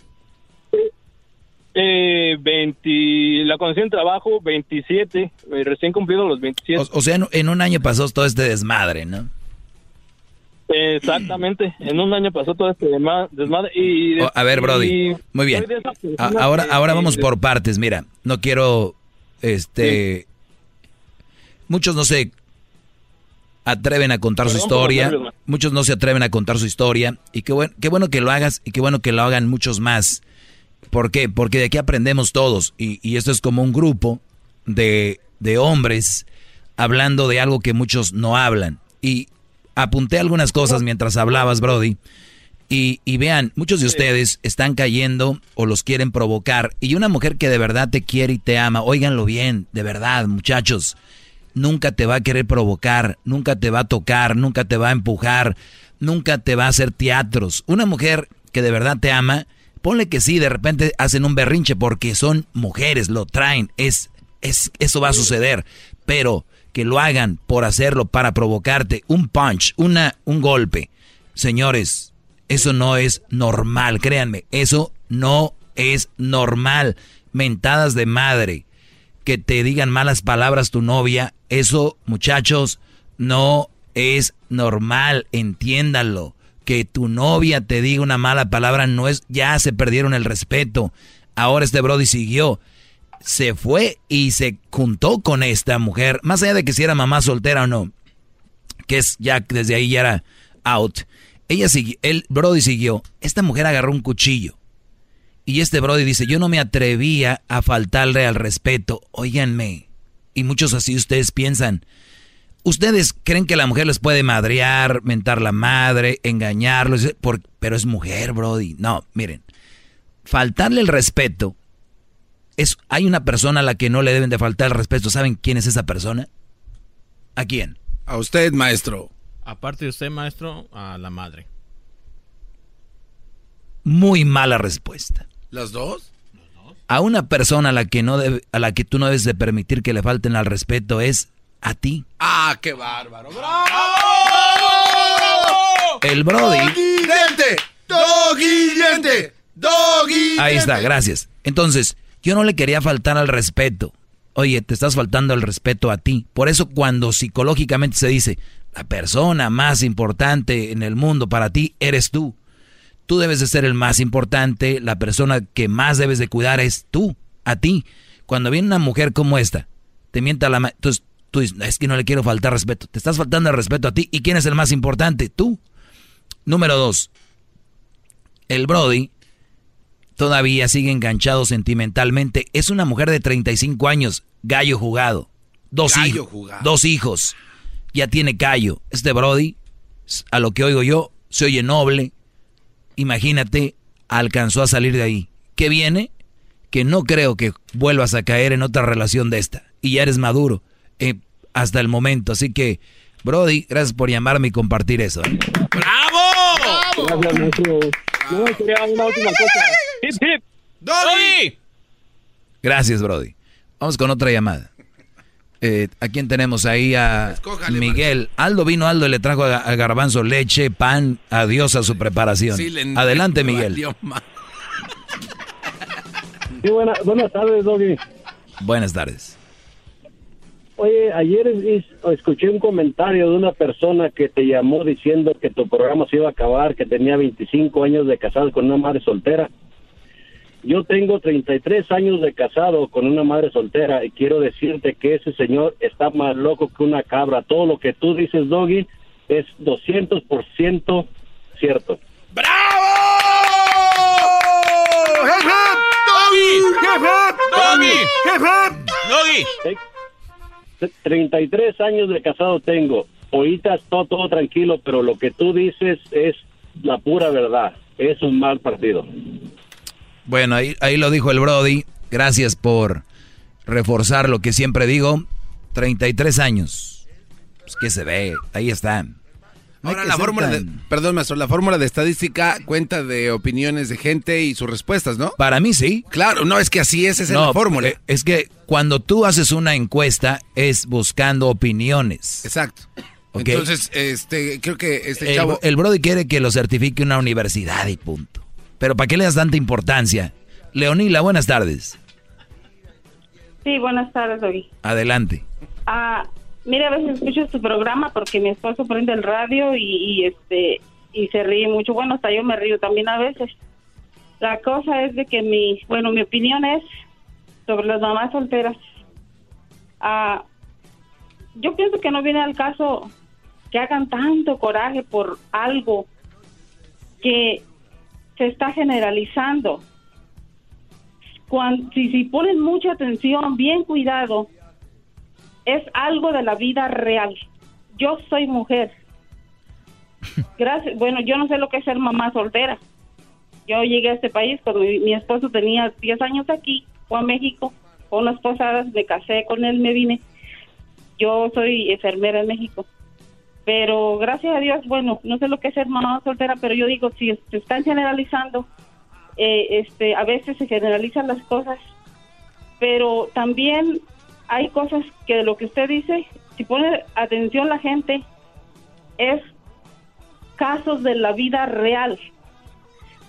S29: Eh, 20, la conocí en trabajo, 27, eh, recién cumplido los 27.
S3: O, o sea, en, en un año pasó todo este desmadre, ¿no?
S29: Exactamente, en un año pasó todo este desmadre. Y,
S3: a ver, Brody,
S29: y
S3: muy bien. A- ahora,
S29: que-
S3: ahora vamos por partes. Mira, no quiero este, muchos no se atreven a contar su historia, muchos no se atreven a contar su historia, y qué bueno, qué bueno que lo hagas y qué bueno que lo hagan muchos más. ¿Por qué? Porque de aquí aprendemos todos, y, y esto es como un grupo de, de hombres hablando de algo que muchos no hablan. Y apunté algunas cosas mientras hablabas, Brody. Y, y, vean, muchos de ustedes están cayendo o los quieren provocar. Y una mujer que de verdad te quiere y te ama, óiganlo bien, de verdad, muchachos, nunca te va a querer provocar, nunca te va a tocar, nunca te va a empujar, nunca te va a hacer teatros. Una mujer que de verdad te ama, ponle que sí, de repente hacen un berrinche porque son mujeres, lo traen, es, es, eso va a suceder. Pero que lo hagan por hacerlo, para provocarte, un punch, una, un golpe. Señores, eso no es normal, créanme, eso no es normal. Mentadas de madre, que te digan malas palabras tu novia, eso muchachos no es normal, entiéndanlo. Que tu novia te diga una mala palabra no es, ya se perdieron el respeto. Ahora este Brody siguió, se fue y se juntó con esta mujer, más allá de que si era mamá soltera o no, que es ya desde ahí ya era out. Ella siguió, el Brody siguió. Esta mujer agarró un cuchillo. Y este Brody dice, yo no me atrevía a faltarle al respeto. Óiganme. Y muchos así ustedes piensan. Ustedes creen que la mujer les puede madrear, mentar la madre, engañarlos, pero es mujer, Brody. No, miren. Faltarle el respeto es hay una persona a la que no le deben de faltar el respeto. ¿Saben quién es esa persona? ¿A quién?
S8: A usted, maestro.
S28: Aparte de usted, maestro, a la madre.
S3: Muy mala respuesta.
S8: ¿Las dos?
S3: A una persona a la que no debe, a la que tú no debes de permitir que le falten al respeto es a ti.
S8: Ah, qué bárbaro. ¡Bravo!
S3: El Brody.
S8: ¡Doggy diente! ¡Doggy
S3: Ahí está, gracias. Entonces, yo no le quería faltar al respeto. Oye, te estás faltando el respeto a ti. Por eso cuando psicológicamente se dice, la persona más importante en el mundo para ti eres tú. Tú debes de ser el más importante, la persona que más debes de cuidar es tú, a ti. Cuando viene una mujer como esta, te mienta la mano, entonces tú dices, es que no le quiero faltar respeto. Te estás faltando el respeto a ti. ¿Y quién es el más importante? Tú. Número dos, el Brody todavía sigue enganchado sentimentalmente. Es una mujer de 35 años, gallo jugado. Dos, hijos, dos hijos ya tiene callo. Este Brody, a lo que oigo yo, se oye noble. Imagínate, alcanzó a salir de ahí. ¿Qué viene? Que no creo que vuelvas a caer en otra relación de esta. Y ya eres maduro eh, hasta el momento. Así que, Brody, gracias por llamarme y compartir eso. ¿eh?
S28: ¡Bravo!
S3: Gracias, Brody. Vamos con otra llamada. Eh, ¿A quién tenemos ahí? A Miguel. Aldo vino, Aldo le trajo a, Garbanzo leche, pan, adiós a su preparación. Adelante, Miguel.
S30: Sí, buenas tardes, Doggy.
S3: Buenas tardes.
S30: Oye, ayer escuché un comentario de una persona que te llamó diciendo que tu programa se iba a acabar, que tenía 25 años de casado con una madre soltera. Yo tengo 33 años de casado con una madre soltera y quiero decirte que ese señor está más loco que una cabra. Todo lo que tú dices, Doggy, es 200% cierto.
S4: ¡Bravo! ¡Doggy! ¡Doggy!
S30: ¡Doggy! 33 años de casado tengo. Ahorita todo, todo tranquilo, pero lo que tú dices es la pura verdad. Es un mal partido.
S3: Bueno, ahí, ahí lo dijo el Brody. Gracias por reforzar lo que siempre digo. 33 años. Pues que se ve, ahí está.
S8: Ahora la fórmula de, perdón maestro, la fórmula de estadística cuenta de opiniones de gente y sus respuestas, ¿no?
S3: Para mí sí.
S8: Claro, no es que así es, esa es la fórmula.
S3: Eh, es que cuando tú haces una encuesta es buscando opiniones.
S8: Exacto. Entonces, este, creo que este
S3: el,
S8: chavo...
S3: El Brody quiere que lo certifique una universidad y punto. Pero ¿para qué le das tanta importancia? Leonila, buenas tardes.
S31: Sí, buenas tardes, David.
S3: Adelante.
S31: Ah, mira, a veces escucho tu programa porque mi esposo prende el radio y, este y se ríe mucho. Bueno, hasta yo me río también a veces. La cosa es de que mi, bueno, mi opinión es sobre las mamás solteras. Ah, yo pienso que no viene al caso que hagan tanto coraje por algo que se está generalizando. Si, si ponen mucha atención, bien cuidado, es algo de la vida real. Yo soy mujer. Gracias. Bueno, yo no sé lo que es ser mamá soltera. Yo llegué a este país cuando mi, mi esposo tenía 10 años aquí, fue a México, con unas posadas, me casé con él, me vine. Yo soy enfermera en México. Pero gracias a Dios, bueno, no sé lo que es ser mamá soltera, pero yo digo, si se están generalizando, eh, este, a veces se generalizan las cosas, pero también hay cosas que de lo que usted dice, si pone atención la gente, es casos de la vida real.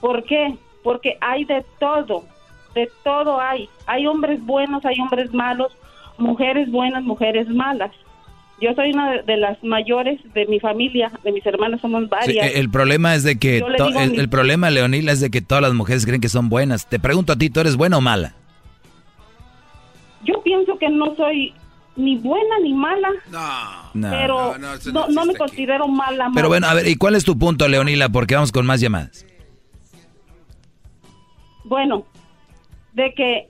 S31: ¿Por qué? Porque hay de todo, de todo hay. Hay hombres buenos, hay hombres malos, mujeres buenas, mujeres malas. Yo soy una de- las mayores de mi familia, de mis hermanas somos
S3: Sí,
S31: varias.
S3: el problema es de que
S31: mi-
S3: el problema, Leonila, es de que todas las mujeres creen que son buenas. Te pregunto a ti, ¿tú eres buena o mala?
S31: Que no soy ni buena ni mala,
S3: No.
S31: pero
S8: no, eso
S31: no, no me considero mala.
S3: Pero
S31: mala.
S3: bueno, a ver, ¿y cuál es tu punto, Leonila? Porque vamos con más llamadas.
S31: Bueno, de que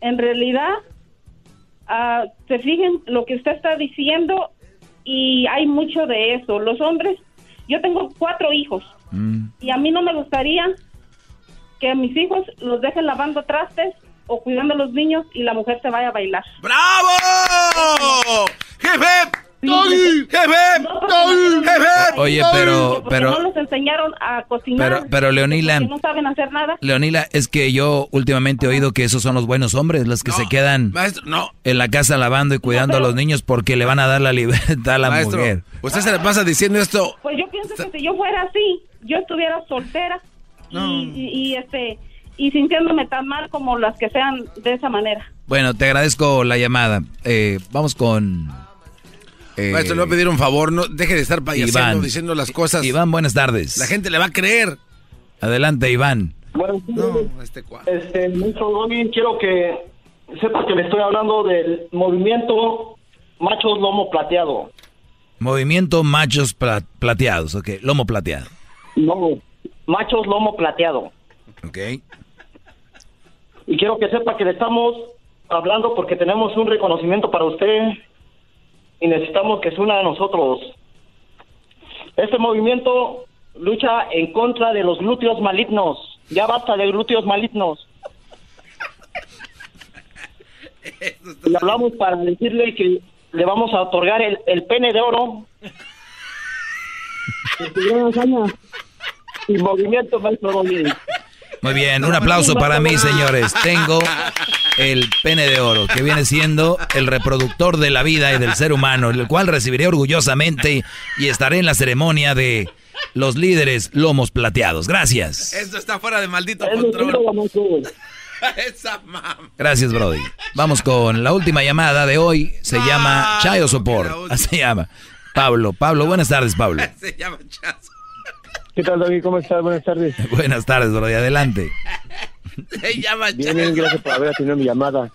S31: en realidad ah, se fijen lo que usted está diciendo y hay mucho de eso. Los hombres, yo tengo cuatro hijos y a mí no me gustaría que a mis hijos los dejen lavando trastes o cuidando a los niños y la mujer se vaya a bailar.
S8: ¡Bravo! ¡Jefe!
S31: ¡Doggy!
S8: ¡Jefe! ¡Jefe!
S3: Oye, pero,
S31: Porque no
S3: pero,
S31: los enseñaron a cocinar.
S3: pero, pero Leonila,
S31: porque no saben hacer nada.
S3: Leonila, es que yo últimamente he oído que esos son los buenos hombres, los que se quedan
S8: Maestro, no.
S3: en la casa lavando y cuidando a los niños porque le van a dar la libertad a la
S8: Maestro,
S3: mujer.
S8: usted se le pasa diciendo esto.
S31: Pues yo pienso que si yo fuera así, yo estuviera soltera y, y- y, este y sintiéndome tan mal como las que sean de esa manera.
S3: Bueno, te agradezco la llamada. Eh, vamos con... eh,
S8: Maestro, le voy a pedir un favor, no deje de estar payaseando,
S3: Iván.
S8: diciendo las cosas.
S3: Iván, buenas tardes.
S8: La gente le va a creer.
S3: Adelante, Iván.
S32: Bueno,
S8: este
S32: Este, ministro Robin, quiero que sepa que le estoy hablando del movimiento Machos Lomo Plateado.
S3: Movimiento machos pla- plateados, ok. Lomo plateado.
S32: No, Machos Lomo Plateado.
S3: Ok.
S32: Y quiero que sepa que le estamos hablando porque tenemos un reconocimiento para usted y necesitamos que se una a nosotros. Este movimiento lucha en contra de los glúteos malignos. Ya basta de glúteos malignos. Le hablamos para decirle que le vamos a otorgar el, el pene de oro. Y movimiento maestro Robin.
S3: Muy bien, un aplauso para mí, señores. Tengo el pene de oro, que viene siendo el reproductor de la vida y del ser humano, el cual recibiré orgullosamente y estaré en la ceremonia de los líderes lomos plateados. Gracias.
S8: Esto está fuera de maldito control. Esa mamá.
S3: Gracias, Brody. Vamos con la última llamada de hoy. Se llama Chayo Sopor. Así se llama. Pablo. Pablo, buenas tardes, Pablo.
S8: Se llama Chazo.
S32: ¿Qué tal, David? ¿Cómo estás? Buenas tardes.
S3: Buenas tardes, Brody. Adelante.
S8: Se llama
S32: Bien, bien, gracias por haber atendido mi llamada.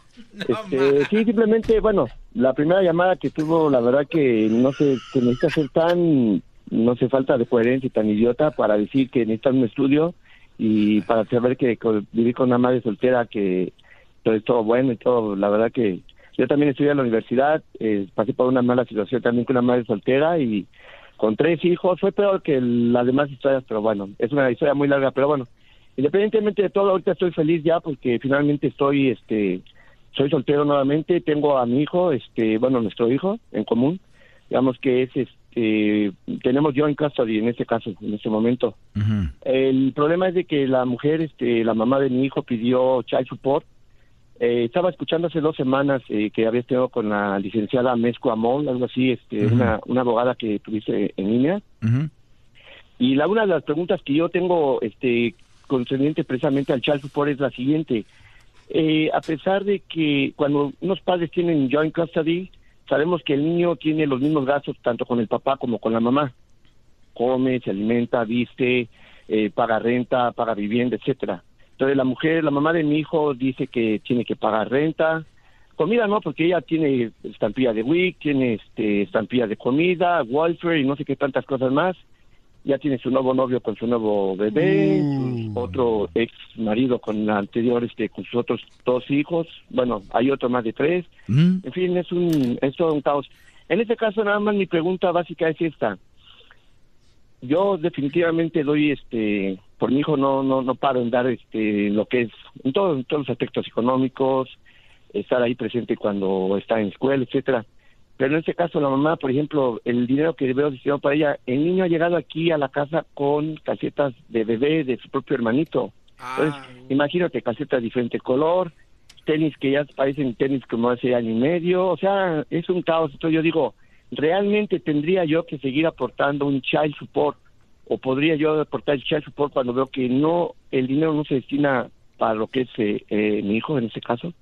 S32: Este, sí, simplemente, bueno, la primera llamada que tuvo, la verdad que no sé, que necesita ser tan, no sé, falta de coherencia y tan idiota para decir que necesita un estudio y para saber que con- vivir con una madre soltera que todo es todo bueno y todo, la verdad que yo también estudié en la universidad, eh, pasé por una mala situación también con una madre soltera y con tres hijos, fue peor que las demás historias, pero bueno, es una historia muy larga, pero bueno, independientemente de todo, ahorita estoy feliz ya porque finalmente estoy, este, soy soltero nuevamente, tengo a mi hijo, este, bueno, nuestro hijo en común, digamos que es, este, tenemos yo en custody en este caso, en este momento. El problema es de que la mujer, este, la mamá de mi hijo pidió child support. Eh, estaba escuchando hace dos semanas eh, que habías tenido con la licenciada Mesco Amol, algo así, este, una, una abogada que tuviste en línea. Y la, una de las preguntas que yo tengo este, concerniente precisamente al child support es la siguiente. Eh, a pesar de que cuando unos padres tienen joint custody, sabemos que el niño tiene los mismos gastos tanto con el papá como con la mamá. Come, se alimenta, viste, eh, paga renta, paga vivienda, etcétera. Entonces la mujer, la mamá de mi hijo dice que tiene que pagar renta, comida no, porque ella tiene estampilla de WIC, tiene este, estampilla de comida, welfare y no sé qué tantas cosas más. Ya tiene su nuevo novio con su nuevo bebé,
S18: Mm.
S32: otro ex marido con la anterior, este, con sus otros dos hijos. Bueno, hay otro más de tres.
S3: Mm.
S32: En fin, es un, es todo un caos. En este caso, nada más mi pregunta básica es esta. Yo definitivamente doy, este, por mi hijo no, no, no paro en dar, este, lo que es, en, todo- en todos los aspectos económicos, estar ahí presente cuando está en escuela, etcétera. Pero en este caso, la mamá, por ejemplo, el dinero que veo destinado para ella, el niño ha llegado aquí a la casa con casetas de bebé de su propio hermanito. Entonces, imagínate, casetas de diferente color, tenis que ya parecen tenis como hace año y medio, o sea, es un caos. Entonces yo digo, ¿realmente tendría yo que seguir aportando un child support? ¿O podría yo aportar el child support cuando veo que no, el dinero no se destina para lo que es eh, eh, mi hijo en este caso?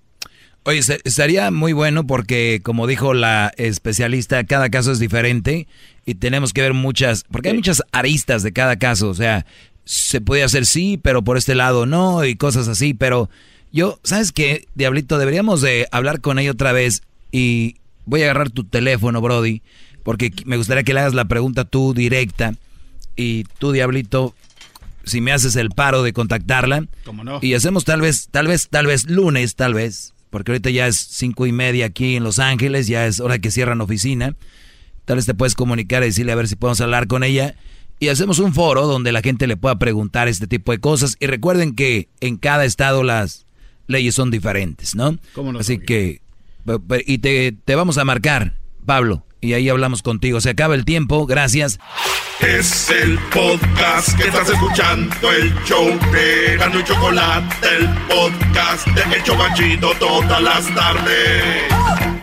S3: Oye, estaría muy bueno porque, como dijo la especialista, cada caso es diferente y tenemos que ver muchas, porque hay muchas aristas de cada caso, o sea, se puede hacer sí, pero por este lado no y cosas así, pero yo, ¿sabes qué, Diablito? Deberíamos de hablar con ella otra vez y voy a agarrar tu teléfono, Brody, porque me gustaría que le hagas la pregunta tú directa y tú, Diablito, si me haces el paro de contactarla.
S18: ¿Cómo no?
S3: Y hacemos tal vez, tal vez, tal vez lunes, tal vez, porque ahorita ya es cinco y media aquí en Los Ángeles, ya es hora que cierran oficina. Tal vez te puedes comunicar y decirle a ver si podemos hablar con ella. Y hacemos un foro donde la gente le pueda preguntar este tipo de cosas. Y recuerden que en cada estado las leyes son diferentes, ¿no?
S18: ¿Cómo no,
S3: Así que, y te, te vamos a marcar, Pablo, y ahí hablamos contigo. Se acaba el tiempo, gracias.
S5: Es el podcast que estás escuchando, el show de Gano y Chocolate, el podcast de El Chobachito todas las tardes.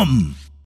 S2: Damn!